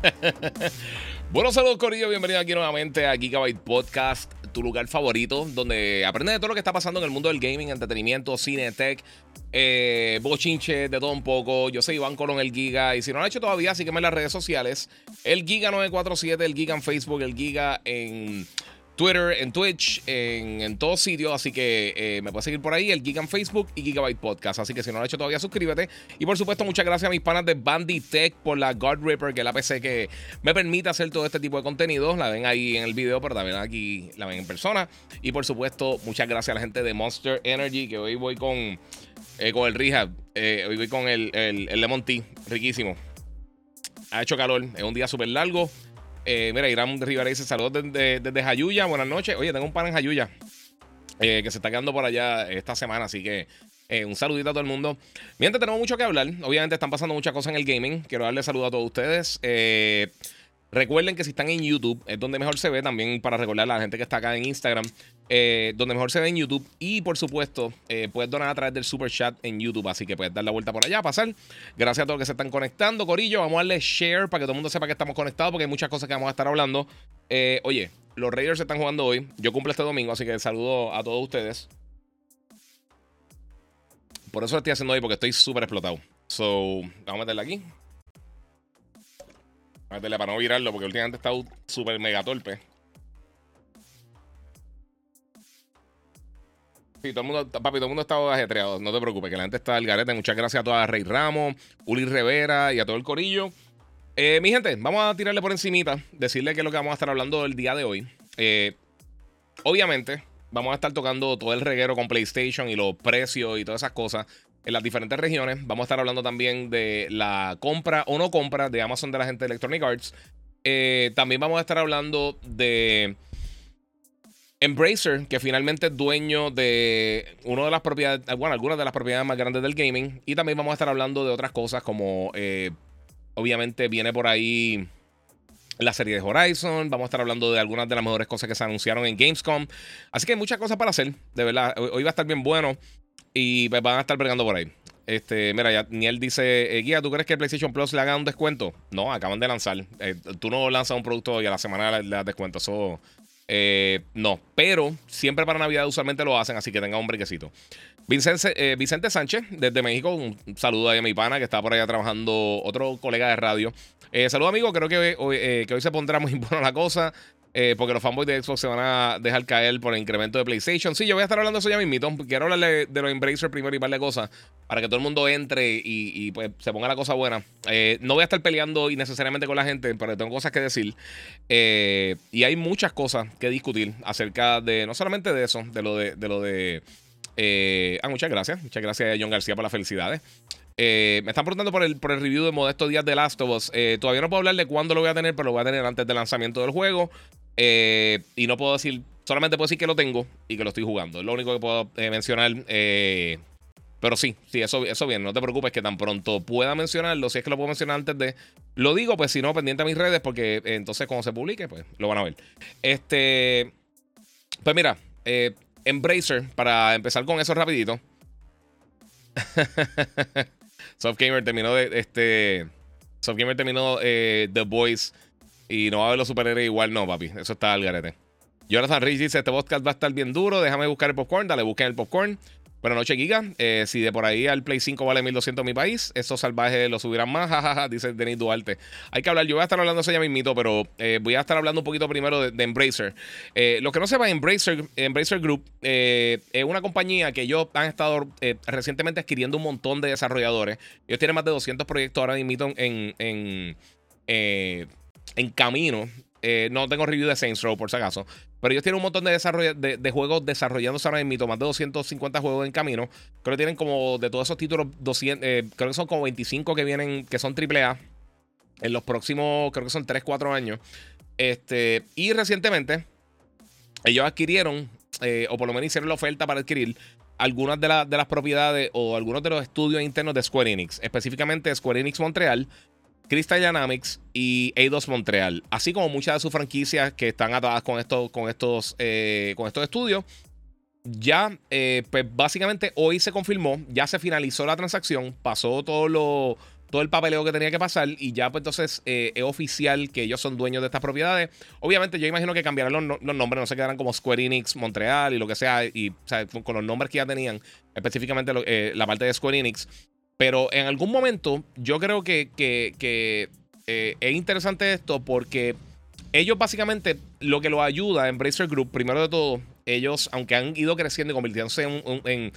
bueno, saludos Corillo, bienvenido aquí nuevamente a Gigabyte Podcast, tu lugar favorito, donde aprendes de todo lo que está pasando en el mundo del gaming, entretenimiento, cine, tech, eh, bochinche, de todo un poco. Yo soy Iván Colón, el Giga, y si no lo has hecho todavía, sígueme en las redes sociales, el Giga947, el Giga en Facebook, el Giga en Twitter, en Twitch, en, en todos sitios. Así que eh, me puedes seguir por ahí, el Giga en Facebook y Gigabyte Podcast. Así que si no lo has hecho todavía, suscríbete. Y por supuesto, muchas gracias a mis panas de Banditech por la God Ripper, que es la PC que me permite hacer todo este tipo de contenidos. La ven ahí en el video, pero también aquí la ven en persona. Y por supuesto, muchas gracias a la gente de Monster Energy, que hoy voy con, eh, con el Rehab. Eh, hoy voy con el, el, el Lemon Tea, riquísimo. Ha hecho calor, es un día súper largo. Eh, mira, Irán Rivera dice saludos desde, desde Jayuya. Buenas noches. Oye, tengo un pan en Jayuya eh, que se está quedando por allá esta semana, así que eh, un saludito a todo el mundo. Mientras tenemos mucho que hablar, obviamente están pasando muchas cosas en el gaming. Quiero darle saludos a todos ustedes. Recuerden que si están en YouTube, es donde mejor se ve. También para recordar a la gente que está acá en Instagram, eh, donde mejor se ve en YouTube. Y por supuesto, eh, puedes donar a través del super chat en YouTube. Así que puedes dar la vuelta por allá, pasar. Gracias a todos los que se están conectando, Corillo. Vamos a darle share para que todo el mundo sepa que estamos conectados, porque hay muchas cosas que vamos a estar hablando. Eh, oye, los Raiders están jugando hoy. Yo cumplo este domingo, así que saludo a todos ustedes. Por eso lo estoy haciendo hoy, porque estoy súper explotado. So, vamos a meterle aquí para no virarlo, porque últimamente estado súper mega torpe. Sí, todo el mundo, papi, todo el mundo está ajetreado. No te preocupes, que la gente está al garete. Muchas gracias a toda Rey Ramos, Uli Rivera y a todo el corillo. Eh, mi gente, vamos a tirarle por encimita, decirle que es lo que vamos a estar hablando el día de hoy. Eh, obviamente, vamos a estar tocando todo el reguero con PlayStation y los precios y todas esas cosas en las diferentes regiones. Vamos a estar hablando también de la compra o no compra de Amazon de la gente de Electronic Arts. Eh, también vamos a estar hablando de Embracer, que finalmente es dueño de una de las propiedades, bueno, algunas de las propiedades más grandes del gaming. Y también vamos a estar hablando de otras cosas como, eh, obviamente, viene por ahí la serie de Horizon. Vamos a estar hablando de algunas de las mejores cosas que se anunciaron en Gamescom. Así que hay muchas cosas para hacer, de verdad. Hoy va a estar bien bueno. Y pues, van a estar bregando por ahí. Este, mira, ya Niel dice, eh, Guía, ¿tú crees que PlayStation Plus le haga un descuento? No, acaban de lanzar. Eh, tú no lanzas un producto y a la semana le, das descuento. Eso, eh, no. Pero siempre para Navidad usualmente lo hacen, así que tenga un brequecito. Vicente, Vicente Sánchez, desde México, un saludo ahí a mi pana que está por allá trabajando, otro colega de radio. saludo amigo, creo que, que hoy se pondrá muy buena la cosa. Eh, porque los fanboys de Xbox se van a dejar caer por el incremento de PlayStation. Sí, yo voy a estar hablando de eso ya mismito. Quiero hablarle de los Embracer primero y par de cosas para que todo el mundo entre y, pues, se ponga la cosa buena. Eh, no voy a estar peleando innecesariamente con la gente, pero tengo cosas que decir. Eh, y hay muchas cosas que discutir acerca de, no solamente de eso, de lo de... De lo de ah, muchas gracias. Muchas gracias a John García por las felicidades. Me están preguntando por el, por el review de Modesto Días de Last of Us. todavía no puedo hablar de cuándo lo voy a tener, pero lo voy a tener antes del lanzamiento del juego. Eh, y no puedo decir, solamente puedo decir que lo tengo y que lo estoy jugando. Es lo único que puedo eh, mencionar. Eh, pero sí, sí, eso, eso bien. No te preocupes que tan pronto pueda mencionarlo. Si es que lo puedo mencionar antes de. Lo digo, pues si no, pendiente a mis redes, porque entonces cuando se publique, pues lo van a ver. Este. Pues mira, Embracer, para empezar con eso rapidito. Softgamer terminó de. Este. Softgamer terminó The Voice y no va a haber los superhéroes igual, no, papi. Eso está al garete. Jonathan Rich dice: Este podcast va a estar bien duro. Déjame buscar el popcorn. Dale, busquen el popcorn. Buenas noches, Giga. Eh, si de por ahí al Play 5 vale 1200 en mi país, esos salvajes lo subirán más, jajaja, dice Denis Duarte. Hay que hablar, yo voy a estar hablando eso ya mismito, pero eh, voy a estar hablando un poquito primero de, Embracer. Eh, lo que no sepa, Embracer, Embracer Group es una compañía que ellos han estado recientemente adquiriendo un montón de desarrolladores. Ellos tienen más de 200 proyectos ahora mismo en, en en camino. Eh, no tengo review de Saints Row, por si acaso. Pero ellos tienen un montón de, de, de, juegos desarrollándose ahora mismo, más de 250 juegos en camino. Creo que tienen como de todos esos títulos, 200, eh, creo que son como 25 que vienen, que son AAA. En los próximos, creo que son 3, 4 años. Este, y recientemente, ellos adquirieron, eh, o por lo menos hicieron la oferta para adquirir algunas de, de, las propiedades o algunos de los estudios internos de Square Enix, específicamente Square Enix Montreal, Crystal Dynamics y Eidos Montreal, así como muchas de sus franquicias que están atadas con, esto, con, estos, eh, con estos estudios. Ya, eh, pues básicamente hoy se confirmó, ya se finalizó la transacción, pasó todo lo, todo el papeleo que tenía que pasar y ya pues entonces eh, es oficial que ellos son dueños de estas propiedades. Obviamente yo imagino que cambiarán los, nombres, no se quedarán como Square Enix Montreal y lo que sea, y con los nombres que ya tenían, específicamente la parte de Square Enix. Pero en algún momento yo creo que, eh, es interesante esto porque ellos básicamente lo que los ayuda en Embracer Group, primero de todo, ellos, aunque han ido creciendo y convirtiéndose en,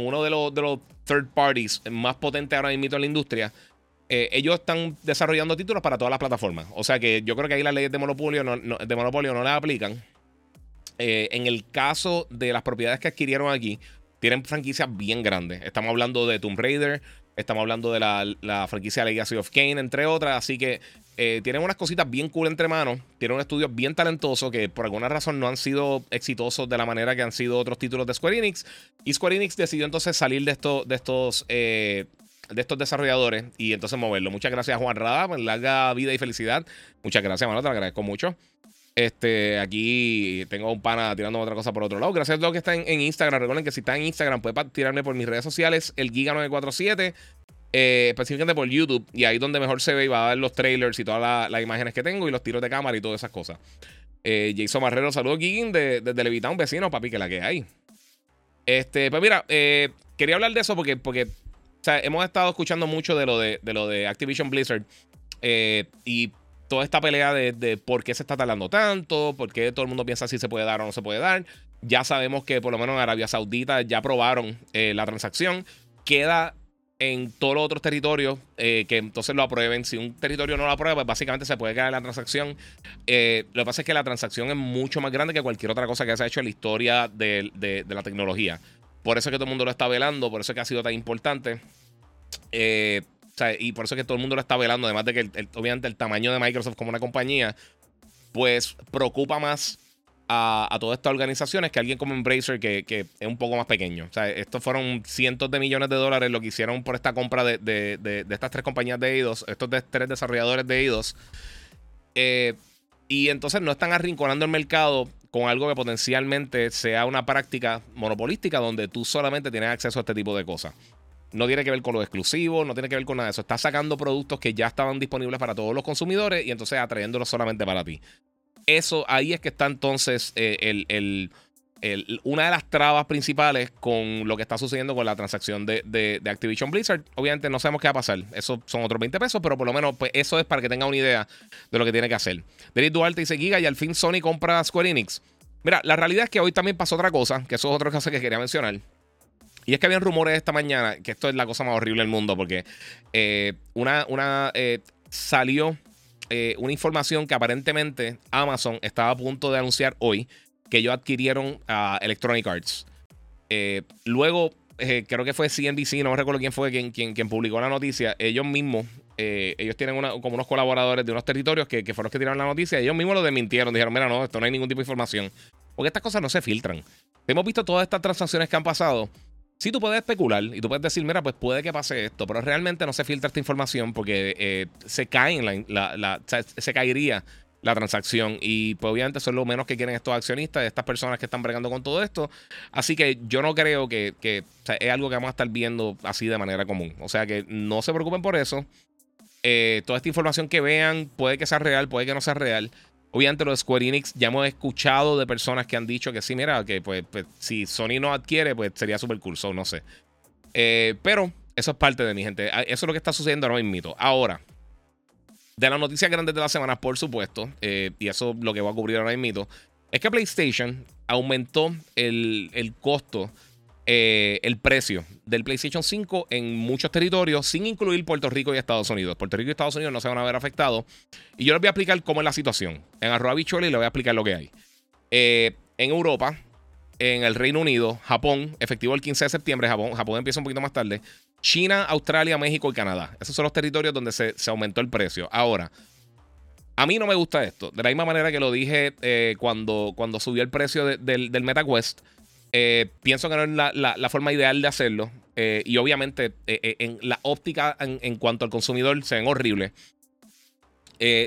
uno de los, de los, third parties más potentes ahora mismo en la industria, eh, ellos están desarrollando títulos para todas las plataformas. O sea que yo creo que ahí las leyes de monopolio no, de monopolio no las aplican. Eh, en el caso de las propiedades que adquirieron aquí, tienen franquicias bien grandes. Estamos hablando de Tomb Raider, estamos hablando de la, franquicia Legacy of Kane, entre otras. Así que eh, tienen unas cositas bien cool entre manos. Tienen un estudio bien talentoso que por alguna razón no han sido exitosos de la manera que han sido otros títulos de Square Enix. Y Square Enix decidió entonces salir de, esto, de estos... Eh, de estos desarrolladores y entonces moverlo. Muchas gracias, Juan Rada. Larga vida y felicidad. Muchas gracias, mano. Te agradezco mucho. Este, aquí tengo un pana tirando otra cosa por otro lado. Gracias a todos que están en Instagram. Recuerden que si están en Instagram, pueden tirarme por mis redes sociales, el Giga947, eh, específicamente por YouTube. Y ahí donde mejor se ve y va a ver los trailers y todas las imágenes que tengo y los tiros de cámara y todas esas cosas. Eh, Jason Marrero, saludos, Gigin, desde de, un vecino, papi, que la que hay. Este, pues mira, eh, quería hablar de eso porque, porque hemos estado escuchando mucho de lo de, de lo de Activision Blizzard. Eh, y toda esta pelea de, por qué se está tardando tanto, por qué todo el mundo piensa si se puede dar o no se puede dar. Ya sabemos que por lo menos en Arabia Saudita ya aprobaron eh, la transacción. Queda en todos los otros territorios eh, que entonces lo aprueben. Si un territorio no lo aprueba, pues básicamente se puede quedar la transacción. Eh, lo que pasa es que la transacción es mucho más grande que cualquier otra cosa que se ha hecho en la historia de, la tecnología. Por eso es que todo el mundo lo está velando, por eso es que ha sido tan importante. Eh, y por eso es que todo el mundo lo está velando, además de que obviamente el tamaño de Microsoft como una compañía, pues preocupa más a, todas estas organizaciones que alguien como Embracer que, es un poco más pequeño. O estos fueron cientos de millones de dólares lo que hicieron por esta compra de, estas tres compañías de IDOS, estos tres desarrolladores de IDOS. Eh, y entonces no están arrinconando el mercado con algo que potencialmente sea una práctica monopolística donde tú solamente tienes acceso a este tipo de cosas. No tiene que ver con los exclusivos, no tiene que ver con nada de eso. Está sacando productos que ya estaban disponibles para todos los consumidores y entonces atrayéndolos solamente para ti. Eso, ahí es que está entonces eh, el, una de las trabas principales con lo que está sucediendo con la transacción de, Activision Blizzard. Obviamente no sabemos qué va a pasar. Eso son otros 20 pesos, pero por lo menos pues, eso es para que tenga una idea de lo que tiene que hacer. Denis Duarte dice Giga y al fin Sony compra Square Enix. Mira, la realidad es que hoy también pasó otra cosa, que eso es otra cosa que quería mencionar. Y es que habían rumores esta mañana, que esto es la cosa más horrible del mundo, porque eh, una, una eh, salió eh, una información que aparentemente Amazon estaba a punto de anunciar hoy que ellos adquirieron a Electronic Arts. luego, creo que fue CNBC, no recuerdo quién fue quien, publicó la noticia. Ellos mismos, ellos tienen como unos colaboradores de unos territorios que, que fueron los que tiraron la noticia. Ellos mismos lo desmintieron, dijeron, mira, no, esto no hay ningún tipo de información. Porque estas cosas no se filtran. Hemos visto todas estas transacciones que han pasado Sí, tú puedes especular y tú puedes decir, mira, pues puede que pase esto, pero realmente no se filtra esta información porque eh, se cae se caería la transacción y pues obviamente son lo menos que quieren estos accionistas, estas personas que están bregando con todo esto. Así que yo no creo que, es algo que vamos a estar viendo así de manera común. O sea que no se preocupen por eso. Eh, toda esta información que vean puede que sea real, puede que no sea real. Obviamente los Square Enix ya hemos escuchado de personas que han dicho que sí, mira, que pues, pues si Sony no adquiere, pues sería super cool, no sé. Eh, pero eso es parte de mi gente. Ah, eso es lo que está sucediendo ahora mismo. Ahora, de las noticias grandes de la semana, por supuesto, eh, y eso es lo que voy a cubrir ahora mismo, es que PlayStation aumentó el, costo eh, el precio del PlayStation 5 en muchos territorios, sin incluir Puerto Rico y Estados Unidos. Puerto Rico y Estados Unidos no se van a ver afectados. Y yo les voy a explicar cómo es la situación. En arroba bichuela y les voy a explicar lo que hay. Eh, en Europa, en el Reino Unido, Japón, efectivo el 15 de septiembre, Japón, Japón empieza un poquito más tarde. China, Australia, México y Canadá. Esos son los territorios donde se, aumentó el precio. Ahora, a mí no me gusta esto. De la misma manera que lo dije eh, cuando, cuando subió el precio del, del MetaQuest. Eh, pienso que no es la, forma ideal de hacerlo. Eh, y obviamente, en la óptica en, cuanto al consumidor se ven horribles.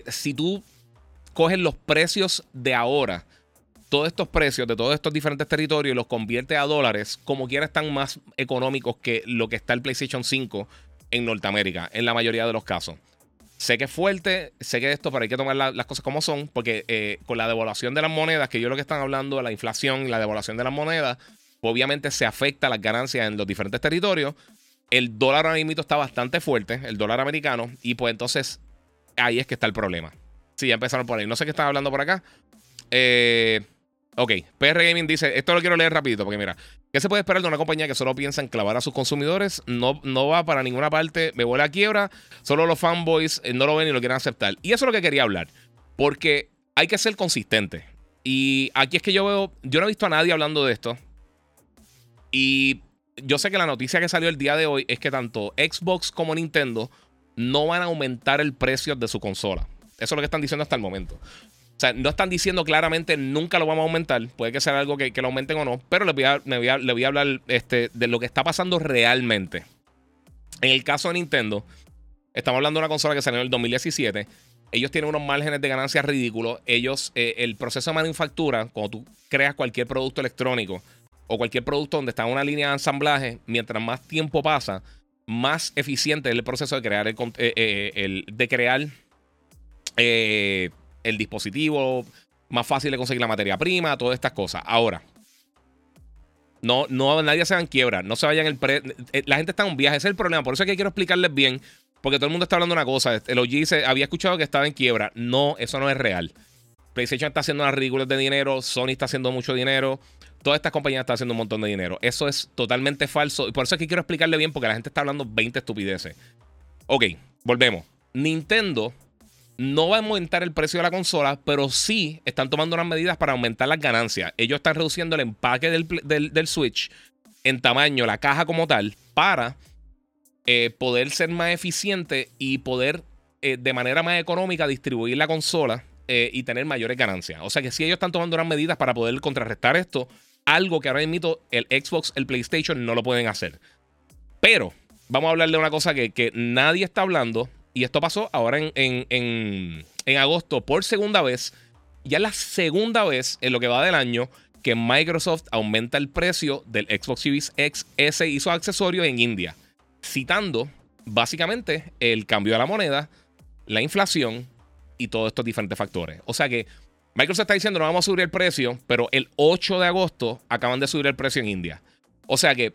si tú coges los precios de ahora todos estos precios de todos estos diferentes territorios y los convierte a dólares, como quiera están más económicos que lo que está el PlayStation 5 en Norteamérica, en la mayoría de los casos. Sé que es fuerte, sé que esto, pero hay que tomar las cosas como son, porque eh, con la devaluación de las monedas, que yo lo que están hablando, la inflación y la devaluación de las monedas, obviamente se afecta las ganancias en los diferentes territorios. El dólar ahora mismo está bastante fuerte, el dólar americano, y pues entonces ahí es que está el problema. Sí, ya empezaron por ahí. No sé qué están hablando por acá. Eh, Ok, PR Gaming dice, esto lo quiero leer rapidito porque mira, ¿qué se puede esperar de una compañía que solo piensa en clavar a sus consumidores? No, no va para ninguna parte, me vuelve a quiebra, solo los fanboys eh, no lo ven y lo quieren aceptar. Y eso es lo que quería hablar, porque hay que ser consistente. Y aquí es que yo veo, yo no he visto a nadie hablando de esto. Y yo sé que la noticia que salió el día de hoy es que tanto Xbox como Nintendo no van a aumentar el precio de su consola. Eso es lo que están diciendo hasta el momento. O sea, no están diciendo claramente nunca lo vamos a aumentar. Puede que sea algo que, lo aumenten o no. Pero les voy a, voy a, voy a hablar este, de lo que está pasando realmente. En el caso de Nintendo, estamos hablando de una consola que salió en el 2017. Ellos tienen unos márgenes de ganancias ridículos. Ellos, eh, el proceso de manufactura, cuando tú creas cualquier producto electrónico o cualquier producto donde está una línea de ensamblaje, mientras más tiempo pasa, más eficiente es el proceso de crear el, eh, eh, de crear el dispositivo, más fácil de conseguir la materia prima, todas estas cosas. Ahora, no, no, nadie se va en quiebra, no se vayan el pre... Eh, la gente está en un viaje, ese es el problema. Por eso es que quiero explicarles bien, porque todo el mundo está hablando una cosa. El OG se, había escuchado que estaba en quiebra. No, eso no es real. PlayStation está haciendo unas ridículas de dinero, Sony está haciendo mucho dinero, todas estas compañías están haciendo un montón de dinero. Eso es totalmente falso. Y por eso es que quiero explicarle bien, porque la gente está hablando 20 estupideces. Ok, volvemos. Nintendo no va a aumentar el precio de la consola, pero sí están tomando unas medidas para aumentar las ganancias. Ellos están reduciendo el empaque del, Switch en tamaño, la caja como tal, para eh, poder ser más eficiente y poder eh, de manera más económica distribuir la consola eh, y tener mayores ganancias. O sea que sí ellos están tomando unas medidas para poder contrarrestar esto, algo que ahora mismo el Xbox, el PlayStation no lo pueden hacer. Pero vamos a hablar de una cosa que, que nadie está hablando y esto pasó ahora en, agosto por segunda vez. Ya la segunda vez en lo que va del año que Microsoft aumenta el precio del Xbox Series X, S y sus accesorios en India. Citando básicamente el cambio de la moneda, la inflación y todos estos diferentes factores. O sea que Microsoft está diciendo no vamos a subir el precio, pero el 8 de agosto acaban de subir el precio en India. O sea que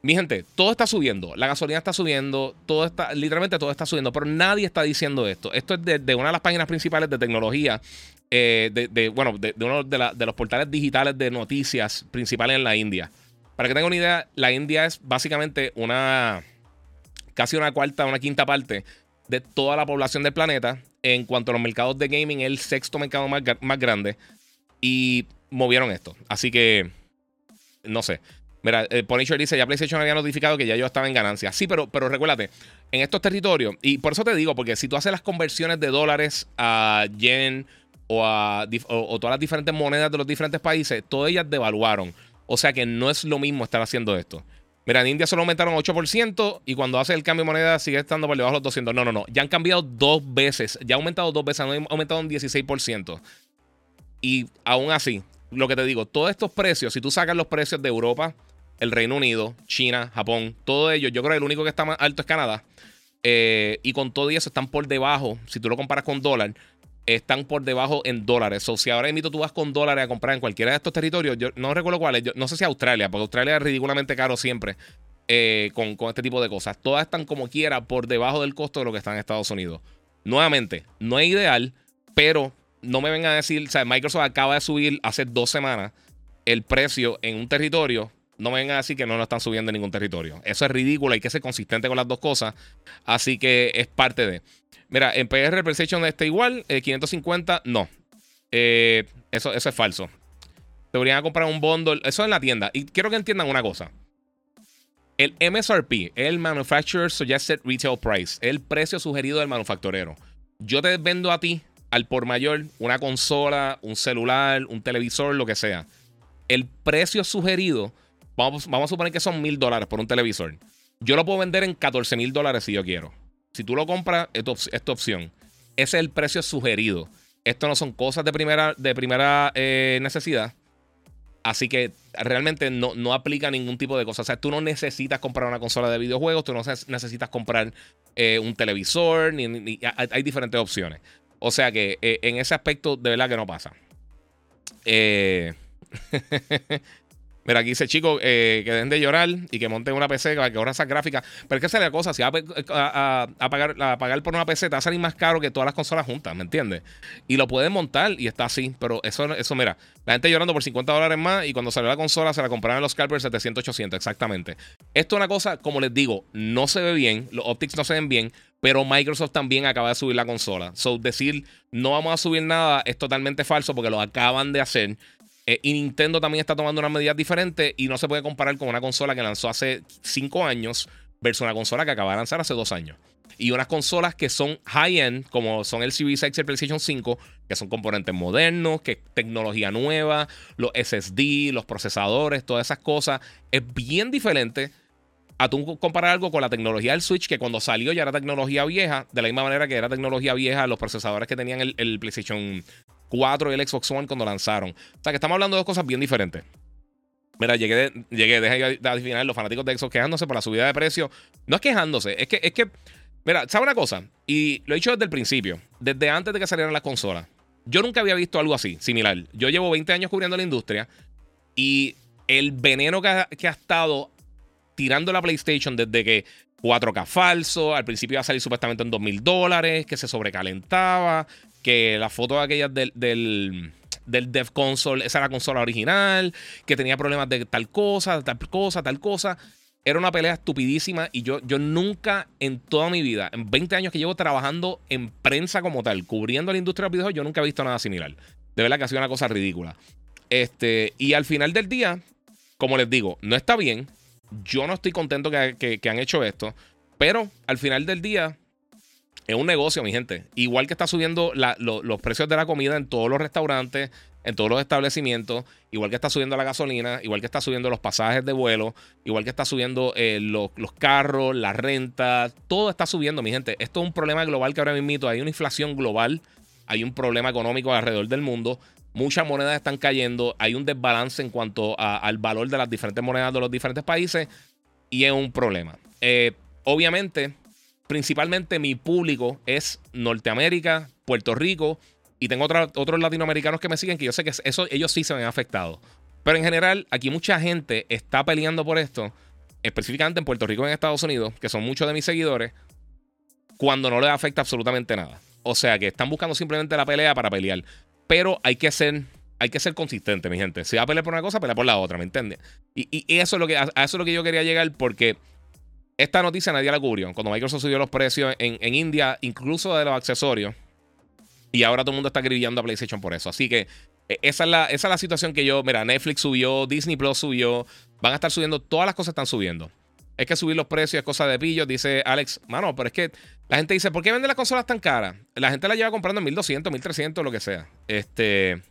mi gente, todo está subiendo. La gasolina está subiendo. Todo está, literalmente todo está subiendo. Pero nadie está diciendo esto. Esto es de, una de las páginas principales de tecnología. Eh, de, bueno, de, uno de, los portales digitales de noticias principales en la India. Para que tengan una idea, la India es básicamente una. casi una cuarta, una quinta parte de toda la población del planeta. En cuanto a los mercados de gaming, el sexto mercado más, más grande. Y movieron esto. Así que. No sé. Mira, eh, Punisher dice, ya PlayStation había notificado que ya yo estaba en ganancia. Sí, pero, pero recuérdate, en estos territorios, y por eso te digo, porque si tú haces las conversiones de dólares a yen o a o, todas las diferentes monedas de los diferentes países, todas ellas devaluaron. O sea que no es lo mismo estar haciendo esto. Mira, en India solo aumentaron 8% y cuando hace el cambio de moneda sigue estando por debajo de los 200. No, no, no. Ya han cambiado dos veces. Ya ha aumentado dos veces. Han aumentado un 16%. Y aún así, lo que te digo, todos estos precios, si tú sacas los precios de Europa, el Reino Unido, China, Japón, todo ello, yo creo que el único que está más alto es Canadá. Eh, y con todo eso están por debajo, si tú lo comparas con dólar, están por debajo en dólares. O si ahora mismo tú vas con dólares a comprar en cualquiera de estos territorios, yo no recuerdo cuáles, no sé si Australia, porque Australia es ridículamente caro siempre eh, con, con, este tipo de cosas. Todas están como quiera por debajo del costo de lo que están en Estados Unidos. Nuevamente, no es ideal, pero no me vengan a decir, o sea, Microsoft acaba de subir hace dos semanas el precio en un territorio no me vengan a decir que no lo están subiendo en ningún territorio. Eso es ridículo, hay que ser consistente con las dos cosas. Así que es parte de. Mira, en PR PlayStation está igual, 550, eh, no. Eh, eso, eso es falso. Deberían comprar un bundle, eso en la tienda. Y quiero que entiendan una cosa. El MSRP, el Manufacturer Suggested Retail Price, el precio sugerido del manufacturero. Yo te vendo a ti, al por mayor, una consola, un celular, un televisor, lo que sea. El precio sugerido, vamos, vamos a suponer que son mil dólares por un televisor. Yo lo puedo vender en 14 mil dólares si yo quiero. Si tú lo compras, es tu, opción. Ese es el precio sugerido. Esto no son cosas de primera, de primera eh, necesidad. Así que realmente no, no, aplica ningún tipo de cosa. O sea, tú no necesitas comprar una consola de videojuegos, tú no necesitas comprar eh, un televisor, ni, hay, diferentes opciones. O sea que eh, en ese aspecto de verdad que no pasa. Eh, Mira, aquí dice, chicos, eh, que den de llorar y que monten una PC para que ahorra esas gráficas. Pero es que esa es la cosa, si vas a, pagar, a, pagar, por una PC, te va a salir más caro que todas las consolas juntas, ¿me entiendes? Y lo pueden montar y está así, pero eso, eso mira, la gente llorando por 50 dólares más y cuando salió la consola se la compraron los scalpers 700, 800, exactamente. Esto es una cosa, como les digo, no se ve bien, los optics no se ven bien, pero Microsoft también acaba de subir la consola. So, decir no vamos a subir nada es totalmente falso porque lo acaban de hacer. Eh, y Nintendo también está tomando unas medidas diferentes y no se puede comparar con una consola que lanzó hace 5 años versus una consola que acaba de lanzar hace 2 años. Y unas consolas que son high-end, como son el Series X y el PlayStation 5, que son componentes modernos, que tecnología nueva, los SSD, los procesadores, todas esas cosas. Es bien diferente a tú comparar algo con la tecnología del Switch, que cuando salió ya era tecnología vieja, de la misma manera que era tecnología vieja los procesadores que tenían el, el PlayStation 4 y el Xbox One cuando lanzaron. O sea que estamos hablando de dos cosas bien diferentes. Mira, llegué, llegué, deja de adivinar los fanáticos de Xbox quejándose por la subida de precio. No es quejándose, es que, es que, mira, ¿sabe una cosa? Y lo he dicho desde el principio, desde antes de que salieran las consolas. Yo nunca había visto algo así, similar. Yo llevo 20 años cubriendo la industria y el veneno que ha, estado tirando la PlayStation desde que 4K falso, al principio iba a salir supuestamente en 2 dólares, que se sobrecalentaba, que la foto aquellas del, del, del Dev Console, esa era la consola original, que tenía problemas de tal cosa, tal cosa, tal cosa. Era una pelea estupidísima y yo, yo nunca en toda mi vida, en 20 años que llevo trabajando en prensa como tal, cubriendo la industria de los videojuegos, yo nunca he visto nada similar. De verdad que ha sido una cosa ridícula. Este, y al final del día, como les digo, no está bien. Yo no estoy contento que, que han hecho esto. Pero al final del día, es un negocio, mi gente. Igual que está subiendo los precios de la comida en todos los restaurantes, en todos los establecimientos, igual que está subiendo la gasolina, igual que está subiendo los pasajes de vuelo, igual que está subiendo eh, los, carros, la renta, todo está subiendo, mi gente. Esto es un problema global que ahora mismo hay una inflación global, hay un problema económico alrededor del mundo. Muchas monedas están cayendo, hay un desbalance en cuanto al valor de las diferentes monedas de los diferentes países y es un problema. Eh, obviamente, principalmente mi público es Norteamérica, Puerto Rico y tengo otros latinoamericanos que me siguen que yo sé que eso, ellos sí se ven afectados. Pero en general, aquí mucha gente está peleando por esto, específicamente en Puerto Rico y en Estados Unidos, que son muchos de mis seguidores, cuando no les afecta absolutamente nada. O sea que están buscando simplemente la pelea para pelear. Pero hay que ser, hay que ser consistente, mi gente. Si va a pelear por una cosa, pelea por la otra, ¿me entiendes? Y, eso es lo que, a eso es lo que yo quería llegar porque esta noticia nadie la cubrió. Cuando Microsoft subió los precios en, India, incluso de los accesorios. Y ahora todo el mundo está grillando a PlayStation por eso. Así que e, esa es, la, esa es la situación que yo. Mira, Netflix subió, Disney Plus subió. Van a estar subiendo, todas las cosas están subiendo. Es que subir los precios es cosa de pillo, dice Alex. Mano, pero es que la gente dice, ¿por qué venden las consolas tan caras? La gente la lleva comprando en 1200, 1300, lo que sea. Este.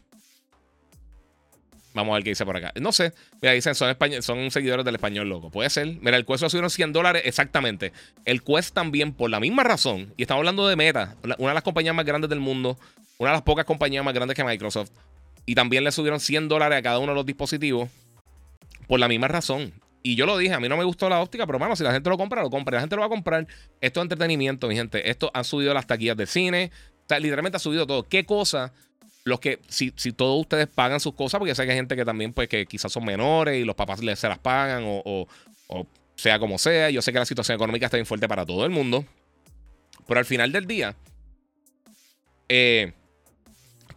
Vamos a ver qué dice por acá. No sé. Mira, dicen, son, son seguidores del español loco. Puede ser. Mira, el Quest lo subieron 100 dólares. Exactamente. El Quest también, por la misma razón. Y estamos hablando de Meta, una de las compañías más grandes del mundo. Una de las pocas compañías más grandes que Microsoft. Y también le subieron 100 dólares a cada uno de los dispositivos. Por la misma razón. Y yo lo dije, a mí no me gustó la óptica, pero bueno, si la gente lo compra, lo compra. La gente lo va a comprar. Esto es entretenimiento, mi gente. Esto han subido las taquillas de cine. O sea, literalmente ha subido todo. ¿Qué cosa? Los que, si, si, todos ustedes pagan sus cosas, porque sé que hay gente que también, pues, que quizás son menores y los papás les, se las pagan o, sea como sea. Yo sé que la situación económica está bien fuerte para todo el mundo. Pero al final del día, eh,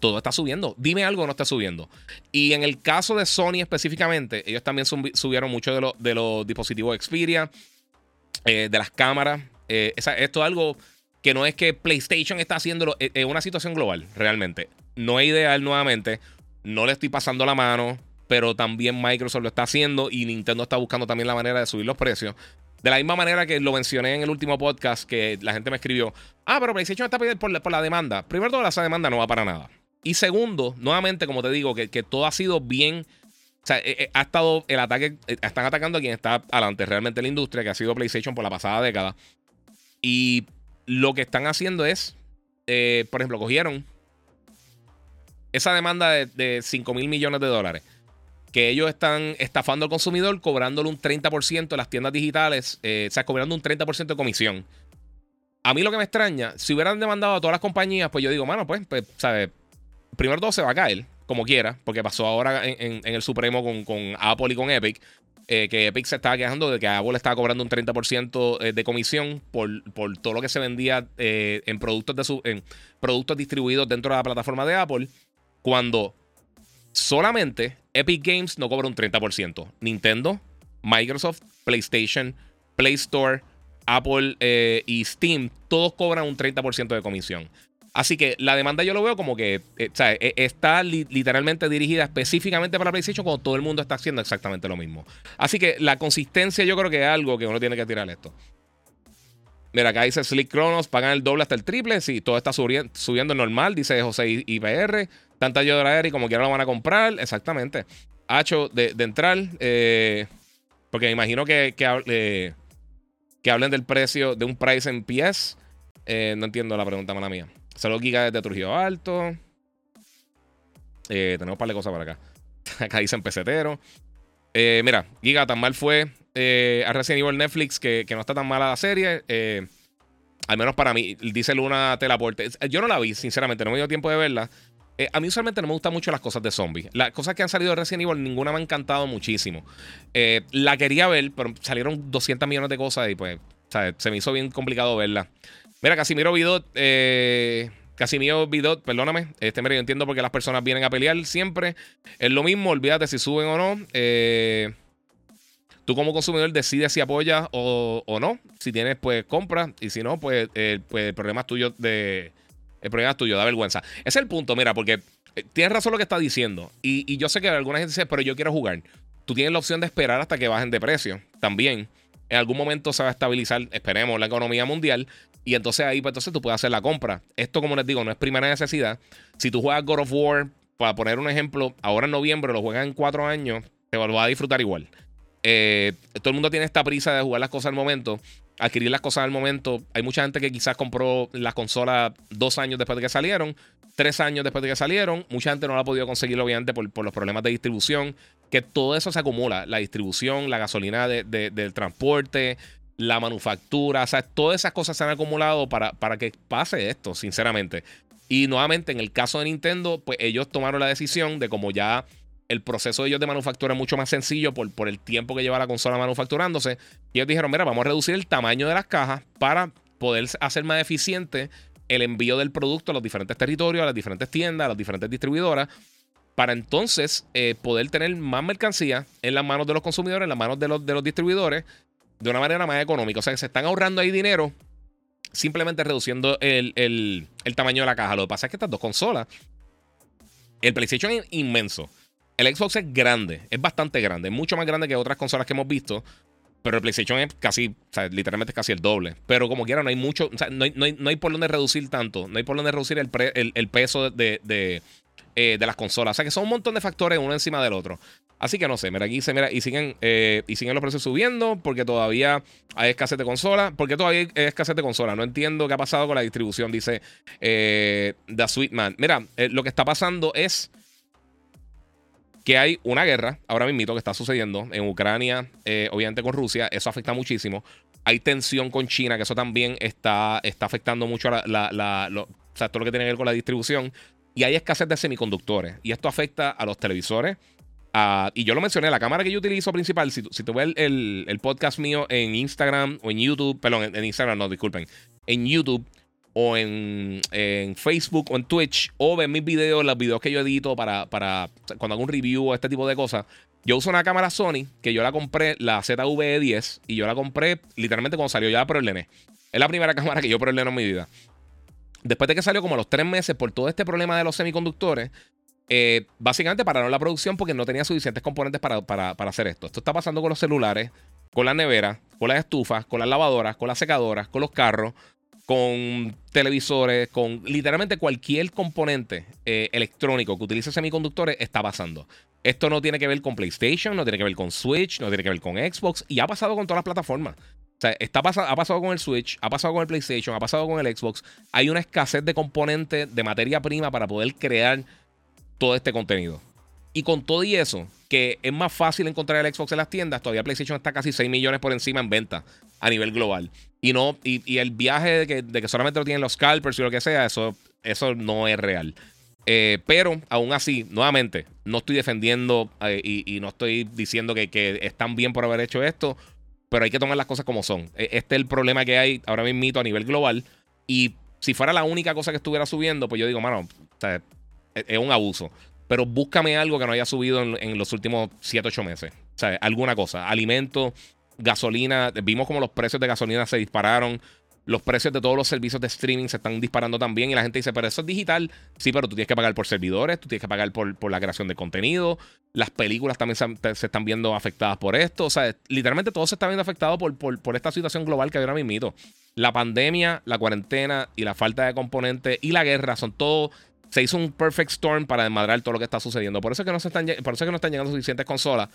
todo está subiendo. Dime algo no está subiendo. Y en el caso de Sony específicamente, ellos también subieron mucho de, de los dispositivos Xperia, eh, de las cámaras. Eh, esto es algo que no es que PlayStation está haciéndolo, es eh, una situación global, realmente. No es ideal nuevamente, no le estoy pasando la mano, pero también Microsoft lo está haciendo y Nintendo está buscando también la manera de subir los precios. De la misma manera que lo mencioné en el último podcast, que la gente me escribió, ah, pero PlayStation está pidiendo por por la demanda. Primero, toda esa demanda no va para nada. Y segundo, nuevamente, como te digo, que, todo ha sido bien. O sea, eh, eh, ha estado el ataque. Eh, están atacando a quien está adelante realmente en la industria, que ha sido PlayStation por la pasada década. Y lo que están haciendo es, por ejemplo, cogieron esa demanda de, de 5 mil millones de dólares que ellos están estafando al consumidor cobrándole un 30% en las tiendas digitales, o sea, cobrando un 30% de comisión. A mí lo que me extraña, si hubieran demandado a todas las compañías, pues yo digo, mano, pues, pues ¿sabes? primero todo se va a caer, como quiera, porque pasó ahora en, el Supremo con, Apple y con Epic. Eh, que Epic se estaba quejando de que Apple estaba cobrando un 30% eh, de comisión por, por, todo lo que se vendía eh, en, productos de su, en productos distribuidos dentro de la plataforma de Apple, cuando solamente Epic Games no cobra un 30%. Nintendo, Microsoft, PlayStation, Play Store, Apple y Steam, todos cobran un 30% de comisión. Así que la demanda yo lo veo como que eh, e, está literalmente dirigida específicamente para PlayStation cuando todo el mundo está haciendo exactamente lo mismo. Así que la consistencia yo creo que es algo que uno tiene que tirar esto. Mira, acá dice Slick Chronos, pagan el doble hasta el triple. Sí, todo está subiendo normal, dice José IPR. Tanta ayuda y como quiera lo van a comprar. Exactamente. Hacho de, entrar. Eh, porque me imagino que, que, eh, que, hablen del precio de un price en PS. no entiendo la pregunta, mala mía. Saludos Giga desde Trujillo Alto. Eh, tenemos un par de cosas para acá. acá dicen pesetero. Eh, mira, Giga tan mal fue eh, a Resident Evil Netflix que, no está tan mala la serie. al menos para mí. Dice Luna Telaporte. Yo no la vi, sinceramente. No me dio tiempo de verla. A mí usualmente no me gustan mucho las cosas de zombies. Las cosas que han salido de Resident Evil, ninguna me ha encantado muchísimo. la quería ver, pero salieron 200 millones de cosas y pues, se me hizo bien complicado verla. Mira, Casimiro Vidot, eh, Casimiro Vidot, perdóname. Este, mira, yo entiendo por qué las personas vienen a pelear siempre. Es lo mismo, olvídate si suben o no. Eh, tú como consumidor decides si apoyas o, no. Si tienes, pues compra. Y si no, pues, pues, el problema es tuyo de. El problema es tuyo, da vergüenza. Ese es el punto, mira, porque eh, tienes razón lo que está diciendo. Y, yo sé que alguna gente dice, pero yo quiero jugar. Tú tienes la opción de esperar hasta que bajen de precio. También. En algún momento se va a estabilizar, esperemos, la economía mundial. Y entonces ahí, pues entonces tú puedes hacer la compra. Esto, como les digo, no es primera necesidad. Si tú juegas God of War, para poner un ejemplo, ahora en noviembre lo juegas en cuatro años, te lo vas a disfrutar igual. Eh, todo el mundo tiene esta prisa de jugar las cosas al momento, adquirir las cosas al momento. Hay mucha gente que quizás compró las consolas dos años después de que salieron, tres años después de que salieron. Mucha gente no la ha podido conseguir, obviamente, por, por los problemas de distribución. Que todo eso se acumula: la distribución, la gasolina del transporte, la manufactura, o sea, todas esas cosas se han acumulado para, para que pase esto, sinceramente. Y nuevamente, en el caso de Nintendo, pues ellos tomaron la decisión de como ya el proceso de ellos de manufactura es mucho más sencillo por, por el tiempo que lleva la consola manufacturándose. Y ellos dijeron, mira, vamos a reducir el tamaño de las cajas para poder hacer más eficiente el envío del producto a los diferentes territorios, a las diferentes tiendas, a las diferentes distribuidoras, para entonces eh, poder tener más mercancía en las manos de los consumidores, en las manos de los, de los distribuidores de una manera más económica. O sea, que se están ahorrando ahí dinero simplemente reduciendo el, tamaño de la caja. Lo que pasa es que estas dos consolas, el PlayStation es inmenso. El Xbox es grande, es bastante grande, mucho más grande que otras consolas que hemos visto. Pero el PlayStation es casi, o sea, literalmente es casi el doble. Pero como quiera, no hay mucho, o sea, no hay, por dónde reducir tanto. No hay por dónde reducir el, peso de, eh, de, las consolas. O sea que son un montón de factores uno encima del otro. Así que no sé, mira, aquí se mira, y siguen, eh, y siguen los precios subiendo porque todavía hay escasez de consola. ¿Por qué todavía hay escasez de consola? No entiendo qué ha pasado con la distribución, dice eh, The Sweet Man. Mira, eh, lo que está pasando es que hay una guerra ahora mismo que está sucediendo en Ucrania, obviamente con Rusia. Eso afecta muchísimo. Hay tensión con China, que eso también está, está afectando mucho a la, sea, todo lo que tiene que ver con la distribución. Y hay escasez de semiconductores. Y esto afecta a los televisores, y yo lo mencioné, la cámara que yo utilizo principal, si, si tú ves el, podcast mío en Instagram o en YouTube, perdón, en, Instagram no, disculpen, en YouTube, o en, Facebook o en Twitch o ven mis videos, los videos que yo edito para, para cuando hago un review o este tipo de cosas. Yo uso una cámara Sony que yo la compré, la ZV-10, y yo la compré literalmente cuando salió ya por el Es la primera cámara que yo probleno en mi vida. Después de que salió como a los tres meses por todo este problema de los semiconductores, eh, básicamente pararon la producción porque no tenía suficientes componentes para, para, hacer esto. Esto está pasando con los celulares, con las neveras, con las estufas, con las lavadoras, con las secadoras, con los carros, con televisores, con literalmente cualquier componente eh, electrónico que utilice semiconductores está pasando. Esto no tiene que ver con PlayStation, no tiene que ver con Switch, no tiene que ver con Xbox y ha pasado con todas las plataformas. O sea, está ha pasado con el Switch, ha pasado con el PlayStation, ha pasado con el Xbox. Hay una escasez de componentes, de materia prima para poder crear todo este contenido. Y con todo y eso, que es más fácil encontrar el Xbox en las tiendas, todavía PlayStation está casi 6 millones por encima en venta a nivel global. Y no, y, el viaje de que, solamente lo tienen los scalpers y lo que sea, eso, eso no es real. Eh, pero aún así, nuevamente, no estoy defendiendo eh, y, no estoy diciendo que, que, están bien por haber hecho esto pero hay que tomar las cosas como son. E, este es el problema que hay ahora mismo a nivel global. Y si fuera la única cosa que estuviera subiendo, pues yo digo, mano, e, es, un abuso. Pero búscame algo que no haya subido en, los últimos 7, 8 meses. Alguna cosa. Alimentos, gasolina. Vimos como los precios de gasolina se dispararon los precios de todos los servicios de streaming se están disparando también y la gente dice, pero eso es digital. Sí, pero tú tienes que pagar por servidores, tú tienes que pagar por, por la creación de contenido. Las películas también se, están viendo afectadas por esto. O sea, literalmente todo se está viendo afectado por, por, esta situación global que hay ahora mismo. La pandemia, la cuarentena y la falta de componentes y la guerra son todo... Se hizo un perfect storm para desmadrar todo lo que está sucediendo. Por eso es que no, se están, por eso que no están llegando suficientes consolas.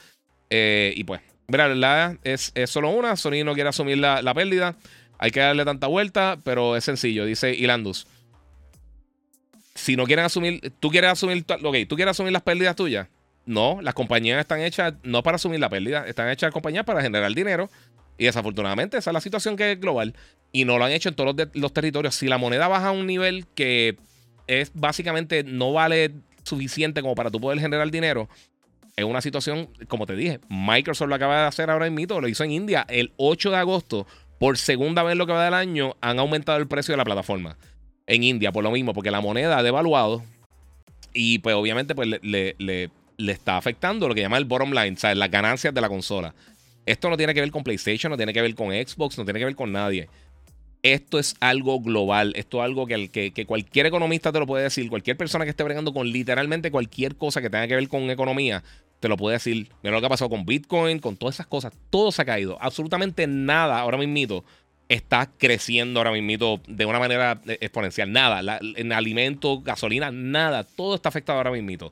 Eh, y pues, mira, la verdad es, es solo una. Sony no quiere asumir la, pérdida. Hay que darle tanta vuelta, pero es sencillo, dice Ilandus. Si no quieren asumir, tú quieres asumir, tú quieres asumir las pérdidas tuyas. No, las compañías están hechas no para asumir la pérdida, están hechas compañías para generar dinero. Y desafortunadamente esa es la situación que es global. Y no lo han hecho en todos los, los territorios. Si la moneda baja a un nivel que es básicamente no vale suficiente como para tú poder generar dinero, es una situación, como te dije, Microsoft lo acaba de hacer ahora en mito, lo hizo en India el 8 de agosto por segunda vez lo que va del año, han aumentado el precio de la plataforma. En India, por lo mismo, porque la moneda ha devaluado. Y pues obviamente pues, le, le, está afectando lo que llama el bottom line, o sea, las ganancias de la consola. Esto no tiene que ver con PlayStation, no tiene que ver con Xbox, no tiene que ver con nadie. Esto es algo global, esto es algo que, que, que, cualquier economista te lo puede decir, cualquier persona que esté bregando con literalmente cualquier cosa que tenga que ver con economía, te lo puede decir. Mira lo que ha pasado con Bitcoin, con todas esas cosas. Todo se ha caído. Absolutamente nada ahora mismo está creciendo ahora mismo de una manera eh, exponencial. Nada. en alimentos, gasolina, nada. Todo está afectado ahora mismo.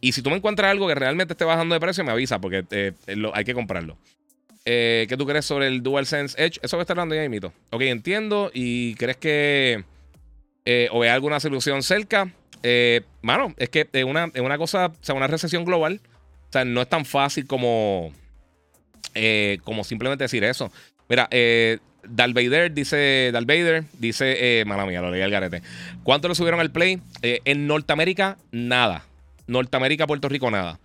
Y si tú me encuentras algo que realmente esté bajando de precio, me avisa porque eh, hay que comprarlo. Eh, ¿Qué tú crees sobre el DualSense Edge? Eso a estar hablando ya, mito. Ok, entiendo. ¿Y crees que o hay alguna solución cerca? mano, es que es una, una cosa, o sea, una recesión global. O sea, no es tan fácil como, eh, como simplemente decir eso. Mira, eh, dice, Vader dice, eh, mala mía, lo leí al garete. ¿Cuánto le subieron al Play? Eh, en Norteamérica, nada. Norteamérica, Puerto Rico, nada.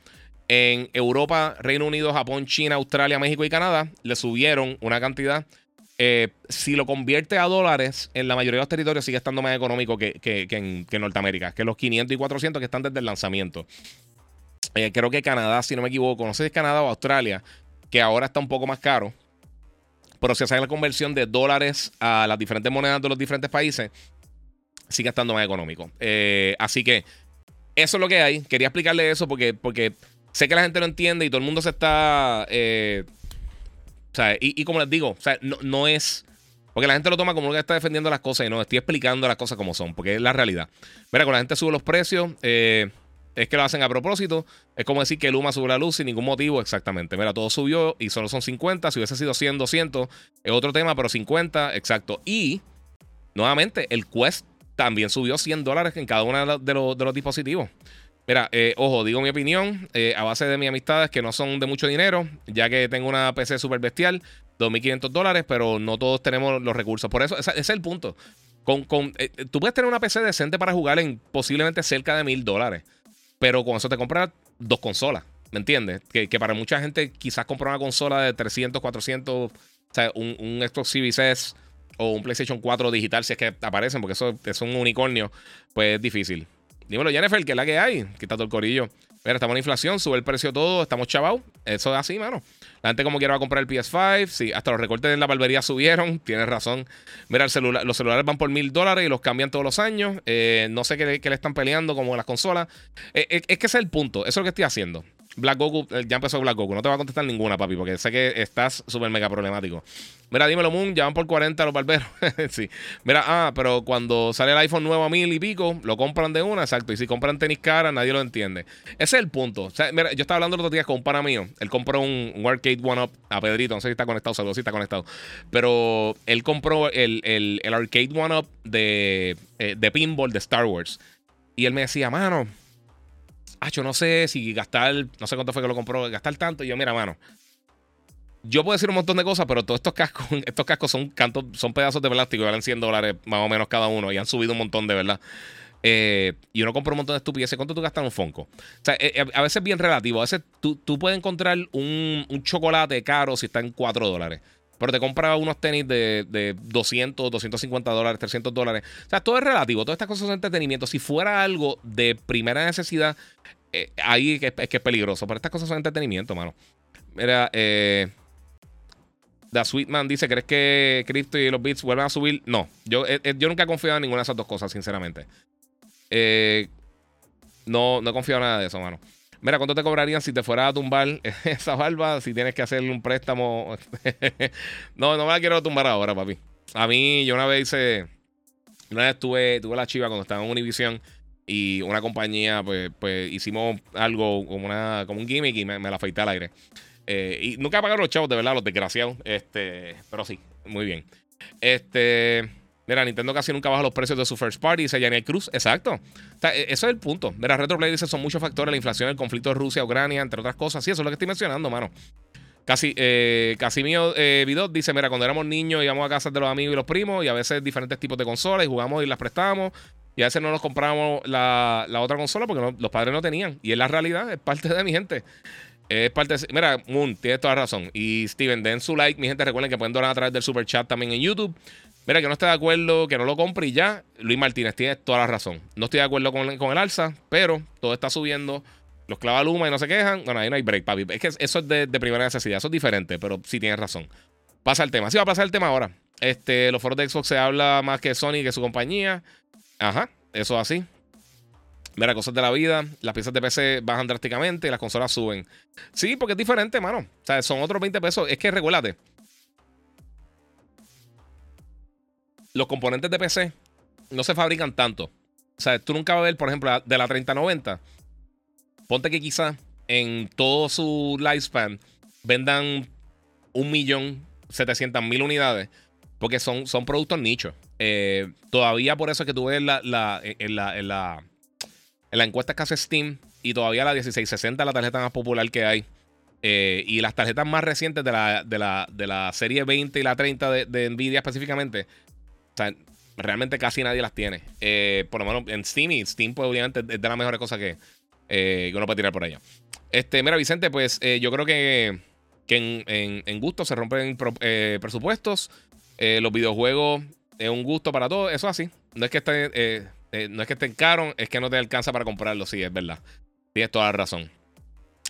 En Europa, Reino Unido, Japón, China, Australia, México y Canadá le subieron una cantidad. si lo convierte a dólares, en la mayoría de los territorios sigue estando más económico que, en, que Norteamérica, que los 500 y 400 que están desde el lanzamiento. Eh, creo que Canadá, si no me equivoco, no sé si es Canadá o Australia, que ahora está un poco más caro. Pero si hace la conversión de dólares a las diferentes monedas de los diferentes países, sigue estando más económico. Eh, así que eso es lo que hay. Quería explicarle eso porque, porque sé que la gente lo entiende y todo el mundo se está. Eh, o sea, y, como les digo, o sea, no, no, es. Porque la gente lo toma como que está defendiendo las cosas y no, estoy explicando las cosas como son, porque es la realidad. Mira, con la gente sube los precios. Es que lo hacen a propósito. Es como decir que Luma sube la luz sin ningún motivo. Exactamente. Mira, todo subió y solo son 50. Si hubiese sido 100, 200, es otro tema, pero 50, exacto. Y, nuevamente, el Quest también subió 100 dólares en cada uno de los, dispositivos. Mira, eh, ojo, digo mi opinión eh, a base de mis amistades que no son de mucho dinero, ya que tengo una PC súper bestial, 2.500 dólares, pero no todos tenemos los recursos. Por eso, ese, es el punto. Con, con eh, tú puedes tener una PC decente para jugar en posiblemente cerca de mil dólares. Pero con eso te compras dos consolas. ¿Me entiendes? Que, para mucha gente quizás comprar una consola de 300, 400, o sea, un, un Xbox Series o un PlayStation 4 digital, si es que aparecen, porque eso es un unicornio, pues es difícil. Dímelo, Jennifer, que es la que hay. Quita todo el corillo. Mira, estamos en inflación, sube el precio todo, estamos chavados. Eso es así, mano. La gente como quiera va a comprar el PS5. Sí, hasta los recortes en la barbería subieron. Tienes razón. Mira, el celular, los celulares van por mil dólares y los cambian todos los años. Eh, no sé qué, le están peleando como las consolas. Eh, eh, es que ese es el punto. Eso es lo que estoy haciendo. Black Goku, eh, ya empezó Black Goku. No te va a contestar ninguna, papi, porque sé que estás súper mega problemático. Mira, dímelo, Moon, ya van por 40 los barberos. sí. Mira, ah, pero cuando sale el iPhone nuevo a mil y pico, lo compran de una, exacto. Y si compran tenis cara, nadie lo entiende. Ese es el punto. O sea, mira, yo estaba hablando los otros días con un pana mío. Él compró un, Arcade One Up a Pedrito. No sé si está conectado, saludos si está conectado. Pero él compró el, Arcade One Up de, eh, de pinball de Star Wars. Y él me decía, mano yo no sé si gastar, no sé cuánto fue que lo compró, gastar tanto. Y yo, mira, mano, yo puedo decir un montón de cosas, pero todos estos cascos, estos cascos son cantos, son pedazos de plástico y valen 100 dólares más o menos cada uno y han subido un montón de verdad. Eh, y uno compra un montón de estupideces. ¿Cuánto tú gastas en un Fonco? O sea, eh, eh, a veces es bien relativo. A veces tú, puedes encontrar un, un, chocolate caro si está en 4 dólares. Pero te compras unos tenis de, de 200, 250 dólares, 300 dólares. O sea, todo es relativo. Todas estas cosas son entretenimiento. Si fuera algo de primera necesidad, eh, ahí es que, es peligroso. Pero estas cosas son entretenimiento, mano. Mira, eh. The Sweetman dice: ¿Crees que Crypto y los bits vuelvan a subir? No. Yo, eh, eh, yo nunca he confiado en ninguna de esas dos cosas, sinceramente. no, no he confiado en nada de eso, mano. Mira, ¿cuánto te cobrarían si te fuera a tumbar esa barba? Si tienes que hacerle un préstamo. no, no me la quiero tumbar ahora, papi. A mí, yo una vez hice. Una vez tuve, tuve la chiva cuando estaba en Univision y una compañía, pues, pues hicimos algo como, una, como un gimmick y me, la afeité al aire. Eh, y nunca pagaron los chavos, de verdad, los desgraciados. Este, pero sí, muy bien. Este. Mira, Nintendo casi nunca baja los precios de su first party, dice Yanel Cruz. Exacto. E, eso es el punto. Mira, Retroplay dice: son muchos factores, la inflación, el conflicto de Rusia, Ucrania, entre otras cosas. Sí, eso es lo que estoy mencionando, mano. Casi, eh, Casimiro eh, Vidot dice: Mira, cuando éramos niños íbamos a casa de los amigos y los primos y a veces diferentes tipos de consolas y jugamos y las prestábamos. Y a veces no nos comprábamos la, otra consola porque los padres no tenían. Y es la realidad, es parte de mi gente. Es parte Mira, Moon, tienes toda razón. Y Steven, den su like. Mi gente, recuerden que pueden donar a través del super chat también en YouTube. Mira, que no esté de acuerdo, que no lo compre y ya. Luis Martínez, tiene toda la razón. No estoy de acuerdo con, el alza, pero todo está subiendo. Los clava Luma y no se quejan. Bueno, ahí no hay break, papi. Es que eso es de, primera necesidad. Eso es diferente, pero sí tienes razón. Pasa el tema. Sí, va a pasar el tema ahora. Este, los foros de Xbox se habla más que Sony que su compañía. Ajá, eso es así. Mira, cosas de la vida. Las piezas de PC bajan drásticamente y las consolas suben. Sí, porque es diferente, mano. O sea, son otros 20 pesos. Es que recuérdate. Los componentes de PC no se fabrican tanto. O sea, tú nunca vas a ver, por ejemplo, de la 3090. Ponte que quizá en todo su lifespan vendan un millón mil unidades. Porque son, son productos nichos. Eh, todavía por eso es que tú ves la, en, la, en, la, la encuesta que hace Steam y todavía la 1660 la tarjeta más popular que hay. Eh, y las tarjetas más recientes de la, de la, de la serie 20 y la 30 de, Nvidia específicamente, o sea, realmente casi nadie las tiene. Eh, por lo menos en Steam y Steam, pues obviamente es de las mejores cosas que, uno puede tirar por allá. Este, mira, Vicente, pues yo creo que, que en, en, gusto se rompen presupuestos. los videojuegos es un gusto para todos. Eso así. No es que estén, eh, eh, no es que estén caros, es que no te alcanza para comprarlo. Sí, es verdad. Tienes toda la razón.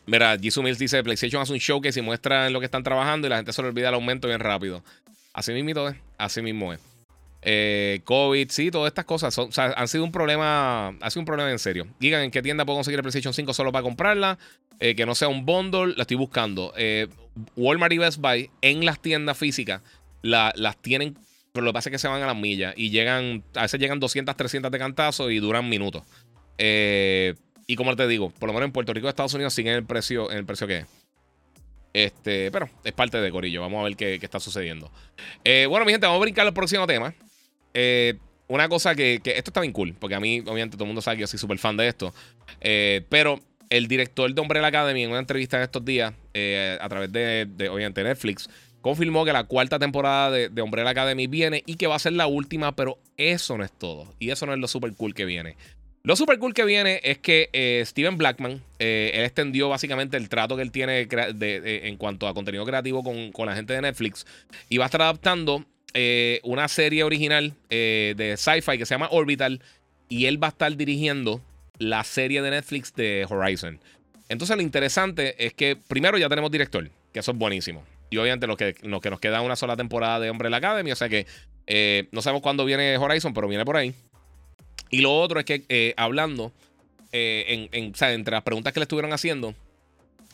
Mira, Jisoo Mills dice: PlayStation hace un show que se muestra en lo que están trabajando y la gente se le olvida el aumento bien rápido. Así mismo es. Así mismo es. Eh, COVID, sí, todas estas cosas han sido un problema, ha sido un problema en serio. Digan en qué tienda puedo conseguir el PlayStation 5 solo para comprarla, que no sea un bundle, la estoy buscando. Walmart y Best Buy en las tiendas físicas las tienen pero lo que pasa es que se van a las millas y llegan, a veces llegan 200, 300 de cantazo y duran minutos. Eh, y como te digo, por lo menos en Puerto Rico y Estados Unidos siguen el precio, en el precio que es. Este, pero es parte de Corillo. Vamos a ver qué, está sucediendo. Eh, bueno, mi gente, vamos a brincar al próximo tema. Eh, una cosa que, esto está bien cool, porque a mí, obviamente, todo el mundo sabe que yo soy súper fan de esto. pero el director de Umbrella Academy en una entrevista en estos días, a través de, obviamente, Netflix, confirmó que la cuarta temporada de, de, Umbrella Academy viene y que va a ser la última, pero eso no es todo. Y eso no es lo super cool que viene. Lo super cool que viene es que eh, Steven Blackman, eh, él extendió básicamente el trato que él tiene en cuanto a contenido creativo con, la gente de Netflix y va a estar adaptando una serie original de sci-fi que se llama Orbital y él va a estar dirigiendo la serie de Netflix de Horizon. Entonces lo interesante es que primero ya tenemos director, que eso es buenísimo. Y obviamente lo que, lo que nos queda una sola temporada de Hombre la Academy, o sea que eh, no sabemos cuándo viene Horizon, pero viene por ahí. Y lo otro es que eh, hablando, eh, entre las preguntas que le estuvieron haciendo,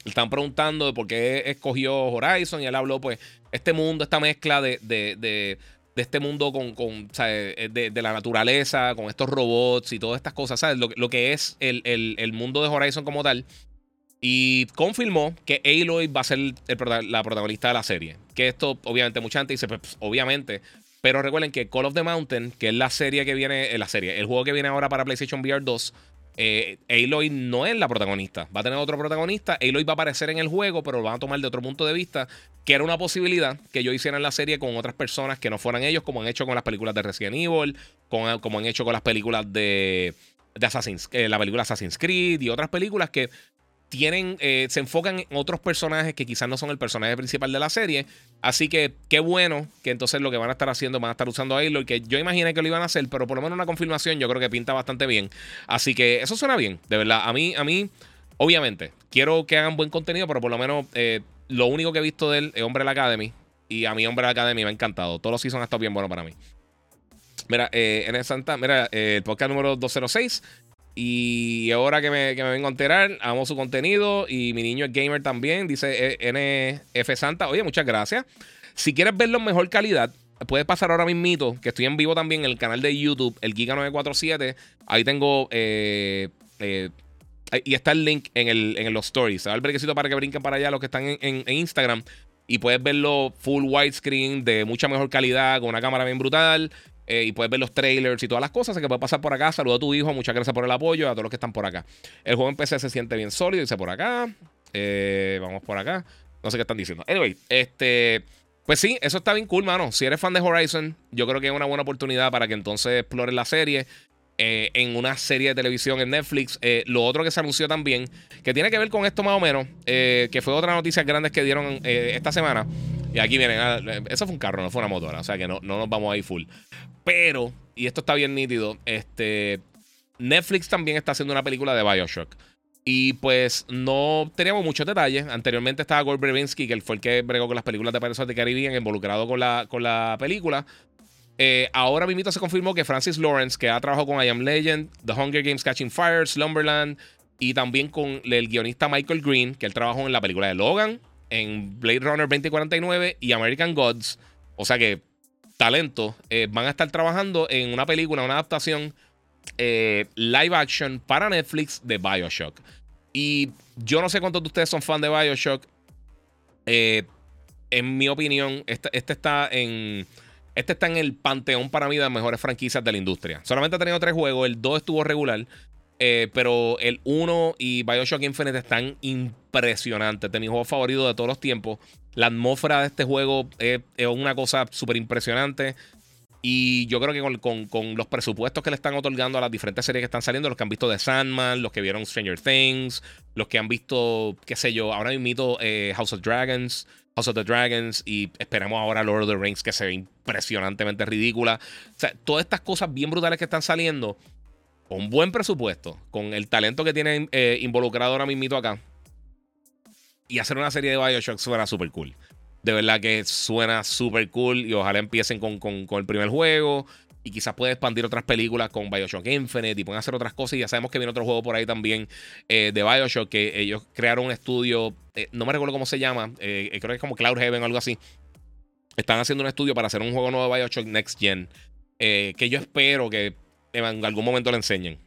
le están preguntando de por qué escogió Horizon y él habló, pues, este mundo, esta mezcla de, de, este mundo con, con de, la naturaleza, con estos robots y todas estas cosas, ¿sabes? Lo, que es el, el, mundo de Horizon como tal. Y confirmó que Aloy va a ser la protagonista de la serie. Que esto, obviamente, mucha gente dice, pues, obviamente, pero recuerden que Call of the Mountain, que es la serie que viene, eh, la serie, el juego que viene ahora para PlayStation VR 2, eh, Aloy no es la protagonista. Va a tener otro protagonista. Aloy va a aparecer en el juego, pero lo van a tomar de otro punto de vista, que era una posibilidad que yo hiciera en la serie con otras personas que no fueran ellos, como han hecho con las películas de Resident Evil, como han hecho con las películas de, Assassin's, eh, la película Assassin's Creed y otras películas que tienen, eh, se enfocan en otros personajes que quizás no son el personaje principal de la serie. Así que qué bueno que entonces lo que van a estar haciendo, van a estar usando a Aloy, que yo imaginé que lo iban a hacer, pero por lo menos una confirmación yo creo que pinta bastante bien. Así que eso suena bien, de verdad. A mí, a mí, obviamente, quiero que hagan buen contenido, pero por lo menos eh, lo único que he visto de él es Hombre de la Academy. Y a mí Hombre de la Academy me ha encantado. Todos los seasons han estado bien buenos para mí. Mira, eh, en el Santa, mira, el podcast número 206 y ahora que me, vengo a enterar, amo su contenido y mi niño es gamer también, dice eh, NF Santa. Oye, muchas gracias. Si quieres verlo en mejor calidad, puedes pasar ahora mismito, que estoy en vivo también en el canal de YouTube, el Giga947. Ahí tengo... Eh, eh, y está el link en, los stories. Va el brequecito para que brinquen para allá los que están en, en Instagram. Y puedes verlo full widescreen de mucha mejor calidad, con una cámara bien brutal. Eh, y puedes ver los trailers y todas las cosas. Así que puedes pasar por acá. Saludo a tu hijo. Muchas gracias por el apoyo. A todos los que están por acá. El juego en PC se siente bien sólido. Dice por acá. Eh, vamos por acá. No sé qué están diciendo. Anyway, este. Pues sí, eso está bien cool, mano. Si eres fan de Horizon, yo creo que es una buena oportunidad para que entonces explores la serie. Eh, en una serie de televisión en Netflix. lo otro que se anunció también, que tiene que ver con esto más o menos, que fue otra noticia grande que dieron esta semana. Y aquí vienen, ah, eso fue un carro, no fue una motora, o sea que no, no nos vamos ahí full. Pero, y esto está bien nítido, este, Netflix también está haciendo una película de Bioshock. Y pues no teníamos muchos detalles. Anteriormente estaba Gore Brevinsky, que fue el que bregó con las películas de Pirates the Caribbean, involucrado con la, con la película. Eh, ahora mismo se confirmó que Francis Lawrence, que ha trabajado con I Am Legend, The Hunger Games Catching Fire, Slumberland, y también con el guionista Michael Green, que él trabajó en la película de Logan, en Blade Runner 2049 y American Gods. O sea que talento eh, van a estar trabajando en una película, una adaptación eh, live action para Netflix de Bioshock. Y yo no sé cuántos de ustedes son fan de Bioshock. En mi opinión, este, este, está en. Este está en el panteón para mí de las mejores franquicias de la industria. Solamente ha tenido tres juegos. El 2 estuvo regular. Eh, pero el 1 y Bioshock Infinite están impresionantes. De mis juegos favoritos de todos los tiempos. La atmósfera de este juego es, una cosa súper impresionante. Y yo creo que con, los presupuestos que le están otorgando a las diferentes series que están saliendo, los que han visto The Sandman, los que vieron Stranger Things, los que han visto, qué sé yo, ahora mismo eh, House of Dragons, House of the Dragons y esperamos ahora Lord of the Rings que se ve impresionantemente ridícula. O sea, todas estas cosas bien brutales que están saliendo con buen presupuesto, con el talento que tienen eh, involucrado ahora mismo acá, y hacer una serie de Bioshock suena súper cool. De verdad que suena súper cool y ojalá empiecen con, el primer juego y quizás pueda expandir otras películas con Bioshock Infinite y pueden hacer otras cosas. Y ya sabemos que viene otro juego por ahí también eh, de Bioshock que ellos crearon un estudio, eh, no me recuerdo cómo se llama, creo que es como Cloud Heaven o algo así. Están haciendo un estudio para hacer un juego nuevo de Bioshock Next Gen. que yo espero que en algún momento le enseñen.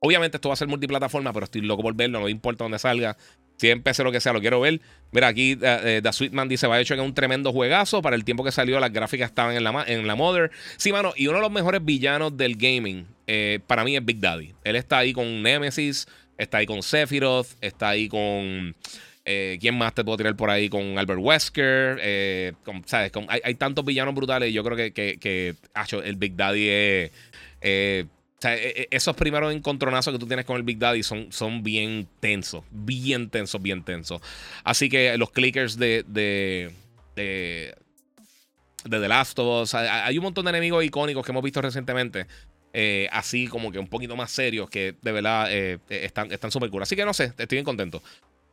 Obviamente esto va a ser multiplataforma, pero estoy loco por verlo, no importa dónde salga. Si empecé lo que sea, lo quiero ver. Mira, aquí uh, The Sweetman dice: Va hecho que un tremendo juegazo. Para el tiempo que salió, las gráficas estaban en la, en la Mother. Sí, mano, y uno de los mejores villanos del gaming eh, para mí es Big Daddy. Él está ahí con Nemesis, está ahí con Sephiroth, está ahí con. ¿Quién más te puedo tirar por ahí? Con Albert Wesker. ¿sabes? hay, tantos villanos brutales. Yo creo que, que, que el Big Daddy es eh, e, e, esos primeros encontronazos que tú tienes con el Big Daddy son, son bien tensos, bien tensos, bien tensos. Así que los clickers de, de, de The Last of Us. Hay un montón de enemigos icónicos que hemos visto recientemente. Eh, así como que un poquito más serios que de verdad eh, están súper cool. Así que no sé, estoy bien contento.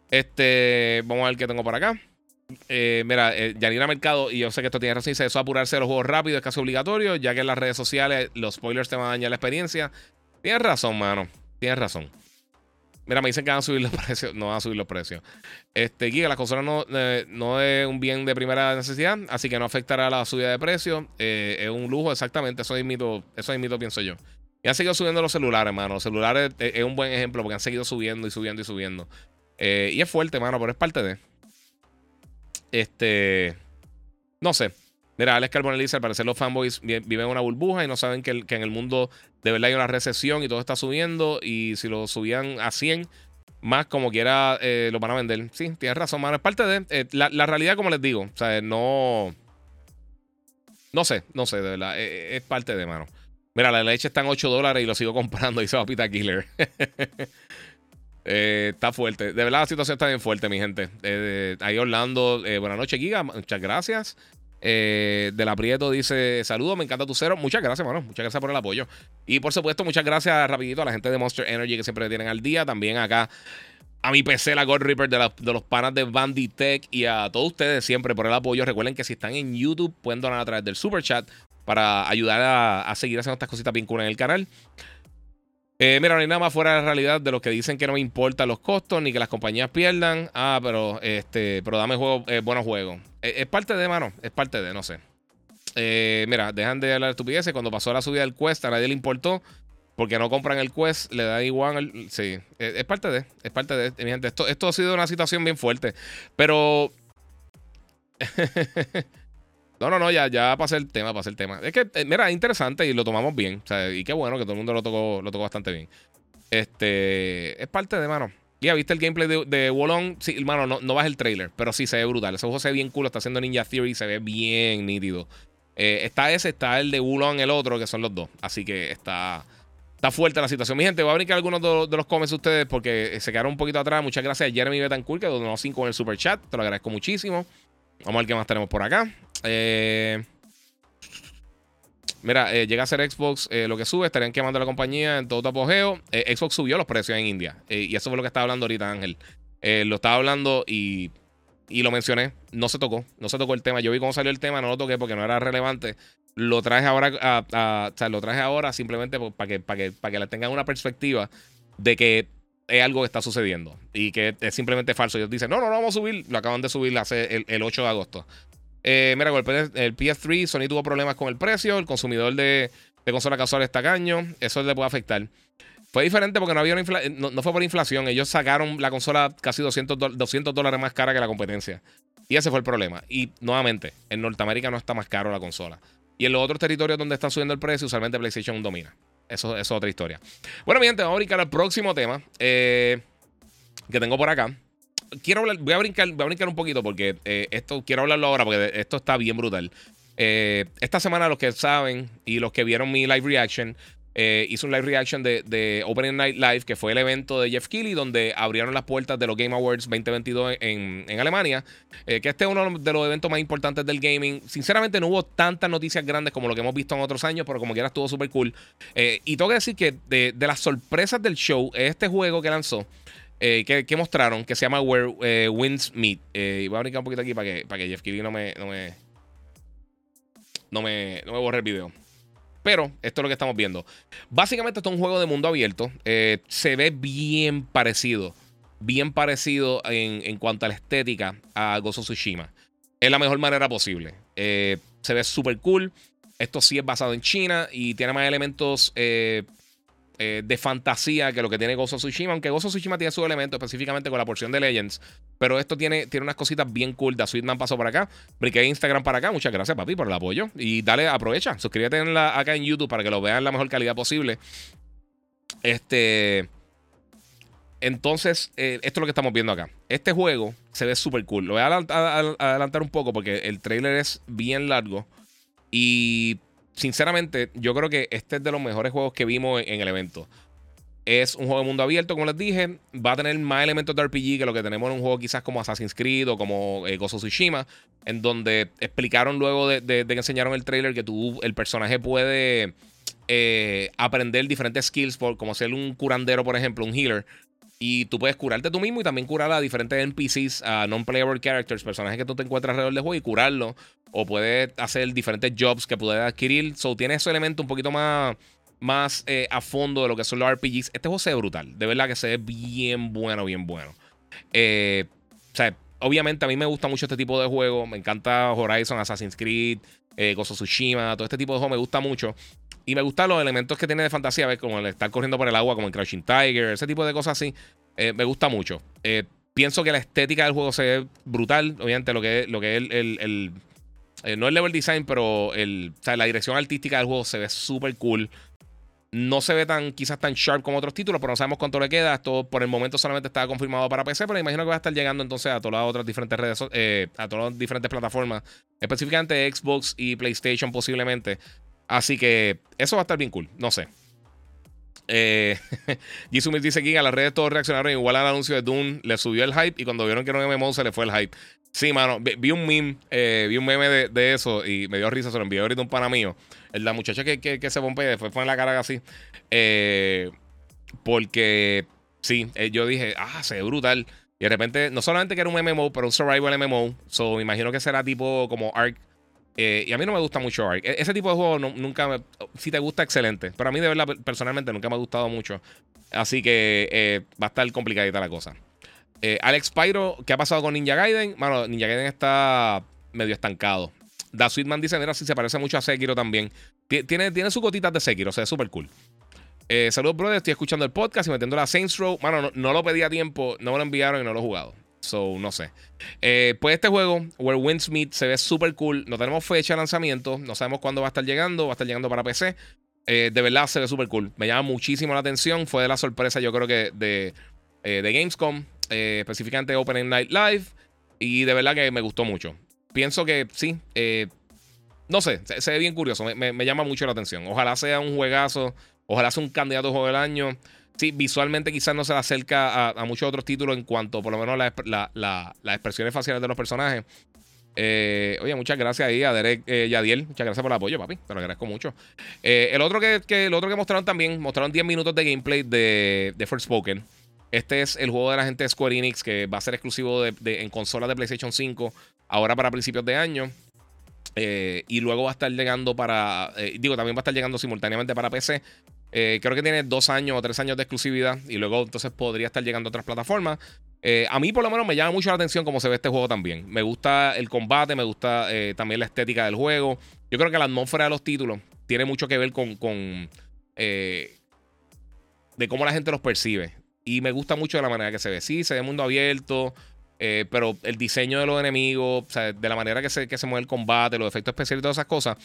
Este, vamos a ver qué tengo por acá. Eh, mira, Yanira Mercado, y yo sé que esto tiene razón, dice eso apurarse los juegos rápido es casi obligatorio, ya que en las redes sociales los spoilers te van a dañar la experiencia. Tienes razón, mano. Tienes razón. Mira, me dicen que van a subir los precios. No van a subir los precios. Este, Giga, la consola no, eh, no es un bien de primera necesidad, así que no afectará la subida de precio. Eh, es un lujo, exactamente. Eso es mito, eso es mito, pienso yo. Y han seguido subiendo los celulares, hermano. Los celulares eh, es, un buen ejemplo porque han seguido subiendo y subiendo y subiendo. y es fuerte, hermano, pero es parte de. Este. No sé. Mira, Alex Carbonell dice, al parecer los fanboys viven en una burbuja y no saben que, en el mundo de verdad hay una recesión y todo está subiendo y si lo subían a 100, más como quiera eh, lo van a vender. Sí, tienes razón, mano. Es parte de... Eh, la, realidad, como les digo, o sea, no... No sé, no sé, de verdad. Eh, es, parte de, mano. Mira, la leche está en 8 dólares y lo sigo comprando, dice Papita Killer. está fuerte. De verdad, la situación está bien fuerte, mi gente. ahí Orlando, buenas noches, Giga. Muchas gracias. Eh, del Aprieto dice: Saludos, me encanta tu cero. Muchas gracias, mano. Muchas gracias por el apoyo. Y por supuesto, muchas gracias rapidito a la gente de Monster Energy que siempre tienen al día. También acá a mi PC, la Gold Reaper de, los panas de Banditech y a todos ustedes siempre por el apoyo. Recuerden que si están en YouTube pueden donar a través del Super Chat para ayudar a, seguir haciendo estas cositas bien cool en el canal. Eh, mira, no hay nada más fuera de la realidad de los que dicen que no me importan los costos ni que las compañías pierdan. Ah, pero este, pero dame juego, eh, buenos juegos. Eh, es parte de, mano. Es parte de, no sé. mira, dejan de hablar de estupideces. Cuando pasó la subida del Quest, a nadie le importó. Porque no compran el Quest, le da igual. sí, es, parte de. Es parte de. Mi gente, esto, esto ha sido una situación bien fuerte. Pero. No, no, no, ya, ya pasé el tema, pasé el tema. Es que, eh, mira, es interesante y lo tomamos bien. O sea, y qué bueno que todo el mundo lo tocó, lo tocó bastante bien. Este, es parte de, mano. Ya, ¿viste el gameplay de, de Wolong? Sí, hermano, no, no vas el trailer, pero sí se ve brutal. Ese juego se ve bien cool, está haciendo Ninja Theory, se ve bien nítido. Eh, está ese, está el de Wulong, el otro, que son los dos. Así que está, está fuerte la situación. Mi gente, voy a brincar algunos de, los comments de ustedes porque se quedaron un poquito atrás. Muchas gracias a Jeremy Betancourt, que donó 5 en el super chat. Te lo agradezco muchísimo. Vamos a ver qué más tenemos por acá. Eh, mira, eh, llega a ser Xbox eh, lo que sube, estarían quemando la compañía en todo apogeo. Xbox subió los precios en India. y eso fue lo que estaba hablando ahorita, Ángel. lo estaba hablando y, lo mencioné. No se tocó. No se tocó el tema. Yo vi cómo salió el tema, no lo toqué porque no era relevante. Lo traje ahora, a, o sea, lo traje ahora simplemente para que, para que, para que le tengan una perspectiva de que es algo que está sucediendo y que es simplemente falso. Ellos dicen, no, no, no vamos a subir. Lo acaban de subir hace el, el 8 de agosto. Eh, mira, el, PS3, Sony tuvo problemas con el precio. El consumidor de, consola casual está caño. Eso le puede afectar. Fue diferente porque no, había no, fue por inflación. Ellos sacaron la consola casi 200, 200 dólares más cara que la competencia. Y ese fue el problema. Y nuevamente, en Norteamérica no está más caro la consola. Y en los otros territorios donde está subiendo el precio, usualmente PlayStation domina. Eso, es otra historia. Bueno, mi gente, vamos a brincar al próximo tema eh, que tengo por acá quiero hablar, voy a brincar, voy a brincar un poquito porque eh, esto quiero hablarlo ahora porque esto está bien brutal. Eh, esta semana los que saben y los que vieron mi live reaction, eh, hice un live reaction de, de, Opening Night Live, que fue el evento de Jeff Keighley, donde abrieron las puertas de los Game Awards 2022 en, en Alemania. que este es uno de los eventos más importantes del gaming. Sinceramente, no hubo tantas noticias grandes como lo que hemos visto en otros años, pero como quiera estuvo súper cool. y tengo que decir que de, de, las sorpresas del show, este juego que lanzó. Eh, que, mostraron que se llama Where eh, Winds Meet. Eh, voy a brincar un poquito aquí para que, para que Jeff Keighley no me, no me, no me, no me borre el video. Pero esto es lo que estamos viendo. Básicamente esto es un juego de mundo abierto. se ve bien parecido. Bien parecido en, en, cuanto a la estética a Gozo Tsushima. Es la mejor manera posible. se ve súper cool. Esto sí es basado en China y tiene más elementos eh, de fantasía que lo que tiene Gozo Tsushima. Aunque Gozo Tsushima tiene su elemento específicamente con la porción de Legends. Pero esto tiene, tiene unas cositas bien cool. Da Sweetman pasó por acá. Briqué Instagram para acá. Muchas gracias, papi, por el apoyo. Y dale, aprovecha. Suscríbete acá en YouTube para que lo vean en la mejor calidad posible. Este. Entonces, eh, esto es lo que estamos viendo acá. Este juego se ve súper cool. Lo voy a adelantar un poco porque el trailer es bien largo. Y sinceramente, yo creo que este es de los mejores juegos que vimos en, el evento. Es un juego de mundo abierto, como les dije. Va a tener más elementos de RPG que lo que tenemos en un juego quizás como Assassin's Creed o como eh, Gozo Tsushima, en donde explicaron luego de, que enseñaron el trailer que tú, el personaje puede eh, aprender diferentes skills, por, como ser un curandero, por ejemplo, un healer. Y tú puedes curarte tú mismo y también curar a diferentes NPCs, a non-playable characters, personajes que tú te encuentras alrededor del juego y curarlo. O puedes hacer diferentes jobs que puedes adquirir. So, tiene ese elemento un poquito más más eh, a fondo de lo que son los RPGs. Este juego se ve brutal. De verdad que se ve bien bueno, bien bueno. Eh, o sea, obviamente a mí me gusta mucho este tipo de juegos. Me encanta Horizon, Assassin's Creed, eh, Gozo Tsushima, todo este tipo de juegos me gusta mucho. Y me gustan los elementos que tiene de fantasía, como el estar corriendo por el agua, como el Crouching Tiger, ese tipo de cosas así. Eh, me gusta mucho. pienso que la estética del juego se ve brutal. Obviamente, lo que es, lo que es el, no el level design, pero el, la dirección artística del juego se ve súper cool. No se ve tan, quizás tan sharp como otros títulos, pero no sabemos cuánto le queda. Esto por el momento solamente está confirmado para PC, pero imagino que va a estar llegando entonces a todas las otras diferentes redes, eh, a todas las diferentes plataformas, específicamente Xbox y PlayStation posiblemente. Así que eso va a estar bien cool. No sé. Eh, dice que a las redes todos reaccionaron igual al anuncio de Doom, le subió el hype y cuando vieron que era un MMO se le fue el hype. Sí, mano, vi, un meme, eh, vi un meme de, eso y me dio risa, se lo envió ahorita un pana mío. La muchacha que, que, se pompea, fue poner la cara así. Eh, porque, sí, eh, yo dije, ah, se ve brutal. Y de repente, no solamente que era un MMO, pero un survival MMO. So, me imagino que será tipo como Ark. y a mí no me gusta mucho Ark. E, ese tipo de juego nunca me, Si te gusta, excelente. Pero a mí, de verdad, personalmente, nunca me ha gustado mucho. Así que va a estar complicadita la cosa. Eh, Alex Pyro, ¿qué ha pasado con Ninja Gaiden? Mano, Ninja Gaiden está medio estancado. Da Sweetman dice, mira, sí se parece mucho a Sekiro también. Tiene, tiene sus gotitas de Sekiro, o sea, es súper cool. Eh, saludos, brother. Estoy escuchando el podcast y metiendo la Saints Row. Mano, no, lo pedí a tiempo, no me lo enviaron y no lo he jugado. So, no sé. Eh, pues este juego, Where Winds se ve súper cool. No tenemos fecha de lanzamiento. No sabemos cuándo va a estar llegando. Va a estar llegando para PC. de verdad se ve súper cool. Me llama muchísimo la atención. Fue de la sorpresa, yo creo que de, de Gamescom. Eh, específicamente Open Night Live. Y de verdad que me gustó mucho. Pienso que sí. Eh, no sé, se, ve bien curioso. Me, llama mucho la atención. Ojalá sea un juegazo. Ojalá sea un candidato a juego del año. Sí, visualmente quizás no se le acerca a, muchos otros títulos en cuanto, por lo menos, la, las expresiones faciales de los personajes. Eh, oye, muchas gracias ahí a Derek Yadiel. Muchas gracias por el apoyo, papi. Te lo agradezco mucho. el, otro que, el otro que mostraron también, mostraron 10 minutos de gameplay de, de First Spoken. Este es el juego de la gente de Square Enix que va a ser exclusivo de, en consolas de PlayStation 5 ahora para principios de año. Eh, y luego va a estar llegando para. Eh, digo, también va a estar llegando simultáneamente para PC. Eh, creo que tiene dos años o tres años de exclusividad. Y luego entonces podría estar llegando a otras plataformas. a mí, por lo menos, me llama mucho la atención cómo se ve este juego también. Me gusta el combate, me gusta también la estética del juego. Yo creo que la atmósfera de los títulos tiene mucho que ver con. con de cómo la gente los percibe. Y me gusta mucho de la manera que se ve. Sí, se ve mundo abierto. Eh, pero el diseño de los enemigos, o sea, de la manera que se, que se mueve el combate, los efectos especiales y todas esas cosas,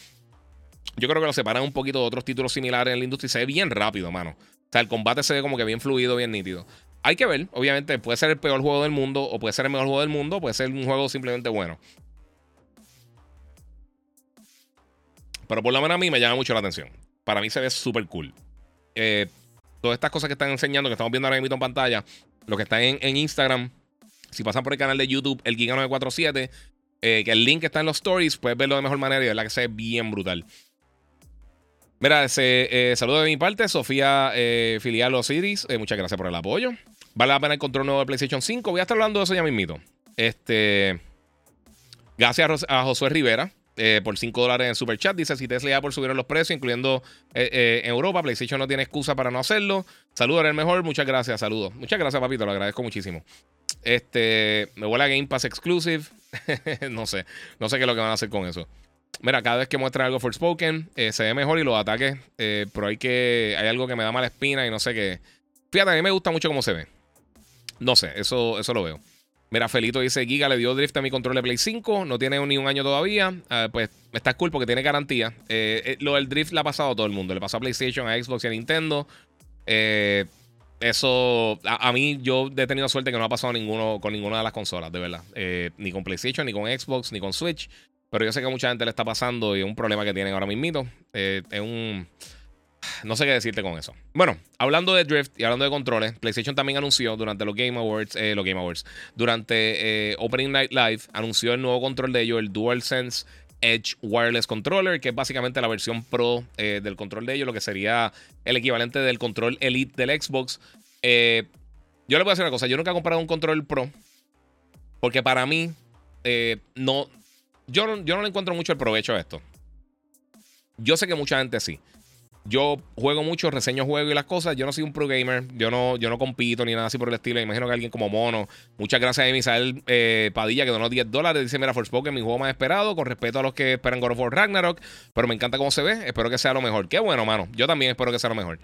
yo creo que lo separan un poquito de otros títulos similares en la industria se ve bien rápido, mano. O sea, el combate se ve como que bien fluido, bien nítido. Hay que ver, obviamente, puede ser el peor juego del mundo, o puede ser el mejor juego del mundo, puede ser un juego simplemente bueno. Pero por lo menos a mí me llama mucho la atención. Para mí se ve súper cool. Eh, todas estas cosas que están enseñando, que estamos viendo ahora mismo en pantalla, lo que está en, Instagram, si pasan por el canal de YouTube, el Giga947, eh, que el link está en los stories, puedes verlo de mejor manera y verdad que se ve bien brutal. Mira, eh, saludo de mi parte, Sofía eh, Filial Osiris, eh, muchas gracias por el apoyo. Vale la pena el control nuevo de PlayStation 5. Voy a estar hablando de eso ya mismito. Este. Gracias a Josué Rivera. Eh, por 5 dólares en Super Chat. Dice: Si Tesla ya por subir los precios, incluyendo eh, eh, en Europa, PlayStation no tiene excusa para no hacerlo. Saludos, el mejor. Muchas gracias, saludos. Muchas gracias, papito. Lo agradezco muchísimo. Este, me huele a Game Pass Exclusive. no sé. No sé qué es lo que van a hacer con eso. Mira, cada vez que muestra algo Forspoken, spoken se ve mejor y los ataques. pero hay que. Hay algo que me da mala espina y no sé qué. Fíjate, a mí me gusta mucho cómo se ve. No sé, eso, eso lo veo. Mira, Felito dice: Giga le dio drift a mi control de Play 5. No tiene ni un año todavía. Uh, pues está cool porque tiene garantía. Eh, eh, lo del drift le ha pasado a todo el mundo. Le pasó a PlayStation, a Xbox y a Nintendo. Eh, eso, a, mí, yo he tenido suerte que no ha pasado ninguno con ninguna de las consolas, de verdad. ni con PlayStation, ni con Xbox, ni con Switch. Pero yo sé que a mucha gente le está pasando y es un problema que tienen ahora mismo. es un. No sé qué decirte con eso. Bueno, hablando de drift y hablando de controles, PlayStation también anunció durante los Game Awards, eh, los Game Awards, durante eh, Opening Night Live, anunció el nuevo control de ellos, el DualSense Edge Wireless Controller, que es básicamente la versión pro eh, del control de ellos, lo que sería el equivalente del control Elite del Xbox. yo le voy a decir una cosa, yo nunca he comprado un control pro, porque para mí, no, yo yo no le encuentro mucho el provecho a esto. Yo sé que mucha gente sí. Yo juego mucho, reseño juegos y las cosas. Yo no soy un pro gamer. Yo no, yo no compito ni nada así por el estilo. Imagino que alguien como Mono. Muchas gracias a Misael eh, Padilla que donó 10 dólares. Dice: Mira, Forspoken, mi juego más esperado. Con respeto a los que esperan God of War Ragnarok. Pero me encanta cómo se ve. Espero que sea lo mejor. Qué bueno, mano. Yo también espero que sea lo mejor.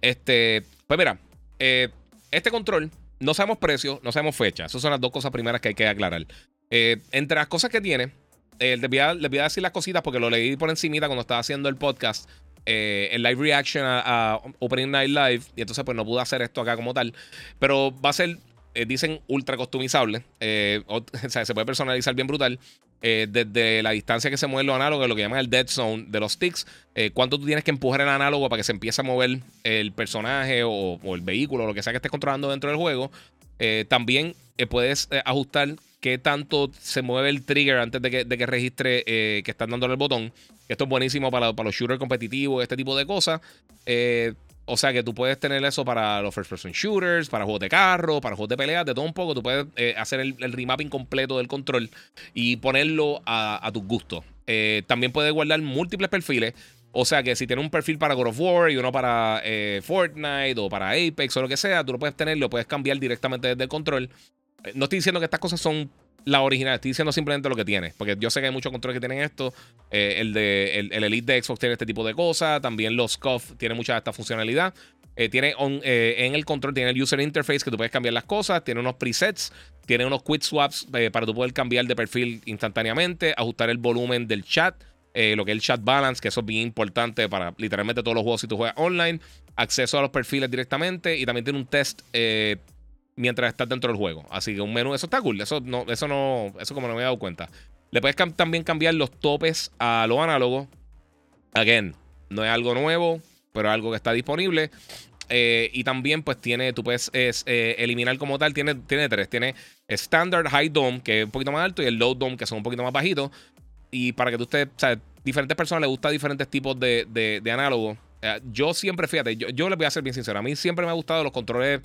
Este, pues mira, eh, este control, no sabemos precio, no sabemos fecha. Esas son las dos cosas primeras que hay que aclarar. Eh, entre las cosas que tiene, eh, les, voy a, decir las cositas porque lo leí por encimita cuando estaba haciendo el podcast. Eh, el live reaction a, Opening Night Live. Y entonces, pues no pude hacer esto acá como tal. Pero va a ser, eh, dicen, ultra customizable. o, sea, se puede personalizar bien brutal. desde la distancia que se mueve lo análogo, lo que llaman el dead zone de los sticks. cuánto tú tienes que empujar el análogo para que se empiece a mover el personaje o, el vehículo o lo que sea que estés controlando dentro del juego. también puedes ajustar qué tanto se mueve el trigger antes de que, registre eh, que están dándole el botón. Esto es buenísimo para, los shooters competitivos, este tipo de cosas. Eh, o sea que tú puedes tener eso para los first person shooters, para juegos de carro, para juegos de peleas, de todo un poco. Tú puedes eh, hacer el, remapping completo del control y ponerlo a, a tus gustos. también puedes guardar múltiples perfiles. O sea que si tienes un perfil para God of War y uno para Fortnite o para Apex o lo que sea, tú lo puedes tener, lo puedes cambiar directamente desde el control. Eh, no estoy diciendo que estas cosas son la original, estoy diciendo simplemente lo que tiene. Porque yo sé que hay muchos controles que tienen esto. Eh, el, de, el, Elite de Xbox tiene este tipo de cosas. También los SCUF tiene mucha de esta funcionalidad. Eh, tiene en el control, tiene el user interface que tú puedes cambiar las cosas. Tiene unos presets. Tiene unos quick swaps para tú poder cambiar de perfil instantáneamente. Ajustar el volumen del chat. lo que es el chat balance, que eso es bien importante para literalmente todos los juegos si tú juegas online. Acceso a los perfiles directamente. Y también tiene un test mientras estás dentro del juego. Así que un menú, eso está cool. Eso no, eso no, eso como no me he dado cuenta. Le puedes también cambiar los topes a lo análogo. Again, no es algo nuevo, pero es algo que está disponible. Eh, y también, pues tiene, tú puedes eh, eliminar como tal, tiene, tiene tres. Tiene Standard High Dome, que es un poquito más alto, y el Low Dome, que son un poquito más bajitos. Y para que tú estés, o sea, diferentes personas les gusta diferentes tipos de, de, análogos. Eh, yo siempre, fíjate, yo, yo les voy a ser bien sincero. A mí siempre me ha gustado los controles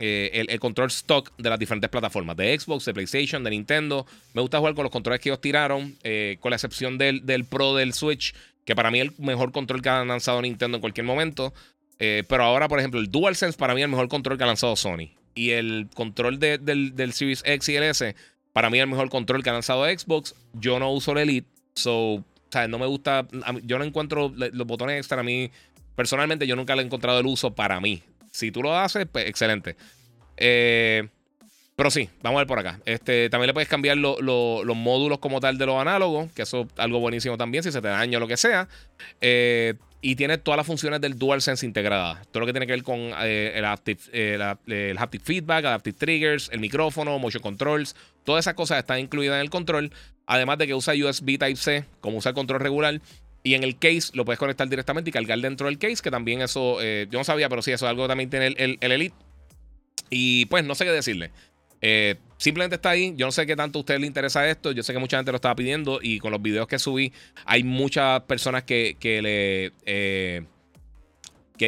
el, control stock de las diferentes plataformas, de Xbox, de PlayStation, de Nintendo. Me gusta jugar con los controles que ellos tiraron, eh, con la excepción del, Pro del Switch, que para mí es el mejor control que ha lanzado Nintendo en cualquier momento. Eh, pero ahora, por ejemplo, el DualSense para mí es el mejor control que ha lanzado Sony. Y el control del, del, Series X y el S, para mí es el mejor control que ha lanzado Xbox. Yo no uso el Elite, so, no me gusta, yo no encuentro los botones extra a mí. Personalmente, yo nunca le he encontrado el uso para mí. Si tú lo haces, pues excelente. Eh, pero sí, vamos a ver por acá. Este, también le puedes cambiar los módulos como tal de los análogos, que eso es algo buenísimo también, si se te daña o lo que sea. Eh, y tiene todas las funciones del DualSense integradas. Todo lo que tiene que ver con eh, el, el, haptic feedback, adaptive triggers, el micrófono, motion controls. Todas esas cosas están incluidas en el control. Además de que usa USB Type-C, como usa el control regular. Y en el case lo puedes conectar directamente y cargar dentro del case, que también eso, eh, yo no sabía, pero sí, eso es algo que también tiene el, Elite. Y pues no sé qué decirle. Eh, simplemente está ahí. Yo no sé qué tanto a usted le interesa esto. Yo sé que mucha gente lo estaba pidiendo y con los videos que subí hay muchas personas que, que le... Eh,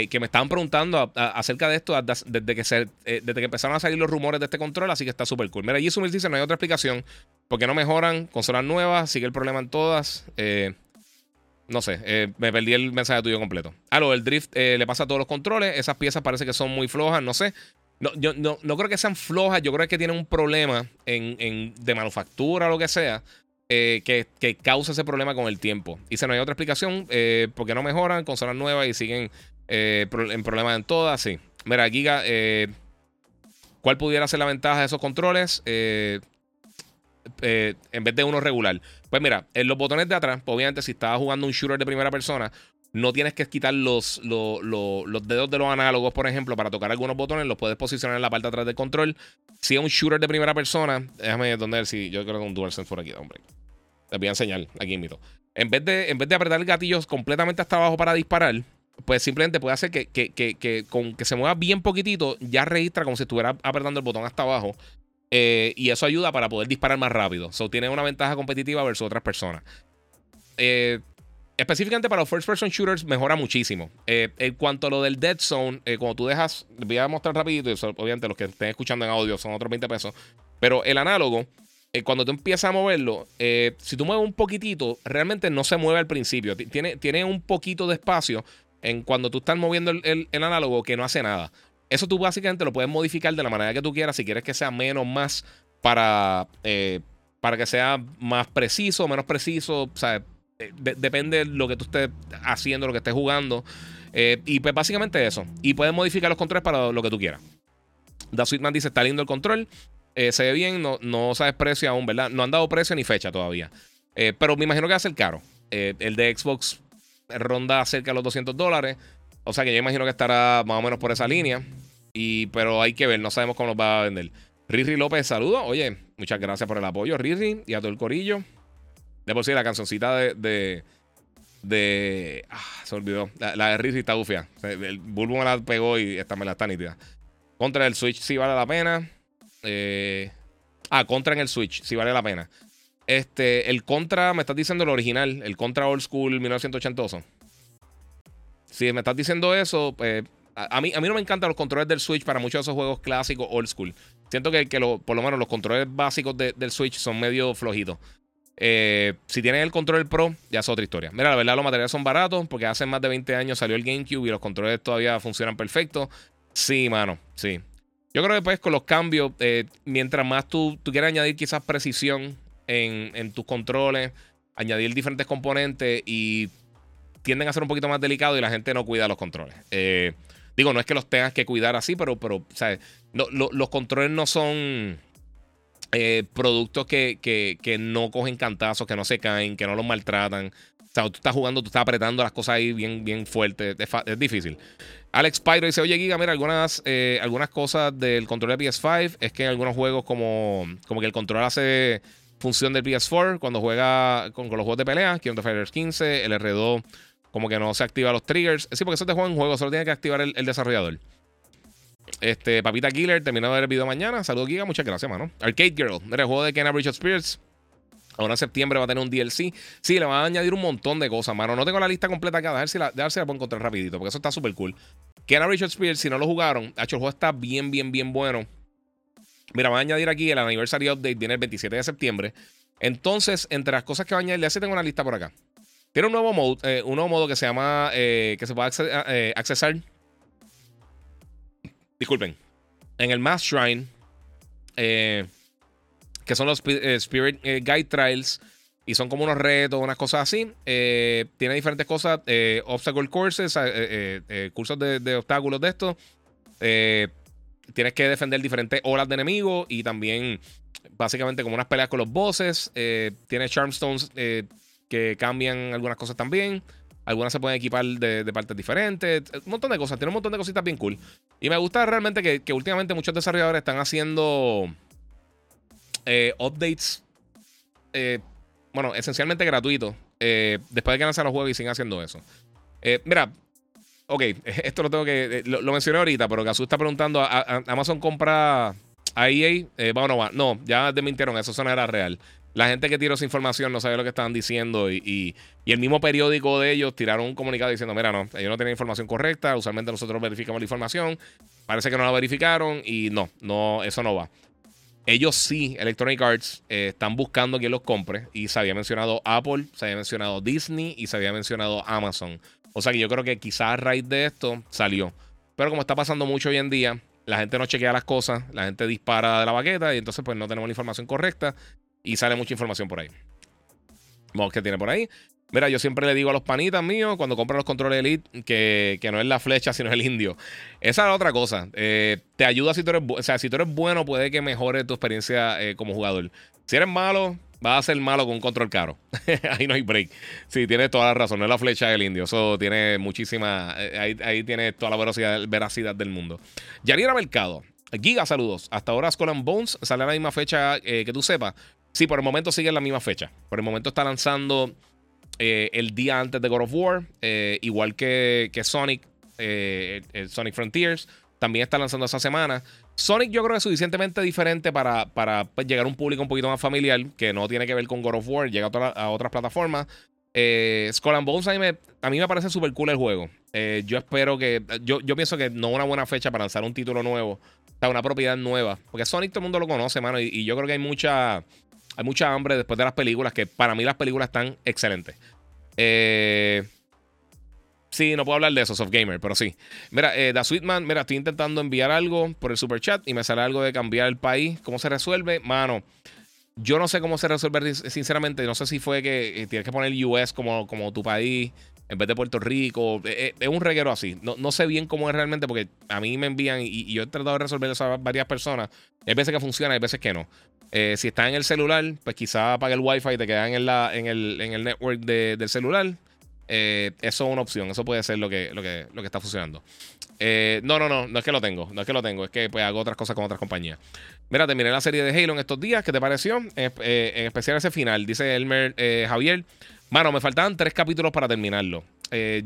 que, me estaban preguntando acerca de esto desde que, se, desde que empezaron a salir los rumores de este control, así que está súper cool. Mira, Jisumil dice, no hay otra explicación, porque no mejoran, consolas nuevas, sigue el problema en todas. Eh, no sé, eh, me perdí el mensaje tuyo completo. Ah, lo del drift eh, le pasa a todos los controles. Esas piezas parece que son muy flojas, no sé. No, yo no, creo que sean flojas, yo creo que tienen un problema en, de manufactura o lo que sea. Eh, que, causa ese problema con el tiempo. Y si no hay otra explicación, porque no mejoran, consolas nuevas y siguen en problemas en todas, sí. Mira, Giga, ¿cuál pudiera ser la ventaja de esos controles? Eh, en vez de uno regular. Pues mira, en los botones de atrás, pues obviamente si estás jugando un shooter de primera persona, no tienes que quitar los, los, dedos de los análogos, por ejemplo, para tocar algunos botones, los puedes posicionar en la parte de atrás del control. Si es un shooter de primera persona, déjame ver si yo creo que un DualSense por aquí, hombre. Les voy a enseñar aquí mito. En vez de, en vez de apretar el gatillo completamente hasta abajo para disparar, pues simplemente puede hacer que, que, con que se mueva bien poquitito, ya registra como si estuviera apretando el botón hasta abajo. Eh, y eso ayuda para poder disparar más rápido. So, tiene una ventaja competitiva versus otras personas. Eh, específicamente para los first person shooters mejora muchísimo. Eh, en cuanto a lo del Dead Zone, cuando tú dejas, voy a mostrar rapidito, y obviamente los que estén escuchando en audio son otros 20 pesos, pero el análogo, cuando tú empiezas a moverlo, si tú mueves un poquitito, realmente no se mueve al principio. Tiene, tiene un poquito de espacio en cuando tú estás moviendo el, análogo que no hace nada. Eso tú básicamente lo puedes modificar de la manera que tú quieras. Si quieres que sea menos, más para, eh, para que sea más preciso, menos preciso. O sea, eh, depende de lo que tú estés haciendo, lo que estés jugando. Eh, y pues básicamente eso. Y puedes modificar los controles para lo que tú quieras. Da Sweetman dice: Está lindo el control. se ve bien, no, no sabes precio aún, ¿verdad? No han dado precio ni fecha todavía. pero me imagino que va a ser caro. el de Xbox ronda cerca de los 200 dólares. O sea que yo imagino que estará más o menos por esa línea. Y, pero hay que ver, no sabemos cómo nos va a vender. Riri López, saludos. Oye, muchas gracias por el apoyo, Riri, y a todo el corillo. De por sí, la cancioncita de. de, ah, se olvidó. La, de Riri está ufia. El Bulbo me la pegó y esta me la está nítida. Contra el Switch sí vale la pena. Eh, ah, contra en el Switch sí vale la pena. Este, el Contra, me estás diciendo el original, el Contra Old School 1980. Si me estás diciendo eso, pues, a, mí, a mí no me encantan los controles del Switch para muchos de esos juegos clásicos old school. Siento que, por lo menos los controles básicos del Switch son medio flojitos. Eh, si tienes el control Pro, ya es otra historia. Mira, la verdad, los materiales son baratos porque hace más de 20 años salió el GameCube y los controles todavía funcionan perfecto. Sí, mano, sí. Yo creo que pues con los cambios, eh, mientras más tú, tú quieras añadir quizás precisión en, tus controles, añadir diferentes componentes y tienden a ser un poquito más delicados y la gente no cuida los controles. Eh, digo, no es que los tengas que cuidar así, pero, pero los controles no son eh, productos que, que, no cogen cantazos, que no se caen, que no los maltratan. O sea, tú estás jugando, tú estás apretando las cosas ahí bien, bien fuerte. Es, difícil. Alex Pyro dice: Oye, Giga, mira, algunas, eh, algunas cosas del control de PS5 es que en algunos juegos, como, como que el control hace función del PS4 cuando juega con, los juegos de pelea, King of Fighters 15, el R2 como que no se activa los triggers. Sí, porque eso te juega en juego, solo tiene que activar el, desarrollador. Este, Papita Killer, terminó de ver el video mañana. Saludos, Giga, muchas gracias, mano. Arcade Girl, el juego de Kenna Bridge of Spirits. Ahora en septiembre va a tener un DLC. Sí, le van a añadir un montón de cosas, mano. No tengo la lista completa acá. Ver si la, si la puedo encontrar rapidito, porque eso está súper cool. Kenna of Spirits, si no lo jugaron, hecho, el juego está bien, bien, bien bueno. Mira, van a añadir aquí el Anniversary Update, viene el 27 de septiembre. Entonces, entre las cosas que va a añadir, ya sí tengo una lista por acá. Tiene un nuevo modo, eh, un nuevo modo que se llama, eh, que se puede eh, accesar. Disculpen. En el Mass Shrine, que son los Spirit Guide Trials, y son como unos retos, unas cosas así. tiene diferentes cosas, obstacle courses, cursos de, de, obstáculos de esto tienes que defender diferentes olas de enemigos y también básicamente como unas peleas con los bosses. Tiene Charmstones que cambian algunas cosas también. Algunas se pueden equipar de, partes diferentes. Un montón de cosas. Tiene un montón de cositas bien cool. Y me gusta realmente que, últimamente muchos desarrolladores están haciendo eh, updates. bueno, esencialmente gratuitos. después de que lanzan los juegos y siguen haciendo eso. mira, ok, esto lo tengo que. Lo, mencioné ahorita, pero Gazú está preguntando: ¿Amazon compra a EA? Eh, va o no va. No, ya desmintieron, eso no era real. La gente que tiró esa información no sabía lo que estaban diciendo y, el mismo periódico de ellos tiraron un comunicado diciendo, mira, no, ellos no tienen información correcta, usualmente nosotros verificamos la información, parece que no la verificaron y no, no, eso no va. Ellos sí, Electronic Arts, eh, están buscando quien los compre y se había mencionado Apple, se había mencionado Disney y se había mencionado Amazon. O sea que yo creo que quizás a raíz de esto salió. Pero como está pasando mucho hoy en día, la gente no chequea las cosas, la gente dispara de la baqueta y entonces pues no tenemos la información correcta y sale mucha información por ahí. Vamos, ¿qué tiene por ahí? Mira, yo siempre le digo a los panitas míos cuando compran los controles Elite que, que no es la flecha, sino el indio. Esa es otra cosa. Eh, te ayuda si tú eres, o sea, si tú eres bueno, puede que mejore tu experiencia eh, como jugador. Si eres malo, va a ser malo con un control caro. ahí no hay break. Sí, tienes toda la razón. No es la flecha del indio. Eso tiene muchísima. Eh, ahí, ahí tiene toda la veracidad, del mundo. Yariera Mercado. Giga, saludos. Hasta ahora Skull and Bones sale a la misma fecha que tú sepas. Sí, por el momento sigue en la misma fecha. Por el momento está lanzando el día antes de God of War, igual que, que Sonic, Sonic Frontiers, también está lanzando esa semana. Sonic yo creo que es suficientemente diferente para, para pues, llegar a un público un poquito más familiar, que no tiene que ver con God of War, llega a, otras plataformas. Eh, Skull and Bones a mí me, parece súper cool el juego. Eh, yo espero que. Yo, yo pienso que no es una buena fecha para lanzar un título nuevo. O sea, una propiedad nueva. Porque Sonic todo el mundo lo conoce, mano. Y, yo creo que hay mucha. Hay mucha hambre después de las películas. Que para mí las películas están excelentes. Eh. Sí, no puedo hablar de eso, Soft Gamer, pero sí. Mira, eh, The Sweetman, mira, estoy intentando enviar algo por el super chat y me sale algo de cambiar el país. ¿Cómo se resuelve? Mano, yo no sé cómo se resuelve, sinceramente. No sé si fue que eh, tienes que poner US como, como tu país en vez de Puerto Rico. Eh, es un reguero así. No, no, sé bien cómo es realmente porque a mí me envían y, yo he tratado de resolver eso a varias personas. Hay veces que funciona, hay veces que no. si está en el celular, pues quizá apaga el wifi y te quedan en, en, el, en el network del celular. Eh, eso es una opción. Eso puede ser lo que, lo que, lo que está funcionando. Eh, no, no, no. No es que lo tengo. No es que lo tengo. Es que pues, hago otras cosas con otras compañías. Mira, terminé la serie de Halo en estos días. ¿Qué te pareció? Eh, en especial ese final. Dice Elmer Javier. Mano, me faltaban tres capítulos para terminarlo.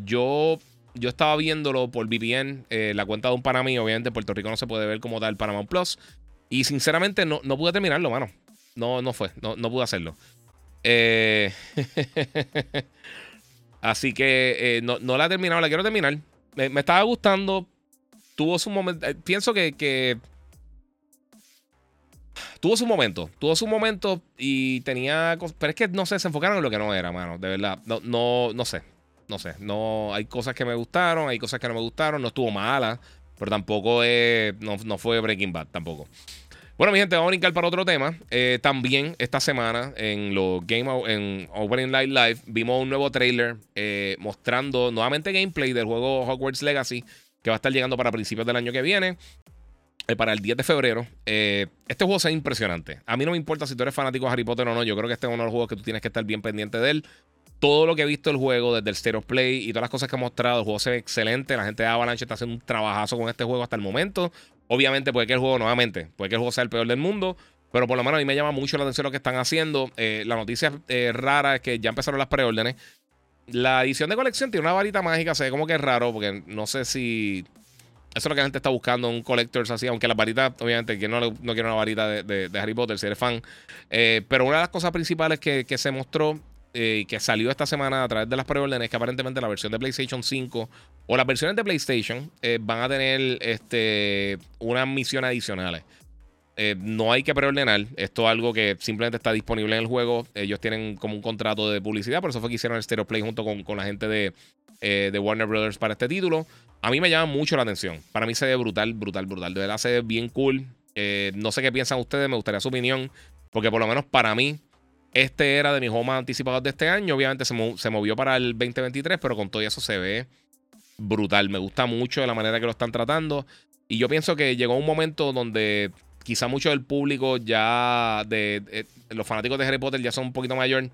yo, yo estaba viéndolo por VPN. la cuenta de un pana Obviamente, en Puerto Rico no se puede ver como tal Paramount Plus. Y sinceramente, no, no pude terminarlo, mano. No, no fue. No, no pude hacerlo. Eh. Así que eh, no, la he terminado, la quiero terminar. Me, estaba gustando. Tuvo su momento. Eh, pienso que, Tuvo su momento. Tuvo su momento y tenía. Pero es que no sé, se enfocaron en lo que no era, mano. De verdad. No, no, no sé. No sé. No, hay cosas que me gustaron, hay cosas que no me gustaron. No estuvo mala. Pero tampoco no, no fue Breaking Bad, tampoco. Bueno, mi gente, vamos a brincar para otro tema. Eh, también esta semana en los Game en Opening Light Live vimos un nuevo trailer eh, mostrando nuevamente gameplay del juego Hogwarts Legacy que va a estar llegando para principios del año que viene. Eh, para el 10 de febrero. este juego es impresionante. A mí no me importa si tú eres fanático de Harry Potter o no. Yo creo que este es uno de los juegos que tú tienes que estar bien pendiente de él. Todo lo que he visto del juego, desde el State of Play y todas las cosas que ha mostrado, el juego se ve excelente. La gente de Avalanche está haciendo un trabajazo con este juego hasta el momento. Obviamente puede que el juego, nuevamente, puede que el juego sea el peor del mundo. Pero por lo menos a mí me llama mucho la atención lo que están haciendo. Eh, la noticia eh, rara es que ya empezaron las preórdenes. La edición de colección tiene una varita mágica. Se como que es raro porque no sé si... Eso es lo que la gente está buscando, un collector así. Aunque la varita, obviamente, que no, no quiere una varita de, Harry Potter si eres fan. Eh, pero una de las cosas principales que, que se mostró y que salió esta semana a través de las preórdenes que aparentemente la versión de PlayStation 5 o las versiones de PlayStation eh, van a tener este, unas misiones adicionales. Eh, no hay que preordenar. Esto es algo que simplemente está disponible en el juego. Ellos tienen como un contrato de publicidad. Por eso fue que hicieron el Stereo Play junto con, la gente de, eh, de, Warner Brothers para este título. A mí me llama mucho la atención. Para mí se ve brutal, brutal, brutal. De verdad se ve bien cool. no sé qué piensan ustedes. Me gustaría su opinión. Porque por lo menos para mí, este era de mis más anticipados de este año. Obviamente se, se movió para el 2023. Pero con todo eso se ve brutal. Me gusta mucho la manera que lo están tratando. Y yo pienso que llegó un momento donde quizá mucho del público ya de, los fanáticos de Harry Potter ya son un poquito mayor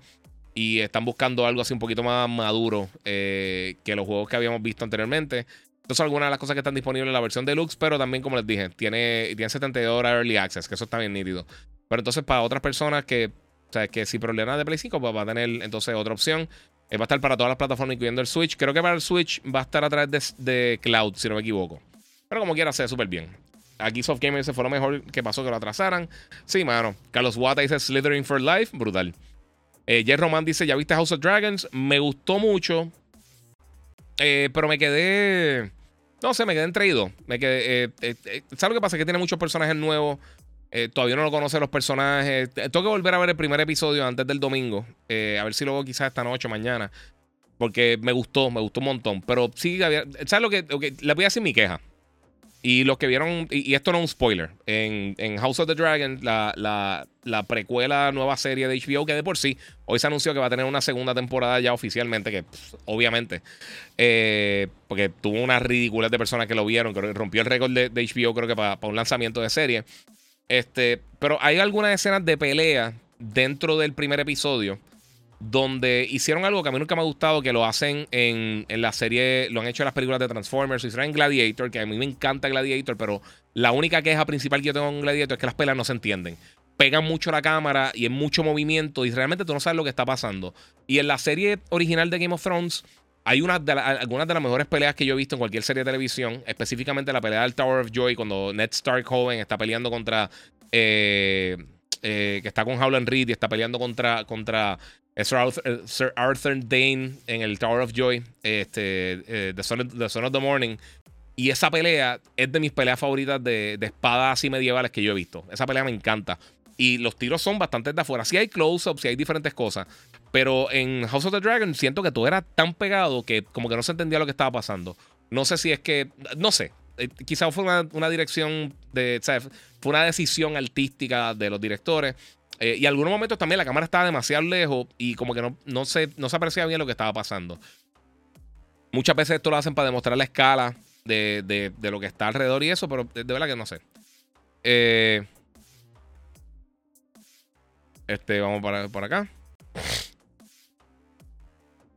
y están buscando algo así un poquito más maduro eh, que los juegos que habíamos visto anteriormente. Entonces, algunas de las cosas que están disponibles en la versión deluxe, pero también, como les dije, tiene, tiene 72 horas early access, que eso está bien nítido. Pero entonces, para otras personas que, o sea, que si problemas de Play 5, pues va a tener entonces otra opción. Eh, va a estar para todas las plataformas, incluyendo el Switch. Creo que para el Switch va a estar a través de, Cloud, si no me equivoco. Pero como quiera, se súper bien. Aquí Soft Gamer se fue lo mejor que pasó que lo atrasaran. Sí, mano. Carlos Wata dice Slithering for Life. Brutal. Eh, Jay Roman dice: ¿Ya viste House of Dragons? Me gustó mucho. Eh, pero me quedé. No sé, me quedé entreído. Me quedé. Eh, ¿Sabes lo que pasa? Que tiene muchos personajes nuevos. Eh, todavía no lo conocen los personajes. Eh, tengo que volver a ver el primer episodio antes del domingo. Eh, a ver si luego quizás esta noche mañana. Porque me gustó, me gustó un montón. Pero sí, ¿sabes lo que? le voy a decir mi queja. Y los que vieron, y, esto no es un spoiler, en, House of the Dragon, la, la, precuela nueva serie de HBO, que de por sí, hoy se anunció que va a tener una segunda temporada ya oficialmente, que pues, obviamente, porque tuvo una ridícula de personas que lo vieron, que rompió el récord de, HBO, creo que para un lanzamiento de serie. Este, pero hay algunas escenas de pelea dentro del primer episodio donde hicieron algo que a mí nunca me ha gustado, que lo hacen en, la serie, lo han hecho en las películas de Transformers, hicieron en Gladiator, que a mí me encanta Gladiator, pero la única queja principal que yo tengo en Gladiator es que las peleas no se entienden. pegan mucho la cámara y hay mucho movimiento y realmente tú no sabes lo que está pasando. Y en la serie original de Game of Thrones hay una de algunas de las mejores peleas que yo he visto en cualquier serie de televisión, específicamente la pelea del Tower of Joy cuando Ned Stark joven está peleando contra... Eh, eh, que está con Howland Reed y está peleando contra, contra Sir Arthur, Dane en el Tower of Joy, este, the, Son of, the Morning. Y esa pelea es de mis peleas favoritas de, espadas así medievales que yo he visto. Esa pelea me encanta. Y los tiros son bastante de afuera. Sí hay close-ups, sí hay diferentes cosas. Pero en House of the Dragon siento que todo era tan pegado que como que no se entendía lo que estaba pasando. No sé si es que. No sé. Eh, quizás fue una, dirección de. Fue una decisión artística de los directores. Eh, y en algunos momentos también la cámara estaba demasiado lejos y como que no, no, se, no se apreciaba bien lo que estaba pasando. Muchas veces esto lo hacen para demostrar la escala de, lo que está alrededor y eso, pero de, de verdad que no sé. Eh, este, vamos para, por acá.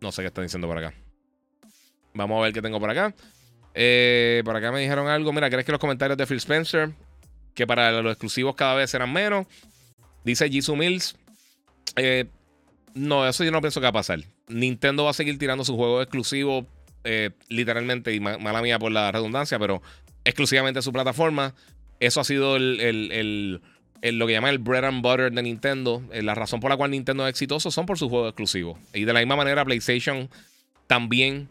No sé qué están diciendo por acá. Vamos a ver qué tengo por acá. Eh, por acá me dijeron algo. Mira, ¿crees que los comentarios de Phil Spencer, que para los exclusivos cada vez serán menos? Dice Jisoo Mills. Eh, no, eso yo no pienso que va a pasar. Nintendo va a seguir tirando su juego exclusivo, eh, literalmente, y mala mía por la redundancia, pero exclusivamente su plataforma. Eso ha sido el lo que llaman el bread and butter de Nintendo. Eh, la razón por la cual Nintendo es exitoso son por sus juegos exclusivos. Y de la misma manera, PlayStation también.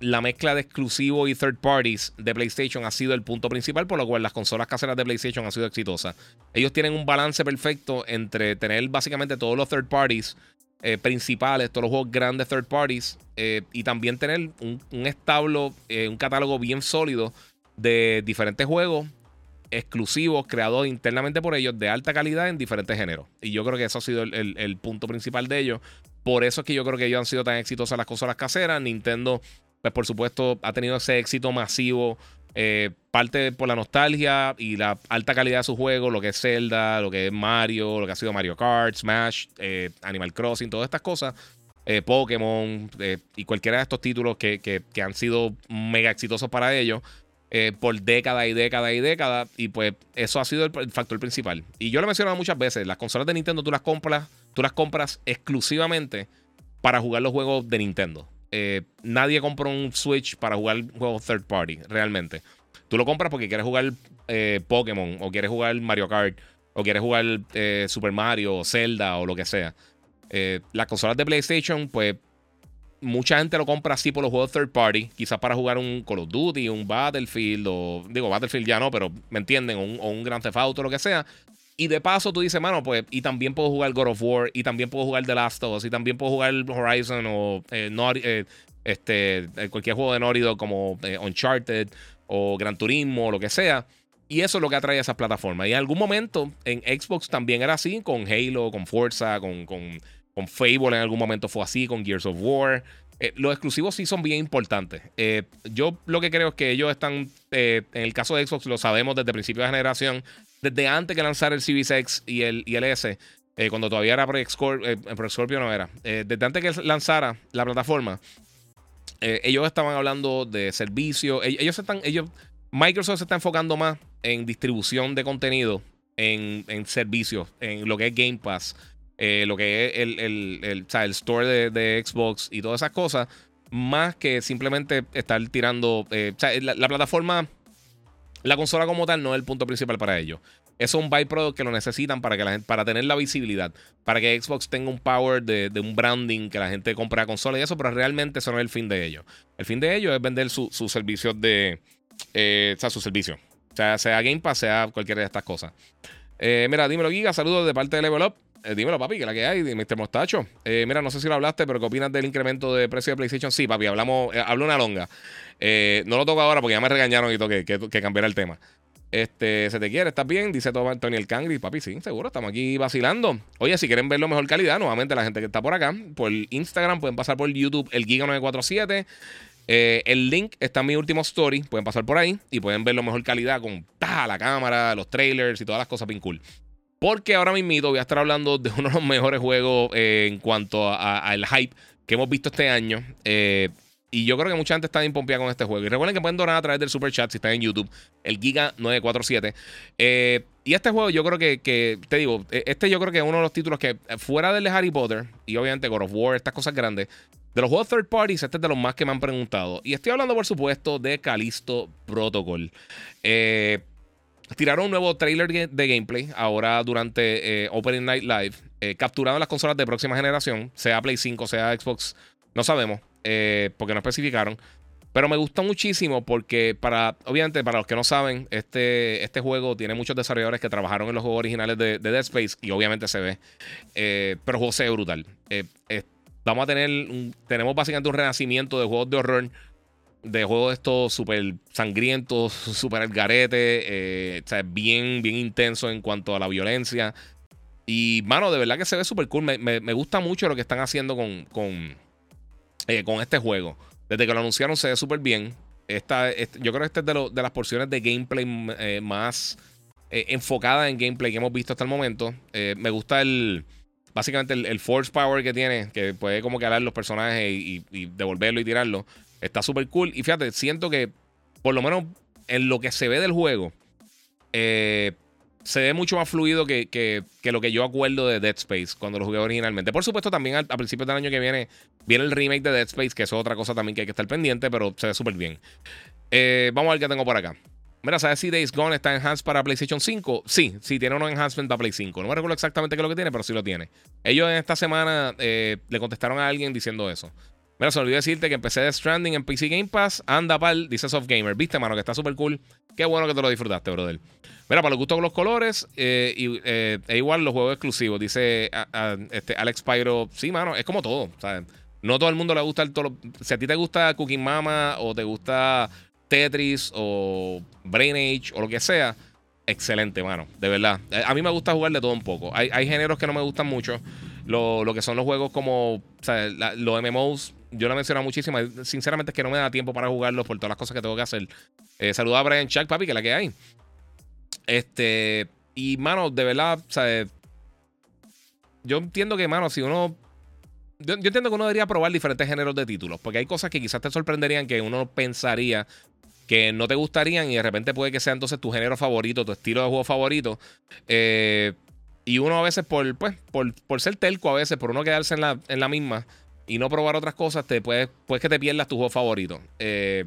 La mezcla de exclusivos y third parties de PlayStation ha sido el punto principal, por lo cual las consolas caseras de PlayStation han sido exitosas. Ellos tienen un balance perfecto entre tener básicamente todos los third parties eh, principales, todos los juegos grandes third parties, y también tener un, establo, un catálogo bien sólido de diferentes juegos exclusivos creados internamente por ellos de alta calidad en diferentes géneros. Y yo creo que eso ha sido el, punto principal de ellos. Por eso es que yo creo que ellos han sido tan exitosos las consolas caseras. Nintendo, pues por supuesto, ha tenido ese éxito masivo. Eh, parte por la nostalgia y la alta calidad de su juego, lo que es Zelda, lo que es Mario, lo que ha sido Mario Kart, Smash, eh, Animal Crossing, todas estas cosas. Eh, Pokémon y cualquiera de estos títulos que, que han sido mega exitosos para ellos. Por década y década y década. Y pues eso ha sido el, factor principal. Y yo lo he mencionado muchas veces, las consolas de Nintendo tú las compras, tú las compras exclusivamente para jugar los juegos de Nintendo. Eh, nadie compra un Switch para jugar juegos third party, realmente. Tú lo compras porque quieres jugar eh, Pokémon, o quieres jugar Mario Kart, o quieres jugar Super Mario, o Zelda, o lo que sea. las consolas de PlayStation, pues mucha gente lo compra así por los juegos third party, quizás para jugar un Call of Duty, un Battlefield, o digo, Battlefield ya no, pero me entienden, o un, o un Grand Theft Auto, lo que sea. Y de paso tú dices, mano, pues, y también puedo jugar God of War, y también puedo jugar The Last of Us, y también puedo jugar Horizon o eh, eh, este, eh, cualquier juego de Naughty como Uncharted o Gran Turismo o lo que sea. Y eso es lo que atrae a esas plataformas. Y en algún momento en Xbox también era así, con Halo, con Forza, con, con con Fable en algún momento fue así, con Gears of War. Eh, los exclusivos sí son bien importantes. Eh, yo lo que creo es que ellos están, eh, en el caso de Xbox, lo sabemos desde principio de generación, desde antes que lanzar el Series X y el, y S, cuando todavía era Project Scorpio, no era, desde antes que lanzara la plataforma, ellos estaban hablando de servicio. Ellos, están, ellos, Microsoft se está enfocando más en distribución de contenido, en, servicios, en lo que es Game Pass. Eh, lo que es el, el, el, el store de, Xbox y todas esas cosas, más que simplemente estar tirando. Eh, la, plataforma, la consola como tal, no es el punto principal para ellos. Es un byproduct que lo necesitan para, que la gente, para tener la visibilidad, para que Xbox tenga un power de, un branding, que la gente compre la consola y eso, pero realmente eso no es el fin de ellos. El fin de ellos es vender sus su servicios de. Eh, o sea, su servicio. O sea, sea Game Pass, sea cualquiera de estas cosas. mira, dímelo, Giga. Saludos de parte de Level Up. Eh, dímelo, papi, que la que hay, Mr. Mostacho. Eh, mira, no sé si lo hablaste, pero ¿qué opinas del incremento de precio de PlayStation? Sí, papi, hablamos, eh, hablo una longa. no lo toco ahora porque ya me regañaron y toque que, cambiara el tema. Este, se te quiere, ¿estás bien? Dice todo Antonio el Cangri. Papi, sí, seguro, estamos aquí vacilando. Oye, si quieren verlo mejor calidad, nuevamente la gente que está por acá, por Instagram, pueden pasar por YouTube, el Giga947. el link está en mi último story. Pueden pasar por ahí y pueden verlo mejor calidad con la cámara, los trailers y todas las cosas bien cool. Porque ahora mismo voy a estar hablando de uno de los mejores juegos eh, en cuanto al hype que hemos visto este año. Eh, y yo creo que mucha gente está bien pompeada con este juego. Y recuerden que pueden donar a través del super chat si están en YouTube, el Giga947. Eh, y este juego yo creo que, te digo, e, este yo creo que es uno de los títulos que fuera del de Harry Potter y obviamente God of War, estas cosas grandes, de los juegos third parties, este es de los más que me han preguntado. Y estoy hablando, por supuesto, de Callisto Protocol. Eh, tiraron un nuevo trailer de gameplay ahora durante eh, Opening Night Live, eh, capturando las consolas de próxima generación, sea Play 5, sea Xbox, no sabemos. Eh, porque no especificaron. Pero me gustó muchísimo porque, para, obviamente, para los que no saben, este, este juego tiene muchos desarrolladores que trabajaron en los juegos originales de, Dead Space y obviamente se ve. Eh, pero el juego brutal. Eh, vamos a tener, tenemos básicamente un renacimiento de juegos de horror, de juegos estos súper sangrientos, súper al garete, sea, bien, bien intenso en cuanto a la violencia. Y, mano, de verdad que se ve súper cool. Me, gusta mucho lo que están haciendo con eh, con este juego. Desde que lo anunciaron se ve súper bien. Esta, yo creo que esta es de, las porciones de gameplay eh, más eh, enfocada en gameplay que hemos visto hasta el momento. me gusta el. Básicamente el, force power que tiene, que puede como que los personajes y devolverlo y tirarlo. Está súper cool. Y fíjate, siento que por lo menos en lo que se ve del juego, eh, se ve mucho más fluido que, lo que yo acuerdo de Dead Space cuando lo jugué originalmente. Por supuesto, también a, principios del año que viene viene el remake de Dead Space, que es otra cosa también que hay que estar pendiente, pero se ve súper bien. Eh, vamos a ver qué tengo por acá. Mira, ¿sabes si Days Gone está enhanced para PlayStation 5? Sí, sí, tiene un enhancement para Play 5. No me recuerdo exactamente qué es lo que tiene, pero sí lo tiene. Ellos en esta semana eh, le contestaron a alguien diciendo eso. Mira, se olvidó decirte que empecé de Stranding en PC Game Pass. Anda pal, dice Soft Gamer. Viste, mano, que está súper cool. Qué bueno que te lo disfrutaste, brother. Mira, para los gustos con los colores, e igual los juegos exclusivos, dice este Alex Pyro. Sí, mano, es como todo. No todo el mundo le gusta el todo. Si a ti te gusta Cooking Mama o te gusta Tetris o Brain Age o lo que sea, excelente, mano. De verdad. Eh, a mí me gusta jugar de todo un poco. Hay, géneros que no me gustan mucho. Lo, que son los juegos como los MMOs, yo lo he mencionado muchísimo. Sinceramente es que no me da tiempo para jugarlos por todas las cosas que tengo que hacer. Eh, a Brian Chuck, papi, que la que hay. Este, y mano, de verdad, o sea, yo entiendo que, mano, si uno. Yo, entiendo que uno debería probar diferentes géneros de títulos, porque hay cosas que quizás te sorprenderían que uno pensaría que no te gustarían y de repente puede que sea entonces tu género favorito, tu estilo de juego favorito. Eh, y uno a veces, por, pues, por, por, ser telco, a veces, por uno quedarse en la, en la misma y no probar otras cosas, te puedes, puedes que te pierdas tu juego favorito. Eh,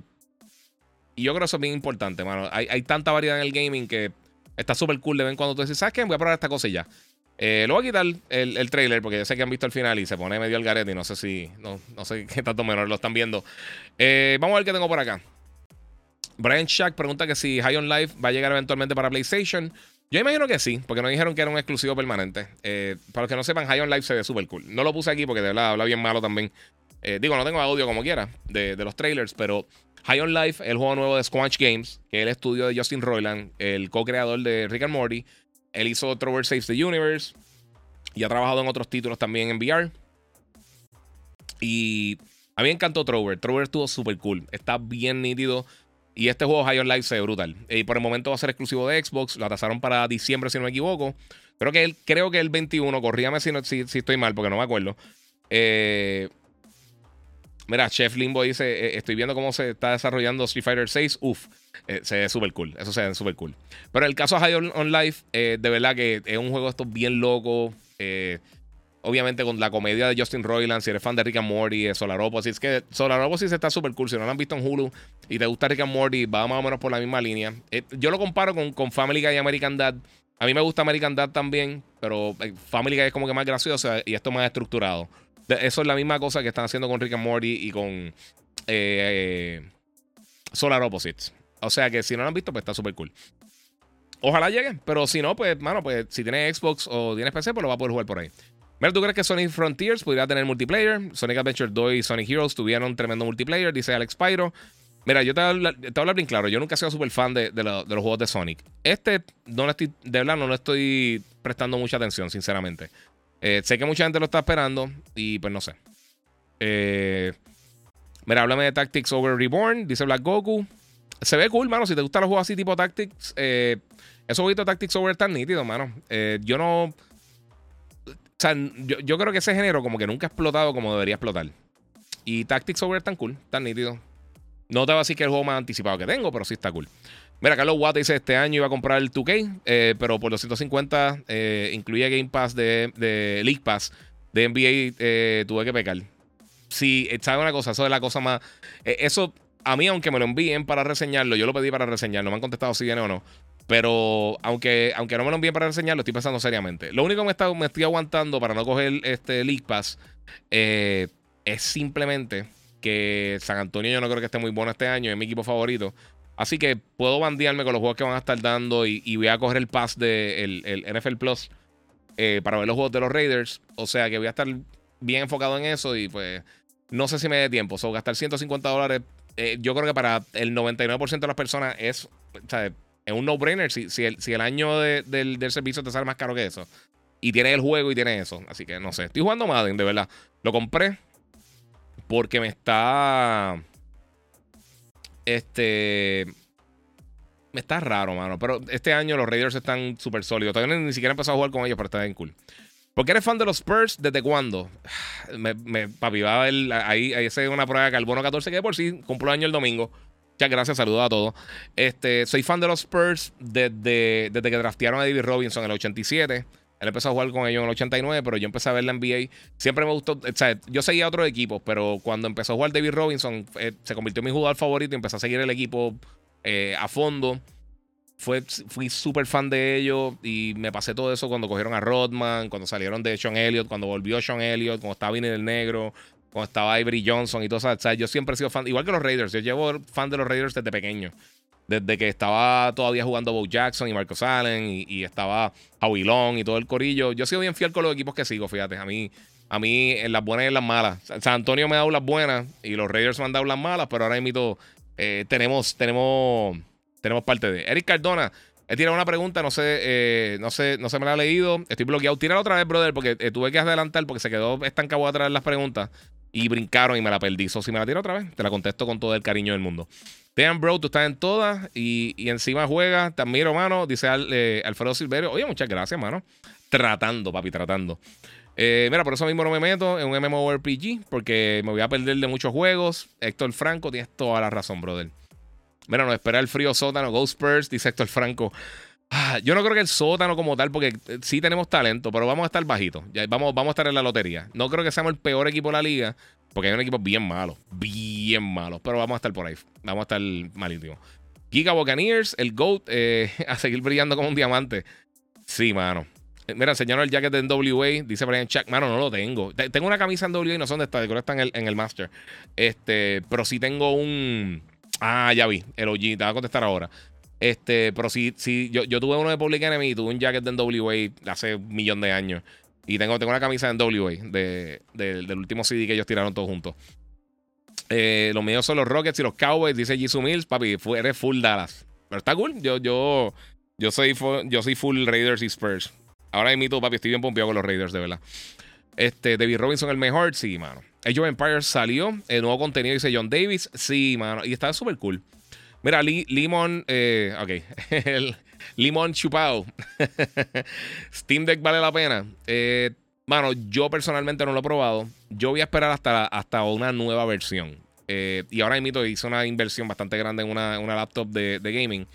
y yo creo que eso es bien importante, mano. Hay, hay tanta variedad en el gaming que Está súper cool de ver cuando tú dices, ¿sabes qué? Voy a probar esta cosa ya. Eh, lo voy a quitar el, el, trailer porque yo sé que han visto el final y se pone medio al garete y no sé si. No, no sé qué tanto menor lo están viendo. Eh, vamos a ver qué tengo por acá. Brian Shack pregunta que si High on Life va a llegar eventualmente para PlayStation. Yo imagino que sí, porque nos dijeron que era un exclusivo permanente. Eh, para los que no sepan, High on Life se ve súper cool. No lo puse aquí porque de verdad habla bien malo también. digo, no tengo audio como quiera de, de los trailers, pero High on Life, el juego nuevo de Squanch Games, que es el estudio de Justin Roiland, el co-creador de Rick and Morty. Él hizo Trover Saves the Universe y ha trabajado en otros títulos también en VR. Y a mí me encantó Trover. Trover estuvo súper cool. Está bien nítido. Y este juego High on Life se ve brutal. Y por el momento va a ser exclusivo de Xbox. Lo atrasaron para diciembre, si no me equivoco. Creo que, él, creo que el 21. Corríame si, si, estoy mal, porque no me acuerdo. Eh, Mira, Chef Limbo dice: eh, Estoy viendo cómo se está desarrollando Street Fighter 6. Uf, eh, se ve súper cool. Eso se ve súper cool. Pero el caso High on, Life, eh, de verdad que es un juego esto bien loco. Obviamente con la comedia de Justin Roiland, si eres fan de Rick and Morty, de Solaroposis, que Solaroposis está súper cool. Si no lo han visto en Hulu y te gusta Rick and Morty, va más o menos por la misma línea. yo lo comparo con, con Family Guy y American Dad. A mí me gusta American Dad también, pero Family Guy es como que más gracioso y esto más estructurado. Eso es la misma cosa que están haciendo con Rick and Morty y con eh, Solar Opposites. O sea que si no lo han visto, pues está súper cool. Ojalá llegue, pero si no, pues, mano, pues si tienes Xbox o tienes PC, pues lo va a poder jugar por ahí. Mira, ¿tú crees que Sonic Frontiers podría tener multiplayer? Sonic Adventure 2 y Sonic Heroes tuvieron tremendo multiplayer, dice Alex Pyro. Mira, yo te voy a hablar, bien claro. Yo nunca he sido súper fan de, los juegos de Sonic. Este, no estoy, de verdad, no le estoy prestando mucha atención, sinceramente. Eh, sé que mucha gente lo está esperando y pues no sé. Eh, mira, háblame de Tactics Over Reborn, dice Black Goku. Se ve cool, mano. Si te gustan los juegos así tipo Tactics, eh, esos jueguitos Tactics Over están nítidos, mano. Eh, yo no. O sea, yo, creo que ese género como que nunca ha explotado como debería explotar. Y Tactics Over tan cool, tan nítido. No te va a decir que es el juego más anticipado que tengo, pero sí está cool. Mira, Carlos Watt dice: Este año iba a comprar el 2K, eh, pero por los 150 eh, incluye Game Pass de, League Pass de NBA. Eh, tuve que pecar. Sí, ¿sabes una cosa? Eso es la cosa más. eso, a mí, aunque me lo envíen para reseñarlo, yo lo pedí para reseñarlo. Me han contestado si viene o no. Pero aunque, aunque no me lo envíen para reseñarlo, estoy pensando seriamente. Lo único que me, está, me estoy aguantando para no coger este League Pass es simplemente que San Antonio yo no creo que esté muy bueno este año, es mi equipo favorito. Así que puedo bandearme con los juegos que van a estar dando y, voy a coger el pass del de el NFL Plus eh, para ver los juegos de los Raiders. O sea que voy a estar bien enfocado en eso y pues no sé si me dé tiempo. O sea, gastar 150 dólares, eh, yo creo que para el 99% de las personas es, es un no-brainer si, si, el, año del, del, servicio te sale más caro que eso. Y tiene el juego y tiene eso. Así que no sé. Estoy jugando Madden, de verdad. Lo compré porque me está. Este. Me está raro, mano. Pero este año los Raiders están súper sólidos. Todavía ni siquiera he empezado a jugar con ellos, pero está bien cool. ¿Por qué eres fan de los Spurs? ¿Desde cuándo? Me, me, papi, va. Ahí, ahí es una prueba de carbono 14 que por sí cumplo año el domingo. Muchas gracias, saludos a todos. Este, soy fan de los Spurs desde, desde que draftearon a David Robinson en el 87. Él empezó a jugar con ellos en el 89, pero yo empecé a ver la NBA. Siempre me gustó. O sea, yo seguía otros equipos, pero cuando empezó a jugar David Robinson, eh, se convirtió en mi jugador favorito y empecé a seguir el equipo eh, a fondo. Fue, fui súper fan de ellos y me pasé todo eso cuando cogieron a Rodman, cuando salieron de Sean Elliott, cuando volvió Sean Elliott, cuando estaba Vinny del Negro, cuando estaba Ivory Johnson y todo eso. O sea, yo siempre he sido fan, igual que los Raiders. Yo llevo fan de los Raiders desde pequeño desde que estaba todavía jugando Bo Jackson y Marcos Allen y, estaba Howie Long y todo el corillo. Yo he sido bien fiel con los equipos que sigo, fíjate. A mí, a mí en las buenas y en las malas. San Antonio me ha dado las buenas y los Raiders me han dado las malas, pero ahora mismo eh, tenemos, tenemos, tenemos parte de. Eric Cardona. He tirado una pregunta, no sé, eh, no sé, no se me la ha leído. Estoy bloqueado. Tírala otra vez, brother, porque eh, tuve que adelantar porque se quedó estancado a traer las preguntas y brincaron y me la perdí. So, si me la tiro otra vez, te la contesto con todo el cariño del mundo. Damn, bro, tú estás en todas y, encima juegas. Te admiro, mano. Dice eh, Alfredo Silverio. Oye, muchas gracias, mano. Tratando, papi, tratando. Eh, mira, por eso mismo no me meto en un MMORPG, porque me voy a perder de muchos juegos. Héctor Franco, tienes toda la razón, brother. Mira, no espera el frío sótano, Ghost Spurs, dice Héctor Franco. Ah, yo no creo que el sótano como tal, porque eh, sí tenemos talento, pero vamos a estar bajitos. vamos, vamos a estar en la lotería. No creo que seamos el peor equipo de la liga, porque hay un equipo bien malo, bien malo. Pero vamos a estar por ahí. Vamos a estar malísimo. Giga Buccaneers, el GOAT, eh, a seguir brillando como un diamante. Sí, mano. Eh, mira, enseñaron el jacket de NWA. Dice Brian Chuck. Mano, no lo tengo. Tengo una camisa en NWA y no sé dónde está. Creo que está en el, en el Master. Este, pero sí tengo un. Ah, ya vi. El OG. Te voy a contestar ahora. Este, pero sí. Yo, yo tuve uno de Public Enemy y tuve un jacket de NWA hace un millón de años. Y tengo, tengo una camisa en WA de, del último CD que ellos tiraron todos juntos. Eh, los míos son los Rockets y los Cowboys, dice Jisoo Mills. Papi, eres full Dallas. Pero está cool. Yo, yo, yo, soy, yo soy full Raiders y Spurs. Ahora mismo, papi, estoy bien pompeado con los Raiders, de verdad. Este, David Robinson, el mejor. Sí, mano. Age of Empires salió. El nuevo contenido dice John Davis. Sí, mano. Y está súper cool. Mira, Limon. Eh, ok. el, Limón chupado. Steam Deck vale la pena. Eh, mano, yo personalmente no lo he probado. Yo voy a esperar hasta, hasta una nueva versión. Eh, y ahora mismo hice una inversión bastante grande en una, laptop de, gaming.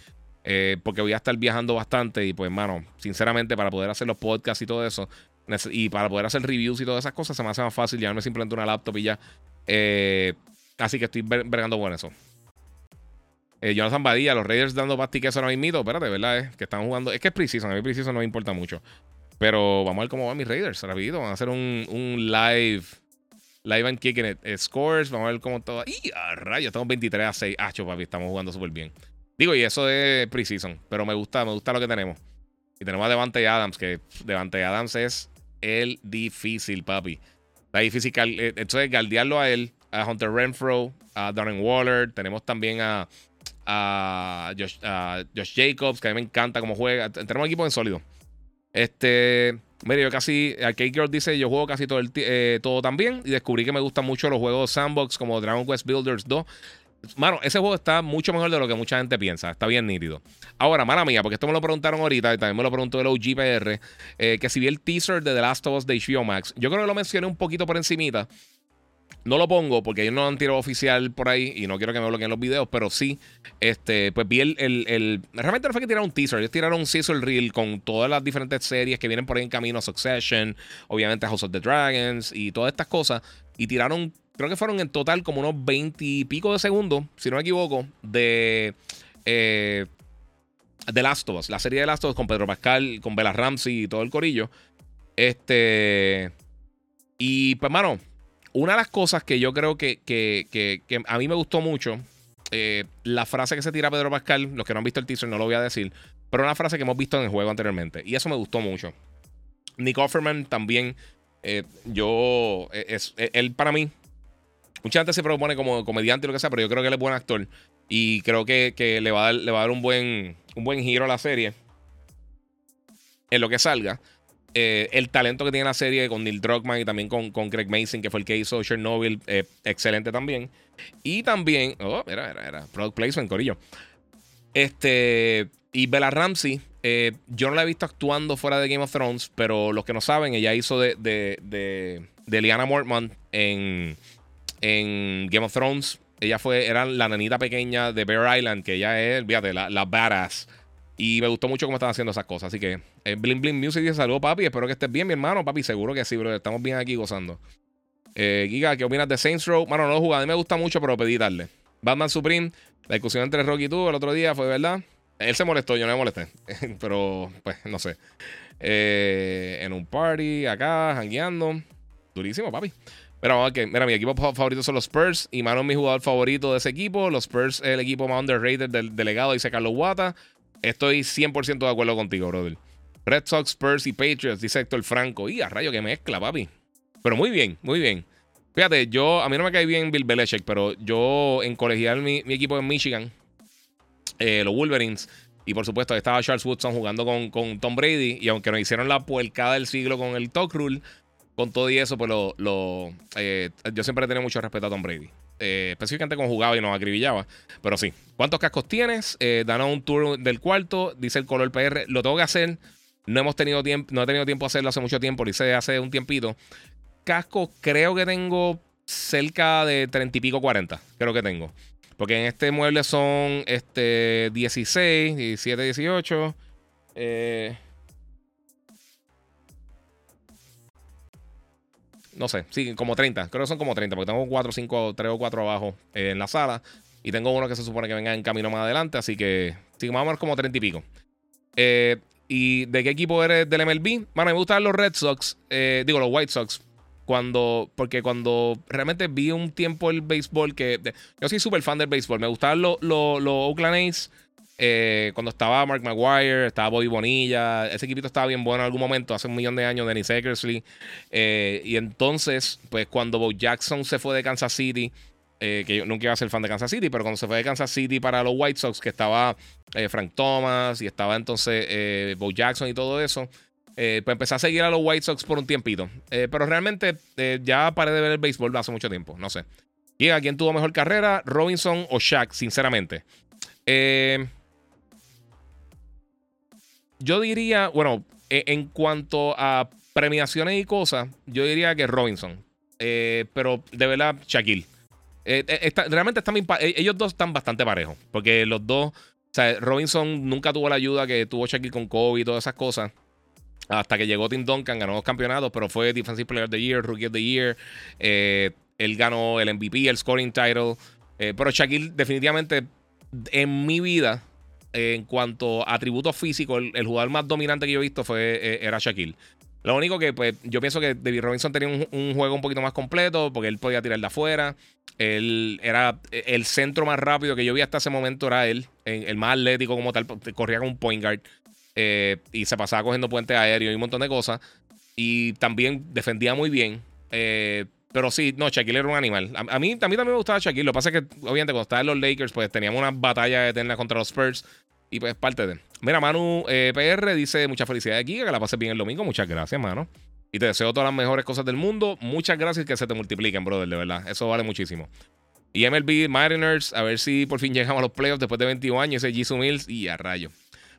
Eh, porque voy a estar viajando bastante. Y pues, mano, sinceramente, para poder hacer los podcasts y todo eso. Y para poder hacer reviews y todas esas cosas, se me hace más fácil llevarme simplemente una laptop y ya. así que estoy bregando con eso. Eh, Jonathan Badilla, los Raiders dando pastiques ahora mismo. Espérate, ¿verdad? Es que están jugando. Es que es preciso, a mí preciso no me importa mucho. Pero vamos a ver cómo van mis Raiders, rapidito. Van a hacer un, un live. Live and kicking it. Eh, scores. Vamos a ver cómo todo. ¡Y a rayos! Estamos 23 a 6. Ah, papi, estamos jugando súper bien. Digo, y eso es Precision. Pero me gusta, me gusta lo que tenemos. Y tenemos a Devante Adams, que Devante Adams es el difícil, papi. Está difícil. Eh, entonces, galdearlo a él, a Hunter Renfro, a Darren Waller. Tenemos también a a Josh, Jacobs, que a mí me encanta cómo juega. Tenemos equipo en sólido. Este, mire, yo casi, Arcade Girl dice, yo juego casi todo, el, eh, todo también y descubrí que me gustan mucho los juegos sandbox como Dragon Quest Builders 2. Mano, ese juego está mucho mejor de lo que mucha gente piensa. Está bien nítido. Ahora, mala mía, porque esto me lo preguntaron ahorita y también me lo preguntó el OGPR, eh, que si vi el teaser de The Last of Us de HBO Max. Yo creo que lo mencioné un poquito por encimita. No lo pongo porque ellos no han tirado oficial por ahí y no quiero que me bloqueen los videos, pero sí, este, pues vi el, el, Realmente no fue que tiraron un teaser, ellos tiraron un sizzle reel con todas las diferentes series que vienen por ahí en camino, Succession, obviamente House of the Dragons y todas estas cosas, y tiraron, creo que fueron en total como unos 20 y pico de segundos, si no me equivoco, de... Eh, The Last of Us, la serie de Last of Us con Pedro Pascal, con Bella Ramsey y todo el corillo. Este... Y pues, mano, una de las cosas que yo creo que, a mí me gustó mucho, eh, la frase que se tira Pedro Pascal, los que no han visto el teaser no lo voy a decir, pero una frase que hemos visto en el juego anteriormente. Y eso me gustó mucho. Nick Offerman también, eh, yo, eh, es, él para mí, mucha gente se propone como comediante y lo que sea, pero yo creo que él es buen actor. Y creo que, le, va a dar, le va a dar un buen, un buen giro a la serie en lo que salga. Eh, el talento que tiene la serie con Neil Druckmann y también con, con Craig Mason, que fue el que hizo Chernobyl, eh, excelente también. Y también, oh, era, era, era, product placement, Corillo. Este, y Bella Ramsey, eh, yo no la he visto actuando fuera de Game of Thrones, pero los que no saben, ella hizo de, de, de, de Liana Mortman en, en Game of Thrones. Ella fue, era la nanita pequeña de Bear Island, que ella es, fíjate, la, la badass y me gustó mucho cómo están haciendo esas cosas. Así que eh, Bling Bling Music dice saludos, papi. Espero que estés bien, mi hermano. Papi, seguro que sí, bro. Estamos bien aquí gozando. Eh, Giga, ¿qué opinas de Saints Row? Mano, no lo he A mí me gusta mucho, pero pedí darle. Batman Supreme, la discusión entre Rocky y tú el otro día fue verdad. Él se molestó, yo no me molesté. pero, pues, no sé. Eh, en un party, acá, jangueando. Durísimo, papi. Mira, vamos Mira, mi equipo favorito son los Spurs. Y mano es mi jugador favorito de ese equipo. Los Spurs es el equipo más underrated del delegado, dice Carlos Guata. Estoy 100% de acuerdo contigo, brother. Red Sox, Spurs y Patriots, dice Héctor Franco. Y a rayo que mezcla, papi. Pero muy bien, muy bien. Fíjate, yo, a mí no me cae bien Bill Belichick, pero yo en colegial, mi, equipo en Michigan, eh, los Wolverines, y por supuesto estaba Charles Woodson jugando con, con, Tom Brady, y aunque nos hicieron la puercada del siglo con el Talk Rule, con todo y eso, pues lo, lo eh, yo siempre he tenido mucho respeto a Tom Brady. Eh, específicamente con jugaba y nos acribillaba. Pero sí. ¿Cuántos cascos tienes? Eh, danos un tour del cuarto. Dice el color PR. Lo tengo que hacer. No hemos tenido tiempo, no he tenido tiempo de hacerlo hace mucho tiempo. Lo hice hace un tiempito. Cascos, creo que tengo cerca de 30 y pico 40. Creo que tengo. Porque en este mueble son este, 16, 17, 18. Eh, no sé, sí, como 30. Creo que son como 30, porque tengo 4, 5, 3 o 4 abajo eh, en la sala. Y tengo uno que se supone que venga en camino más adelante. Así que, sí, más o menos como 30 y pico. Eh, ¿Y de qué equipo eres del MLB? Bueno, me gustan los Red Sox. Eh, digo, los White Sox. Cuando, porque cuando realmente vi un tiempo el béisbol, que yo soy súper fan del béisbol. Me gustaban los, los, los Oakland A's. Eh, cuando estaba Mark Maguire, estaba Bobby Bonilla, ese equipito estaba bien bueno en algún momento, hace un millón de años, Dennis Eckersley. Eh, y entonces, pues cuando Bo Jackson se fue de Kansas City, eh, que yo nunca iba a ser fan de Kansas City, pero cuando se fue de Kansas City para los White Sox, que estaba Frank Thomas y estaba entonces Bo Jackson y todo eso, pues empecé a seguir a los White Sox por un tiempito. pero realmente ya paré de ver el béisbol hace mucho tiempo, no sé. ¿Y a quién tuvo mejor carrera? ¿Robinson o Shaq? Sinceramente. Eh, yo diría, bueno, e, en cuanto a premiaciones y cosas, yo diría que Robinson. Eh, pero de verdad, Shaquille. Eh, eh, realmente están, ellos dos están bastante parejos. Porque los dos, o sea, Robinson nunca tuvo la ayuda que tuvo Shaquille con Kobe y todas esas cosas. Hasta que llegó Tim Duncan, ganó dos campeonatos, pero fue Defensive Player of the Year, Rookie of the Year. él ganó el MVP, el scoring title. pero Shaquille, definitivamente, en mi vida, en cuanto a atributos físicos, el, jugador más dominante que yo he visto fue, eh, era Shaquille. Lo único que, pues, yo pienso que David Robinson tenía un, juego un poquito más completo porque él podía tirar de afuera. Él era el centro más rápido que yo vi hasta ese momento, era él, el más atlético como tal, corría como un point guard eh, y se pasaba cogiendo puentes aéreos y un montón de cosas. Y también defendía muy bien. Eh, pero sí, no, Shaquille era un animal. A, mí, también me gustaba Shaquille. Lo que pasa es que, obviamente, cuando estaba en los Lakers, pues teníamos una batalla eterna contra los Spurs. Y pues parte de. Mira, Manu eh, PR dice: Mucha felicidad aquí, que la pases bien el domingo. Muchas gracias, mano. Y te deseo todas las mejores cosas del mundo. Muchas gracias que se te multipliquen, brother, de verdad. Eso vale muchísimo. Y MLB Mariners, a ver si por fin llegamos a los playoffs después de 21 años. Ese Jisoo Mills y a rayo.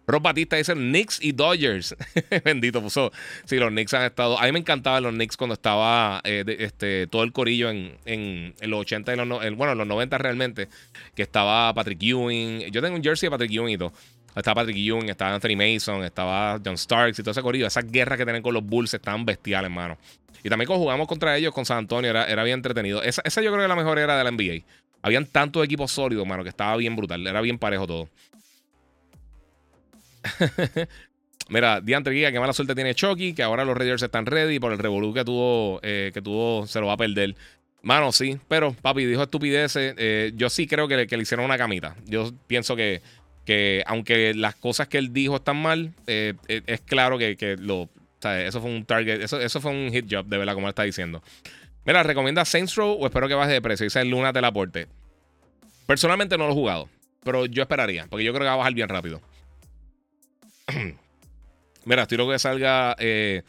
Rob Batista dice Knicks y Dodgers. Bendito, puso. Sí, los Knicks han estado. A mí me encantaban los Knicks cuando estaba eh, este, todo el corillo en, en, los 80 y los. bueno, en los 90 realmente. Que estaba Patrick Ewing. Yo tengo un jersey de Patrick Ewing y todo. Estaba Patrick Ewing, estaba Anthony Mason, estaba John Starks y todo ese corillo. Esas guerras que tienen con los Bulls estaban bestiales, hermano. Y también cuando jugamos contra ellos con San Antonio era, era bien entretenido. Esa, esa, yo creo que es la mejor era de la NBA. Habían tantos equipos sólidos, mano, que estaba bien brutal. Era bien parejo todo. Mira, Diante Guía, que mala suerte tiene Chucky, que ahora los Raiders están ready por el revolú que tuvo, eh, que tuvo, se lo va a perder. Mano, sí, pero papi dijo estupideces. Eh, yo sí creo que, le hicieron una camita. Yo pienso que, que aunque las cosas que él dijo están mal, eh, es claro que, lo, eso fue un target, eso, eso fue un hit job, de verdad, como él está diciendo. Mira, ¿recomienda Saints Row o espero que baje de precio? Dice Luna Telaporte. Personalmente no lo he jugado, pero yo esperaría, porque yo creo que va a bajar bien rápido. Mira, estoy loco que salga eh,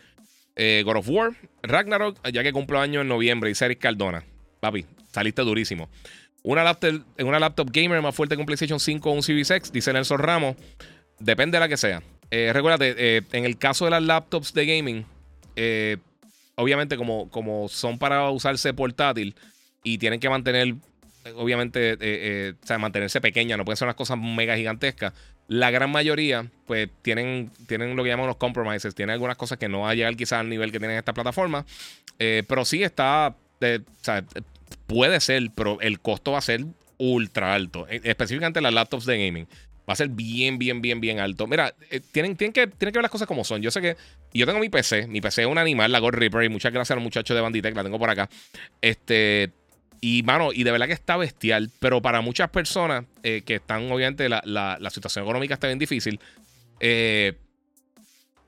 eh, God of War, Ragnarok, ya que cumple año en noviembre, y Series Cardona. Papi, saliste durísimo. Una laptop, una laptop gamer más fuerte que un PlayStation 5 o un Series X, dice Nelson Ramos. Depende de la que sea. Eh, recuérdate, en el caso de las laptops de gaming, obviamente como, como son para usarse portátil y tienen que mantener obviamente, o sea, mantenerse pequeña, no pueden ser unas cosas mega gigantescas. La gran mayoría, pues, tienen, tienen lo que llamamos los compromises. Tienen algunas cosas que no va a llegar quizás al nivel que tienen esta plataforma. Eh, pero sí está. Eh, o sea, puede ser, pero el costo va a ser ultra alto. E, específicamente las laptops de gaming. Va a ser bien, bien, bien, bien alto. Mira, eh, tienen, tienen, que, tienen que ver las cosas como son. Yo sé que. Yo tengo mi PC. Mi PC es un animal, la Gold Reaper. Y muchas gracias a los muchachos de Banditech. La tengo por acá. Este. Y, mano, y de verdad que está bestial. Pero para muchas personas eh, que están, obviamente, la, la, situación económica está bien difícil. Eh,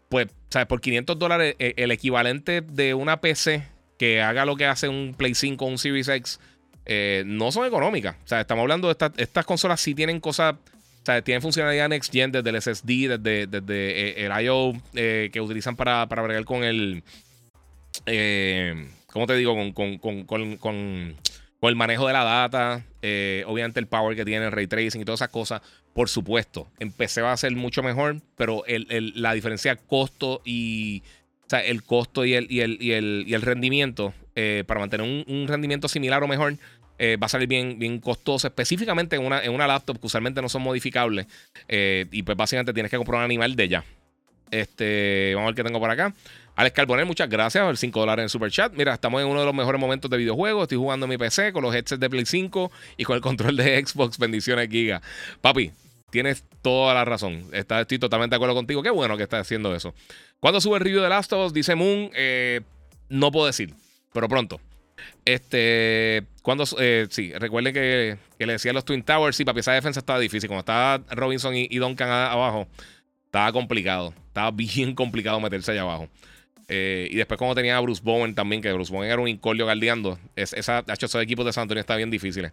pues, ¿sabes? Por 500 dólares, eh, el equivalente de una PC que haga lo que hace un Play 5 o un Series X, no son económicas. O sea, estamos hablando de estas, estas consolas sí tienen cosas. O sea, tienen funcionalidad Next Gen desde el SSD, desde, desde el I.O. que utilizan para, para bregar con el. ¿Cómo te digo? con con el manejo de la data, eh, obviamente el power que tiene el ray tracing y todas esas cosas, por supuesto, en a ser mucho mejor, pero la diferencia costo y el costo y el, y el, y el, rendimiento eh, para mantener un, rendimiento similar o mejor eh, va a salir bien, bien costoso, específicamente en una, en una laptop que usualmente no son modificables y pues básicamente tienes que comprar un animal de ya. Este, vamos a ver qué tengo por acá. Alex Carbonell, muchas gracias por 5 dólares en Super Chat. Mira, estamos en uno de los mejores momentos de videojuegos. Estoy jugando en mi PC con los headsets de Play 5 y con el control de Xbox. Bendiciones, Giga. Papi, tienes toda la razón. estoy totalmente de acuerdo contigo. Qué bueno que estás haciendo eso. ¿Cuándo sube el review de Last of Us? Dice Moon. Eh, no puedo decir, pero pronto. Este, cuando, eh, sí, recuerden que, le decía a los Twin Towers, sí, papi, esa defensa estaba difícil. Cuando estaba Robinson y, y Duncan abajo, estaba complicado. Estaba bien complicado meterse allá abajo. Eh, y después, como tenía a Bruce Bowen también, que Bruce Bowen era un incordio guardiando, es, esa, esos equipos de San Antonio está bien difíciles.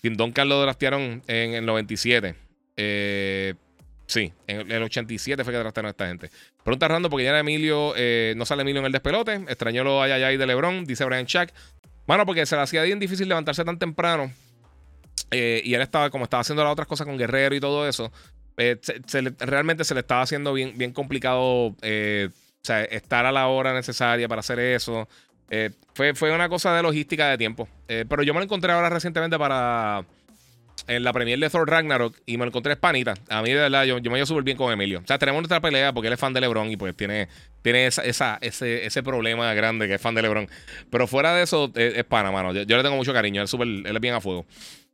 Tim Duncan lo draftearon en el 97. Eh, sí, en el 87 fue que draftearon a esta gente. Pregunta random porque ya era Emilio, eh, no sale Emilio en el despelote. Extrañó lo ayayay de LeBron, dice Brian Chuck. Bueno, porque se le hacía bien difícil levantarse tan temprano. y él estaba, como estaba haciendo las otras cosas con Guerrero y todo eso, realmente se le estaba haciendo bien, bien complicado sea, estar a la hora necesaria para hacer eso. Eh, fue, fue una cosa de logística de tiempo. Eh, pero yo me lo encontré ahora recientemente para. En la premier de Thor Ragnarok y me lo encontré panita. A mí, de verdad, yo, me llevo súper bien con Emilio. O sea, tenemos nuestra pelea porque él es fan de LeBron y pues tiene, tiene esa, ese, ese problema grande que es fan de LeBron. Pero fuera de eso, es, pana, mano. Yo, le tengo mucho cariño. Él es, super, él es bien a fuego.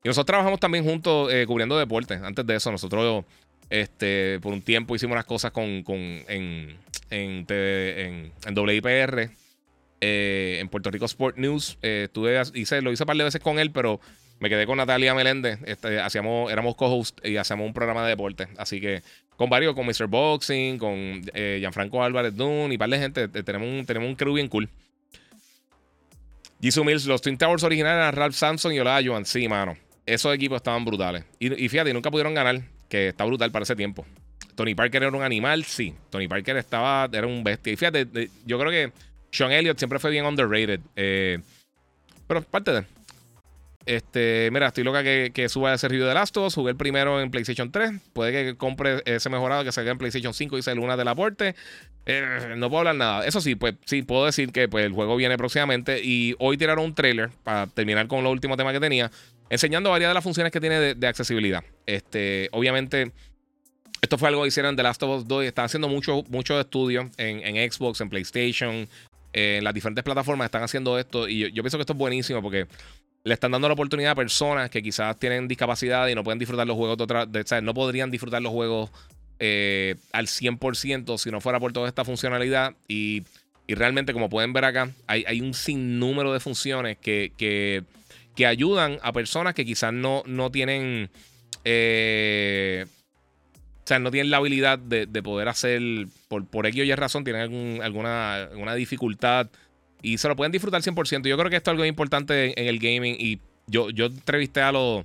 Y nosotros trabajamos también juntos eh, cubriendo deportes. Antes de eso, nosotros este, por un tiempo hicimos unas cosas con, con en, en, en, en WIPR, eh, en Puerto Rico Sport News. Eh, hice, lo hice un par de veces con él, pero me quedé con Natalia Meléndez. Este, hacíamos, éramos co-host y hacíamos un programa de deporte. Así que con varios, con Mr. Boxing, con eh, Gianfranco Álvarez Dune y par de gente. tenemos, un, tenemos un crew bien cool. Jisoo Mills, los Twin Towers originales eran Ralph Samson y Olajuwon. Sí, mano. Esos equipos estaban brutales. Y, y fíjate, nunca pudieron ganar que está brutal para ese tiempo. Tony Parker era un animal, sí. Tony Parker estaba, era un bestia. Y fíjate, yo creo que Sean Elliott siempre fue bien underrated. Eh, pero parte de. Este, mira, estoy loca que, que suba ese review de Last of Us. Jugué el primero en PlayStation 3. Puede que compre ese mejorado que salga en PlayStation 5 y Luna del aporte. Eh, no puedo hablar nada. Eso sí, pues sí, puedo decir que pues, el juego viene próximamente. Y hoy tiraron un trailer para terminar con los últimos temas que tenía. Enseñando varias de las funciones que tiene de, accesibilidad. Este, obviamente. Esto fue algo que hicieron de Last of Us 2 y están haciendo muchos mucho estudios en, en, Xbox, en PlayStation, en las diferentes plataformas están haciendo esto. Y yo, pienso que esto es buenísimo porque le están dando la oportunidad a personas que quizás tienen discapacidad y no pueden disfrutar los juegos de otra. De, no podrían disfrutar los juegos eh, al 100% si no fuera por toda esta funcionalidad. Y, realmente, como pueden ver acá, hay, un sinnúmero de funciones que, que, ayudan a personas que quizás no, no tienen. Eh, o sea, no tienen la habilidad de, poder hacer, por, por X o Y razón, tienen alguna, alguna dificultad y se lo pueden disfrutar 100%. Yo creo que esto es algo importante en, el gaming y yo, yo entrevisté a los,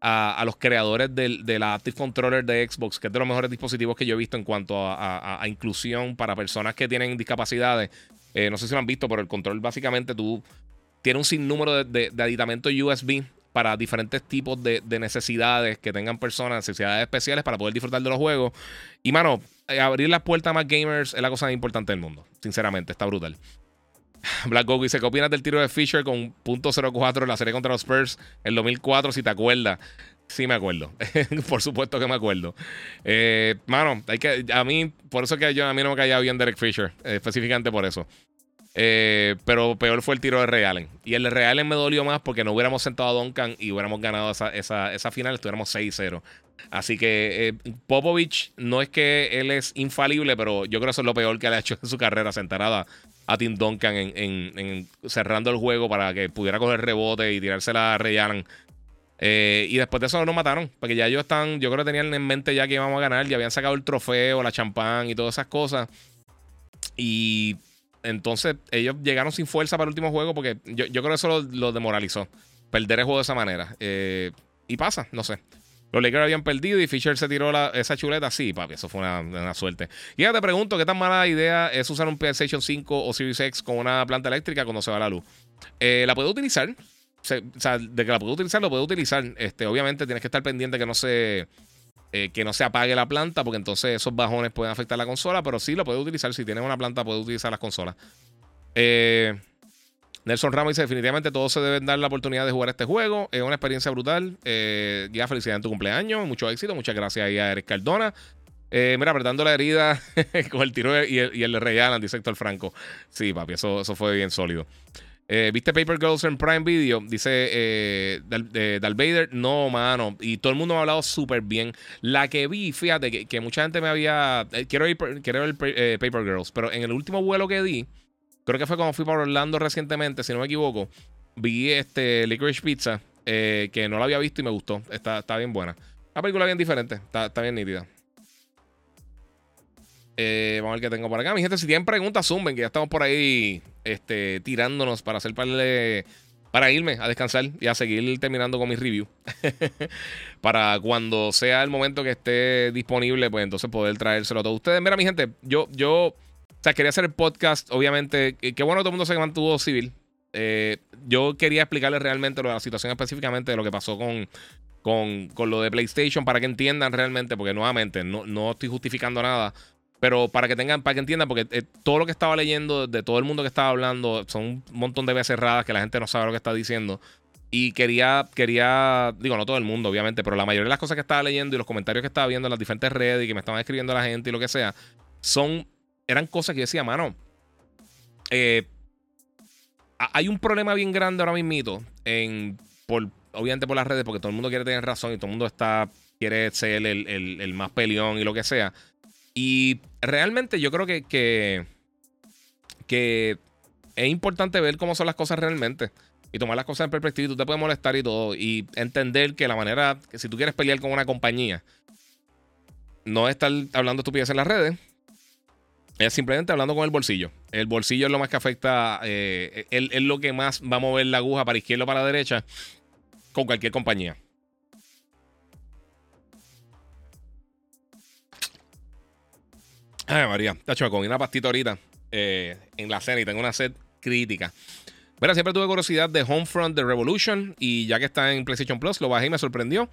a, los creadores del, de la Active Controller de Xbox, que es de los mejores dispositivos que yo he visto en cuanto a, inclusión para personas que tienen discapacidades. Eh, no sé si lo han visto, pero el control básicamente tú tienes un sinnúmero de, de, aditamentos USB para diferentes tipos de, necesidades que tengan personas, necesidades especiales para poder disfrutar de los juegos. Y mano, eh, abrir las puertas a más gamers es la cosa más importante del mundo. Sinceramente, está brutal. Black Goku dice: ¿Qué opinas del tiro de Fisher con .04 en la serie contra los Spurs en 2004? Si te acuerdas. Sí, me acuerdo. por supuesto que me acuerdo. Eh, mano, hay que, a mí, por eso que yo, a mí no me caía bien Derek Fisher, eh, específicamente por eso. Eh, pero peor fue el tiro de Ray Allen. Y el de Ray Allen me dolió más porque no hubiéramos sentado a Duncan y hubiéramos ganado esa, esa, esa final, estuviéramos 6-0. Así que Popovich no es que él es infalible, pero yo creo que eso es lo peor que le ha hecho en su carrera, sentar a, Tim Duncan en, cerrando el juego para que pudiera coger rebote y tirársela a Ray Allen. Eh, y después de eso nos mataron, porque ya ellos están, yo creo que tenían en mente ya que íbamos a ganar, ya habían sacado el trofeo, la champán y todas esas cosas. Y entonces ellos llegaron sin fuerza para el último juego porque yo, creo que eso lo, demoralizó, perder el juego de esa manera. Eh, y pasa, no sé. Los Lakers habían perdido y Fisher se tiró esa chuleta. Sí, papi, eso fue una, suerte. Y ya te pregunto, ¿qué tan mala idea es usar un PlayStation 5 o Series X con una planta eléctrica cuando se va la luz? Eh, la puedo utilizar. o sea, de que la puedo utilizar, lo puedo utilizar. Este, obviamente tienes que estar pendiente que no se. Eh, que no se apague la planta, porque entonces esos bajones pueden afectar la consola, pero sí lo puedo utilizar. Si tienes una planta, puedes utilizar las consolas. Eh, Nelson Ramos dice: Definitivamente todos se deben dar la oportunidad de jugar este juego. Es una experiencia brutal. Eh, ya felicidad en tu cumpleaños. Mucho éxito. Muchas gracias ahí a Eric Cardona. Eh, mira, apretando la herida con el tiro y el, y el de Ray Allen, dice Héctor Franco. Sí, papi, eso, eso fue bien sólido. Eh, ¿Viste Paper Girls en Prime Video? Dice eh, Dal, Vader. No, mano. Y todo el mundo me ha hablado súper bien. La que vi, fíjate, que, mucha gente me había. quiero ir, quiero ver Paper Girls, pero en el último vuelo que di Creo que fue cuando fui para Orlando recientemente, si no me equivoco. Vi este Licorice Pizza, eh, que no la había visto y me gustó. Está, está bien buena. Una película bien diferente, está, bien nítida. Eh, vamos a ver qué tengo por acá. Mi gente, si tienen preguntas, zumben, que ya estamos por ahí este, tirándonos para hacer para, irme a descansar y a seguir terminando con mi review. para cuando sea el momento que esté disponible, pues entonces poder traérselo a todos ustedes. Mira, mi gente, yo, yo o sea, quería hacer el podcast, obviamente. Qué bueno todo el mundo se mantuvo civil. Eh, yo quería explicarles realmente la situación específicamente de lo que pasó con, con, lo de PlayStation para que entiendan realmente, porque nuevamente no, no estoy justificando nada, pero para que tengan, para que entiendan, porque eh, todo lo que estaba leyendo de todo el mundo que estaba hablando son un montón de veces cerradas que la gente no sabe lo que está diciendo. Y quería, quería, digo, no todo el mundo, obviamente, pero la mayoría de las cosas que estaba leyendo y los comentarios que estaba viendo en las diferentes redes y que me estaban escribiendo la gente y lo que sea, son eran cosas que yo decía, mano, eh, hay un problema bien grande ahora mismo, en, por, obviamente por las redes, porque todo el mundo quiere tener razón y todo el mundo está, quiere ser el, más peleón y lo que sea. Y realmente yo creo que, que, es importante ver cómo son las cosas realmente y tomar las cosas en perspectiva. Y tú te puedes molestar y todo. Y entender que la manera, que si tú quieres pelear con una compañía, no es estar hablando estupidez en las redes, es simplemente hablando con el bolsillo. El bolsillo es lo más que afecta, eh, es, lo que más va a mover la aguja para izquierda o para derecha con cualquier compañía. Ay, María, tacho, con una pastita ahorita eh, en la cena y tengo una sed crítica. Mira, siempre tuve curiosidad de Homefront de Revolution y ya que está en PlayStation Plus, lo bajé y me sorprendió.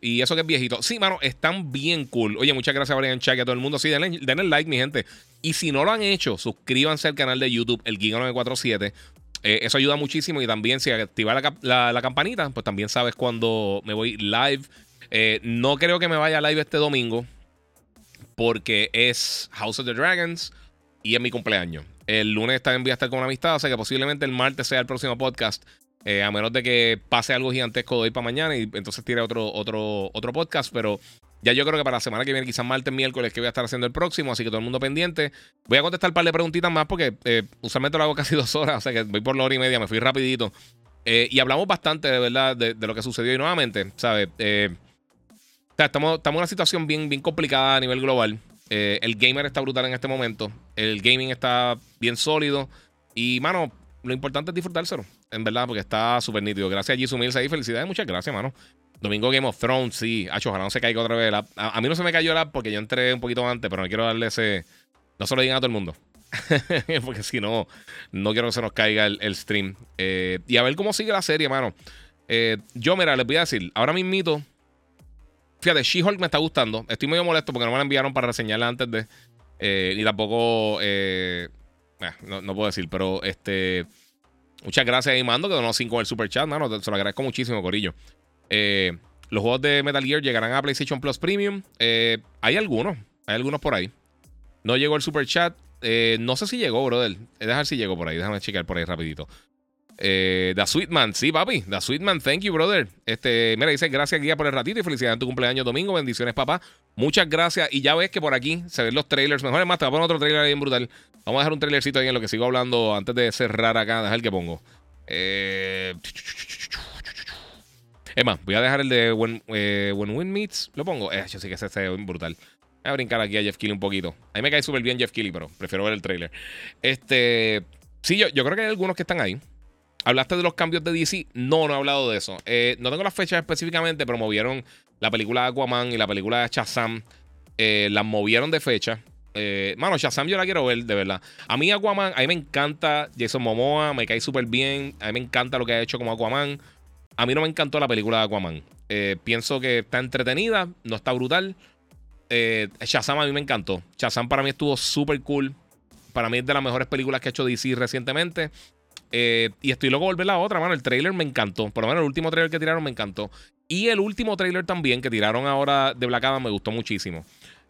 Y eso que es viejito. Sí, mano, están bien cool. Oye, muchas gracias, Brian Chuck, a todo el mundo. Sí, denle, denle like, mi gente. Y si no lo han hecho, suscríbanse al canal de YouTube, el Giga947. Eh, eso ayuda muchísimo. Y también, si activas la, la, campanita, pues también sabes cuando me voy live. Eh, no creo que me vaya live este domingo. Porque es House of the Dragons y es mi cumpleaños. El lunes también voy a estar con una amistad, o sea que posiblemente el martes sea el próximo podcast. Eh, a menos de que pase algo gigantesco de hoy para mañana y entonces tire otro, otro, otro podcast. Pero ya yo creo que para la semana que viene, quizás martes, miércoles, que voy a estar haciendo el próximo. Así que todo el mundo pendiente. Voy a contestar un par de preguntitas más porque eh, usualmente lo hago casi dos horas. O sea que voy por la hora y media, me fui rapidito. Eh, y hablamos bastante de verdad de, lo que sucedió y nuevamente, ¿sabes? Estamos, estamos en una situación bien, bien complicada a nivel global. el gamer está brutal en este momento. El gaming está bien sólido. Y, mano, lo importante es disfrutárselo, en verdad, porque está súper nítido. Gracias a Jisoo Mills ahí, felicidades, muchas gracias, mano. Domingo Game of Thrones, sí. Hacho, ojalá no se caiga otra vez. A, mí no se me cayó la porque yo entré un poquito antes, pero no quiero darle ese. No se lo digan a todo el mundo. porque si no, no quiero que se nos caiga el, stream. Eh, y a ver cómo sigue la serie, mano. Eh, yo, mira, les voy a decir, ahora mismito. Fíjate, She-Hulk me está gustando. Estoy medio molesto porque no me la enviaron para reseñarla antes de. Eh, ni tampoco. no, no, puedo decir, pero este. Muchas gracias a Mando que donó 5 el super chat, mano. Se lo agradezco muchísimo, Corillo. Eh, los juegos de Metal Gear llegarán a PlayStation Plus Premium. Eh, hay algunos, hay algunos por ahí. No llegó el super chat. Eh, no sé si llegó, brother. Dejar si llegó por ahí. Déjame checar por ahí rapidito. Eh, The Sweetman, sí, papi. The Sweetman, thank you, brother. Este, mira, dice gracias, guía, por el ratito y felicidades en tu cumpleaños domingo. Bendiciones, papá. Muchas gracias. Y ya ves que por aquí se ven los trailers. Mejor es más, te voy a poner otro trailer ahí en brutal. Vamos a dejar un trailercito ahí en lo que sigo hablando antes de cerrar acá. Dejar el que pongo. Eh. Es más, voy a dejar el de When, eh, Win Meets. Lo pongo. Eh, yo sí que ese se brutal. Voy a brincar aquí a Jeff Kelly un poquito. A mí me cae súper bien Jeff Kelly, pero prefiero ver el trailer. Este. Sí, yo creo que hay algunos que están ahí. ¿Hablaste de los cambios de DC? No, no he hablado de eso. Eh, no tengo las fechas específicamente, pero movieron la película de Aquaman y la película de Shazam. Eh, las movieron de fecha. Eh, mano, Shazam yo la quiero ver, de verdad. A mí Aquaman, a mí me encanta Jason Momoa, me cae súper bien. A mí me encanta lo que ha hecho como Aquaman. A mí no me encantó la película de Aquaman. pienso que está entretenida, no está brutal. Shazam a mí me encantó. Shazam para mí estuvo súper cool. Para mí es de las mejores películas que ha hecho DC recientemente. Eh, y estoy loco volver la otra, mano. El trailer me encantó. Por lo menos el último trailer que tiraron me encantó. Y el último trailer también que tiraron ahora de Black me gustó muchísimo.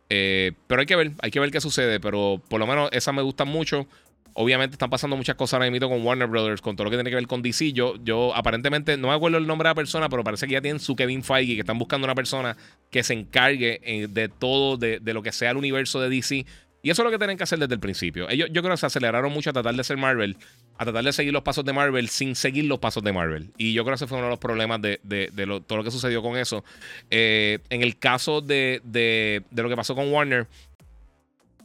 Eh, pero hay que ver, hay que ver qué sucede. Pero por lo menos esa me gusta mucho. Obviamente están pasando muchas cosas ahora mismo con Warner Brothers, con todo lo que tiene que ver con DC. Yo, yo aparentemente, no me acuerdo el nombre de la persona, pero parece que ya tienen su Kevin Feige, que están buscando una persona que se encargue eh, de todo, de, de, lo que sea el universo de DC. Y eso es lo que tienen que hacer desde el principio. Ellos, yo creo que se aceleraron mucho a tratar de ser Marvel, a tratar de seguir los pasos de Marvel sin seguir los pasos de Marvel. Y yo creo que ese fue uno de los problemas de, todo lo que sucedió con eso. Eh, en el caso de, lo que pasó con Warner,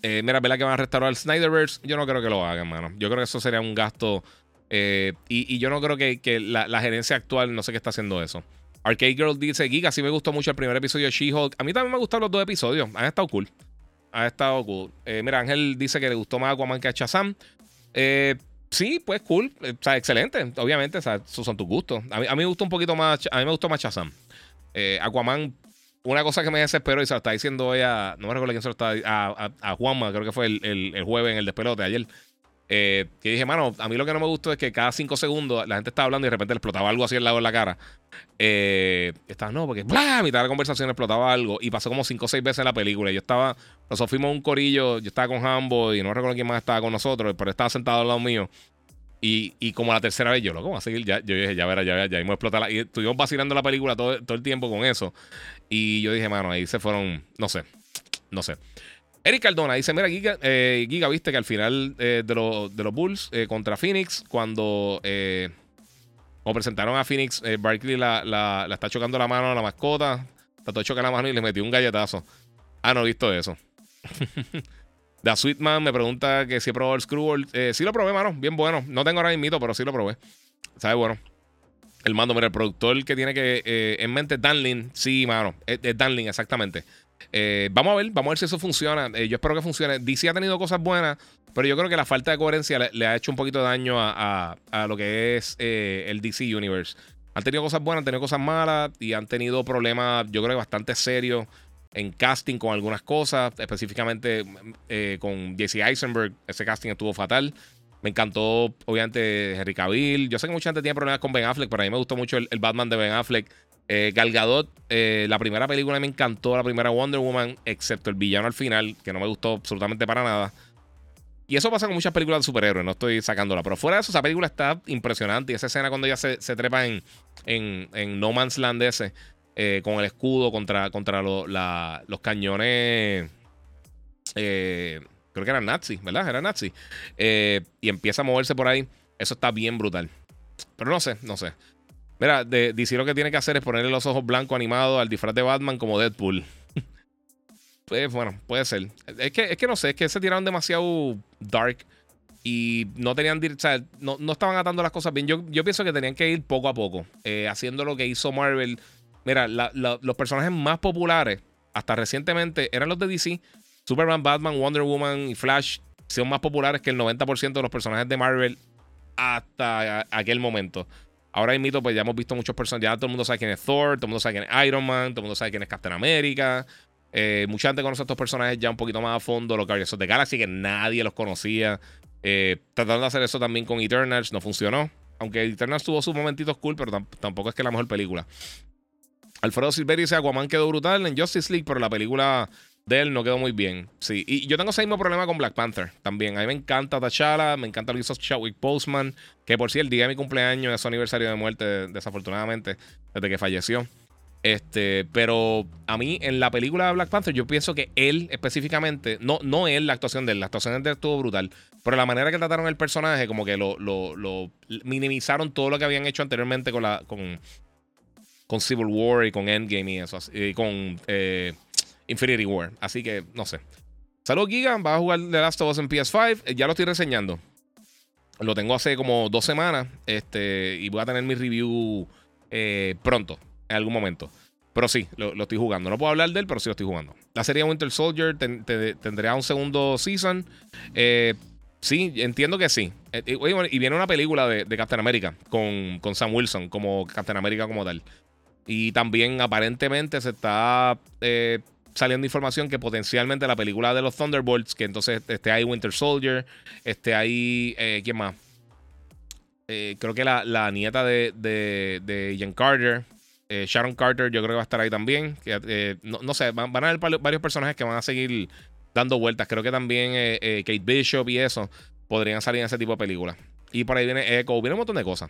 eh, mira, ¿verdad que van a restaurar el Snyderverse? Yo no creo que lo hagan, mano. Yo creo que eso sería un gasto. Eh, y, yo no creo que, la, la, gerencia actual, no sé qué está haciendo eso. Arcade Girl dice: Giga, sí me gustó mucho el primer episodio de She-Hulk. A mí también me gustaron los dos episodios. Han estado cool ha estado cool. Eh, mira, Ángel dice que le gustó más Aquaman que a Shazam. Eh, sí, pues cool. Eh, o sea, excelente. Obviamente, o sea, esos son tus gustos. A mí, a mí, me gustó un poquito más. A mí me gustó más Shazam. Aquaman, una cosa que me desesperó y se lo está diciendo hoy a. No me recuerdo quién se lo está. A, a, Juanma, creo que fue el, el, el jueves en el despelote ayer. Eh, que dije, mano, a mí lo que no me gustó es que cada cinco segundos la gente estaba hablando y de repente le explotaba algo así al lado de la cara. Eh, estaba, no, porque ¡bla! a mitad de la conversación explotaba algo y pasó como cinco o seis veces en la película. Yo estaba, nosotros fuimos un corillo, yo estaba con Hambo y no recuerdo quién más estaba con nosotros, pero estaba sentado al lado mío. Y, y como la tercera vez, yo, loco, va a seguir, ya, yo dije, ya verá, ya verá, ya, hemos explotado. Y estuvimos vacilando la película todo, todo el tiempo con eso. Y yo dije, mano, ahí se fueron, no sé, no sé. Eric Cardona dice: Mira, Giga, eh, Giga viste que al final eh, de, de, los Bulls eh, contra Phoenix, cuando, como presentaron a Phoenix, Barkley la, la, está chocando la mano a la mascota, trató de chocar la mano y le metió un galletazo. Ah, no he visto eso. The Sweetman me pregunta que si he probado el Screwball. sí lo probé, mano. Bien bueno. No tengo ahora mismo, pero sí lo probé. ¿Sabe? Bueno. El mando, mira, el productor que tiene que en mente Danlin. Sí, mano. Es, Danlin, exactamente. Eh, vamos a ver, vamos a ver si eso funciona. yo espero que funcione. DC ha tenido cosas buenas, pero yo creo que la falta de coherencia le, ha hecho un poquito de daño a, lo que es el DC Universe. Han tenido cosas buenas, han tenido cosas malas y han tenido problemas, yo creo que bastante serios en casting con algunas cosas, específicamente eh, con Jesse Eisenberg. Ese casting estuvo fatal. Me encantó, obviamente, Henry Cavill. Yo sé que mucha gente tiene problemas con Ben Affleck, pero a mí me gustó mucho el, Batman de Ben Affleck. Eh, eh, la primera película me encantó, la primera Wonder Woman, excepto el villano al final, que no me gustó absolutamente para nada. Y eso pasa con muchas películas de superhéroes, no estoy sacándola. Pero fuera de eso, esa película está impresionante. Y esa escena cuando ella se, trepa en, en, No Man's Land ese, eh, con el escudo contra, contra los cañones. Eh, creo que eran nazi, ¿verdad? Era nazi. Eh, y empieza a moverse por ahí. Eso está bien brutal. Pero no sé, no sé. Mira, de, lo que tiene que hacer es ponerle los ojos blancos animados al disfraz de Batman como Deadpool. Pues bueno, puede ser. Es que, es que no sé, es que se tiraron demasiado dark y no tenían, o sea, no, no, estaban atando las cosas bien. Yo, yo pienso que tenían que ir poco a poco, eh, haciendo lo que hizo Marvel. Mira, los personajes más populares, hasta recientemente, eran los de DC. Superman, Batman, Wonder Woman y Flash son más populares que el 90% de los personajes de Marvel hasta aquel momento. Ahora hay mito, pues ya hemos visto muchos personajes. Ya todo el mundo sabe quién es Thor, todo el mundo sabe quién es Iron Man, todo el mundo sabe quién es Captain America. Eh, mucha gente conoce a estos personajes ya un poquito más a fondo. Los Guardians of the Galaxy, que nadie los conocía. Eh, tratando de hacer eso también con Eternals, no funcionó. Aunque Eternals tuvo sus momentitos cool, pero tampoco es que la mejor película. Alfredo Silveri dice: Aquaman quedó brutal en Justice League, pero la película de él no quedó muy bien. Sí, y yo tengo ese mismo problema con Black Panther también. A mí me encanta T'Challa, me encanta lo que hizo Chadwick Postman, que por si el día de mi cumpleaños es su aniversario de muerte, desafortunadamente, desde que falleció. Este, pero a mí en la película de Black Panther, yo pienso que él específicamente, no, no él, la actuación de él, la actuación de él estuvo brutal, pero la manera que trataron el personaje, como que lo, lo, minimizaron todo lo que habían hecho anteriormente con la con, con Civil War y con Endgame y eso, y con eh, Infinity War. Así que, no sé. Salud, Giga. Va a jugar The Last of Us en PS5. Ya lo estoy reseñando. Lo tengo hace como dos semanas. Este, y voy a tener mi review eh, pronto en algún momento. Pero sí, lo, estoy jugando. No puedo hablar de él, pero sí lo estoy jugando. La serie Winter Soldier tendría un segundo season. Eh, sí, entiendo que sí. Eh, y viene una película de, Captain America con, con, Sam Wilson como Captain America como tal. Y también aparentemente se está eh, saliendo información que potencialmente la película de los Thunderbolts, que entonces esté ahí Winter Soldier, esté ahí, ¿quién más? creo que la, nieta de, de, de Jen Carter, eh, Sharon Carter, yo creo que va a estar ahí también. Eh, no, sé, van, a haber varios personajes que van a seguir dando vueltas. Creo que también eh, Kate Bishop y eso podrían salir en ese tipo de películas. Y por ahí viene Echo, viene un montón de cosas.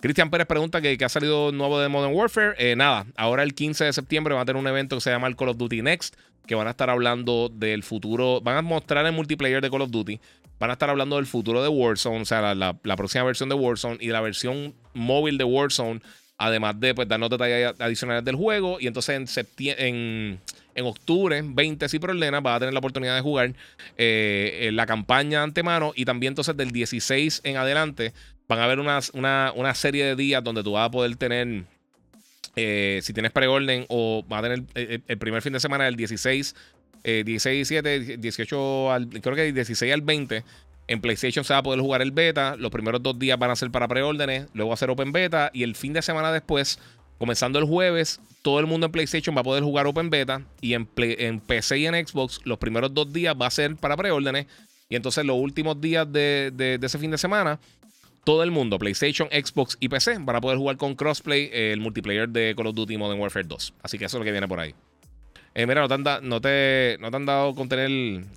Cristian Pérez pregunta que, ha salido nuevo de Modern Warfare. nada, ahora el 15 de septiembre va a tener un evento que se llama el Call of Duty Next, que van a estar hablando del futuro, van a mostrar el multiplayer de Call of Duty, van a estar hablando del futuro de Warzone, o sea, la próxima versión de Warzone y la versión móvil de Warzone Además de pues, darnos detalles adicionales del juego. Y entonces en, en, en octubre, 20 si problemas, va a tener la oportunidad de jugar eh, la campaña antemano. Y también entonces del 16 en adelante van a haber una, una, serie de días donde tú vas a poder tener, eh, si tienes preorden o va a tener eh, el, primer fin de semana del 16, 16, 17, 18, al, creo que 16 al 20 en PlayStation se va a poder jugar el beta. Los primeros dos días van a ser para preórdenes. Luego va a ser Open Beta. Y el fin de semana después, comenzando el jueves, todo el mundo en PlayStation va a poder jugar Open Beta. Y en, en PC y en Xbox, los primeros dos días va a ser para preórdenes. Y entonces los últimos días de, ese fin de semana, todo el mundo, PlayStation, Xbox y PC, van a poder jugar con crossplay el multiplayer de Call of Duty Modern Warfare 2. Así que eso es lo que viene por ahí. Eh, mira, no te, han dado con tener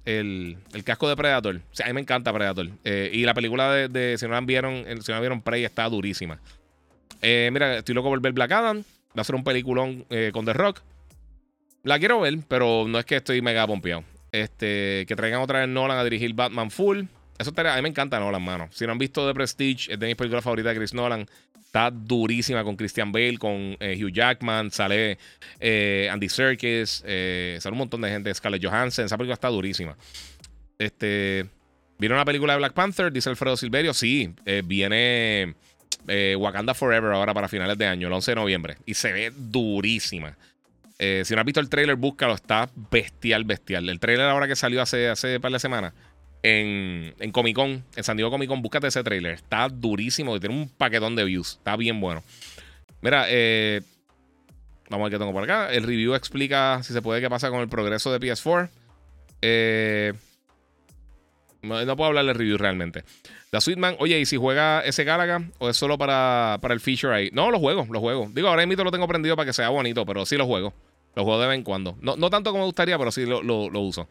el, casco de Predator. O sea, a mí me encanta Predator. Eh, y la película de, si no la vieron, si no la vieron Prey está durísima. Eh, mira, estoy loco por ver Black Adam. Va a ser un peliculón con The Rock. La quiero ver, pero no es que estoy mega pompeado. Este, que traigan otra vez Nolan a dirigir Batman Full. Eso a mí me encanta Nolan, mano. Si no han visto The Prestige, es de mis películas favoritas de Chris Nolan. Está durísima con Christian Bale, con eh, Hugh Jackman, sale eh, Andy Serkis, eh, sale un montón de gente, Scarlett Johansson, esa película está durísima. Este, ¿Vieron la película de Black Panther? Dice Alfredo Silverio. Sí, viene Wakanda Forever ahora para finales de año, el 11 de noviembre. Y se ve durísima. Si no has visto el trailer, búscalo. Está bestial, bestial. El trailer ahora que salió hace, hace par de semanas en, en Comic Con, en San Diego Comic Con, búscate ese trailer. Está durísimo y tiene un paquetón de views. Está bien bueno. Mira, eh, vamos a ver qué tengo por acá. El review explica si se puede qué pasa con el progreso de PS4. Eh, no, puedo hablar del review realmente. The Sweetman, oye, ¿y si juega ese Galaga o es solo para, para el feature ahí? No, lo juego, lo juego. Digo, ahora mismo lo tengo prendido para que sea bonito, pero sí lo juego. Lo juego de vez en cuando. No, no tanto como me gustaría, pero sí lo, lo uso.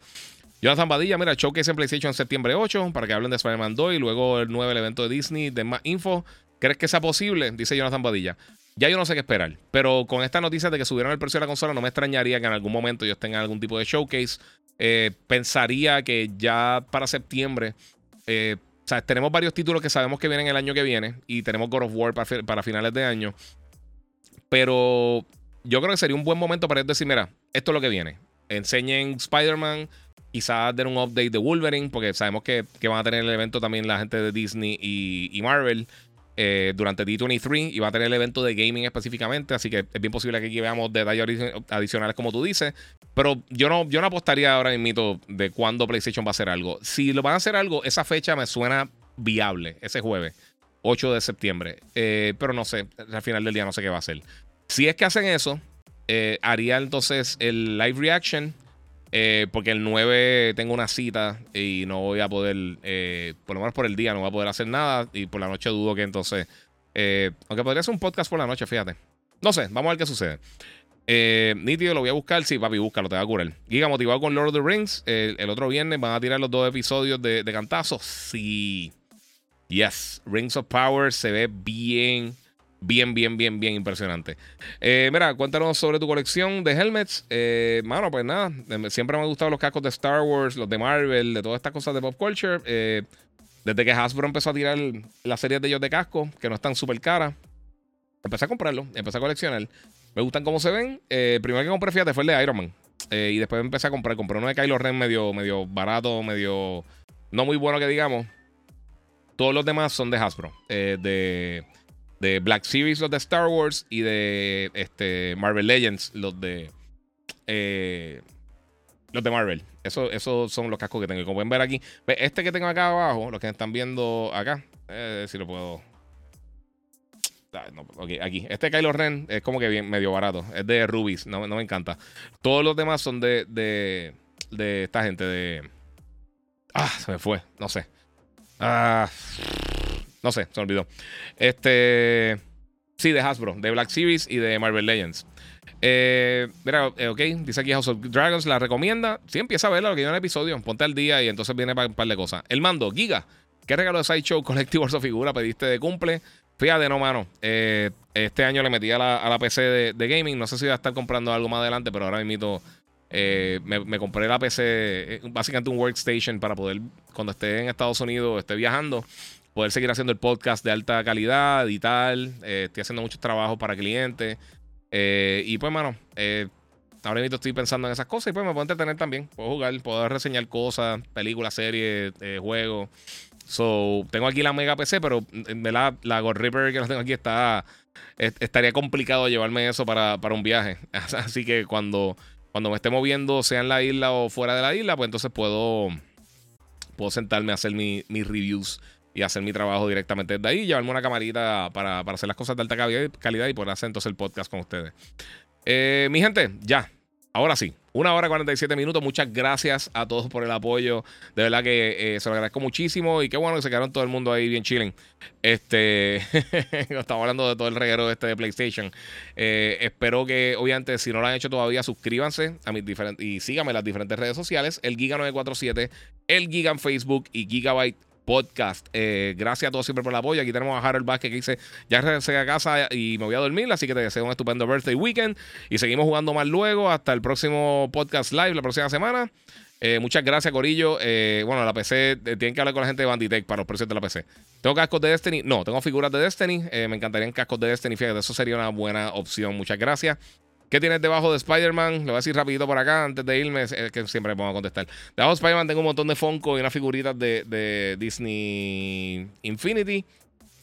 Jonathan Badilla, mira, showcase en PlayStation en septiembre 8 para que hablen de Spider-Man 2 y luego el 9 el evento de Disney de más info. ¿Crees que sea posible? Dice Jonathan Badilla. Ya yo no sé qué esperar, pero con esta noticia de que subieron el precio de la consola, no me extrañaría que en algún momento ellos tengan algún tipo de showcase. Eh, pensaría que ya para septiembre, eh, o sea, tenemos varios títulos que sabemos que vienen el año que viene y tenemos God of War para, para finales de año, pero yo creo que sería un buen momento para decir, mira, esto es lo que viene. Enseñen Spider-Man, Quizás den un update de Wolverine, porque sabemos que, van a tener el evento también la gente de Disney y, Marvel eh, durante D23 y va a tener el evento de gaming específicamente. Así que es bien posible que aquí veamos detalles adicionales, como tú dices. Pero yo no, yo no apostaría ahora mismo de cuándo PlayStation va a hacer algo. Si lo van a hacer algo, esa fecha me suena viable, ese jueves, 8 de septiembre. Eh, pero no sé, al final del día no sé qué va a hacer. Si es que hacen eso, eh, haría entonces el live reaction eh, porque el 9 tengo una cita y no voy a poder, eh, por lo menos por el día, no voy a poder hacer nada. Y por la noche dudo que entonces. Eh, aunque podría ser un podcast por la noche, fíjate. No sé, vamos a ver qué sucede. Eh, nítido, lo voy a buscar. Sí, papi, búscalo, te va a curar. Giga motivado con Lord of the Rings. el otro viernes van a tirar los dos episodios de, de cantazo. Sí. Yes. Rings of Power se ve bien bien, bien, bien, bien impresionante. Eh, mira, cuéntanos sobre tu colección de helmets. Eh, mano, pues nada, em, siempre me han gustado los cascos de Star Wars, los de Marvel, de todas estas cosas de pop culture. Eh, desde que Hasbro empezó a tirar las series de ellos de casco, que no están súper caras, empecé a comprarlo, empecé a coleccionar. Me gustan cómo se ven. Primero que compré, fíjate, fue el de Iron Man. y después empecé a comprar. Compré uno de Kylo Ren medio, medio barato, medio no muy bueno que digamos. Todos los demás son de Hasbro. de de Black Series, los de Star Wars, y de este, Marvel Legends, los de. Eh, los de Marvel. Eso, esos son los cascos que tengo. Como pueden ver aquí. Este que tengo acá abajo, los que están viendo acá. Eh, si lo puedo. Ah, aquí. Este Kylo Ren es como que bien, medio barato. Es de Rubies. No, me encanta. Todos los demás son de, de, de esta gente. De. Ah, se me fue. No sé. Ah. No sé, se olvidó. Este. Sí, de Hasbro, de Black Series y de Marvel Legends. Eh, mira, eh, ok, dice aquí House of Dragons, la recomienda. Sí, empieza a verla, lo que viene el episodio. Ponte al día y entonces viene un par de cosas. El mando, Giga. ¿Qué regalo de Sideshow Collective o figura pediste de cumple? Fíjate, no, mano. Eh, este año le metí a la, PC de, gaming. No sé si voy a estar comprando algo más adelante, pero ahora mismo eh, me, me, compré la PC, básicamente un workstation para poder, cuando esté en Estados Unidos, esté viajando, poder seguir haciendo el podcast de alta calidad tal. Eh, estoy haciendo muchos trabajos para clientes. Eh, y pues, mano, eh, ahora mismo estoy pensando en esas cosas y pues me puedo entretener también. Puedo jugar, puedo reseñar cosas, películas, series, juegos. So, tengo aquí la mega PC, pero la, la God Ripper que no tengo aquí está. estaría complicado llevarme eso para, un viaje. Así que cuando, cuando me esté moviendo, sea en la isla o fuera de la isla, pues entonces puedo, puedo sentarme a hacer mis reviews y hacer mi trabajo directamente desde ahí, llevarme una camarita para, hacer las cosas de alta calidad y poder hacer entonces el podcast con ustedes. Eh, mi gente, ya, ahora sí, una hora y 47 minutos. Muchas gracias a todos por el apoyo. De verdad que eh, se lo agradezco muchísimo. Y qué bueno que se quedaron todo el mundo ahí bien chilling. Este. estamos hablando de todo el reguero este de PlayStation. Eh, espero que, obviamente, si no lo han hecho todavía, suscríbanse a mis diferentes. Y síganme en las diferentes redes sociales. El Giga947, el Giga en Facebook y Gigabyte podcast. Eh, gracias a todos siempre por el apoyo. Aquí tenemos a Harold Vázquez que dice: Ya regresé a casa y me voy a dormir. Así que te deseo un estupendo birthday weekend. Y seguimos jugando más luego. Hasta el próximo podcast live la próxima semana. Eh, muchas gracias, Corillo. Eh, bueno, la PC, tienen que hablar con la gente de Banditech para los precios de la PC. ¿Tengo cascos de Destiny? No, tengo figuras de Destiny. me encantarían cascos de Destiny. Fíjate, eso sería una buena opción. Muchas gracias. ¿Qué tienes debajo de Spider-Man? Lo voy a decir rapidito por acá antes de irme, es que siempre me pongo a contestar. Debajo de Spider-Man tengo un montón de Funko y unas figuritas de, Disney Infinity.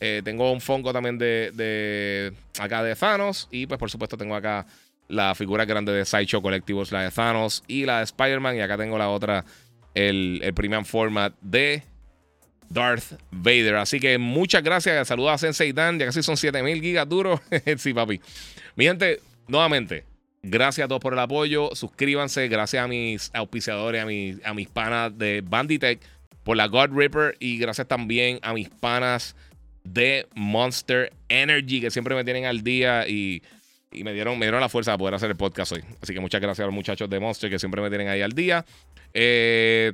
Eh, tengo un Funko también de, acá de Thanos. Y pues por supuesto tengo acá la figura grande de Sideshow Collectibles, la de Thanos y la de Spider-Man. Y acá tengo la otra, el, el premium format de Darth Vader. Así que muchas gracias. Saludos a Sensei Dan. Ya casi son 7000 gigas duros. sí, papi. Mi gente, nuevamente, gracias a todos por el apoyo. Suscríbanse. Gracias a mis auspiciadores, a mis, a mis panas de Banditech por la God Ripper. Y gracias también a mis panas de Monster Energy que siempre me tienen al día y, me, dieron, me dieron la fuerza para poder hacer el podcast hoy. Así que muchas gracias a los muchachos de Monster que siempre me tienen ahí al día. Eh,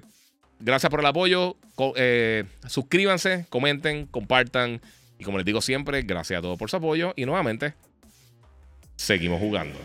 gracias por el apoyo. Eh, suscríbanse, comenten, compartan. Y como les digo siempre, gracias a todos por su apoyo. Y nuevamente, seguimos jugando.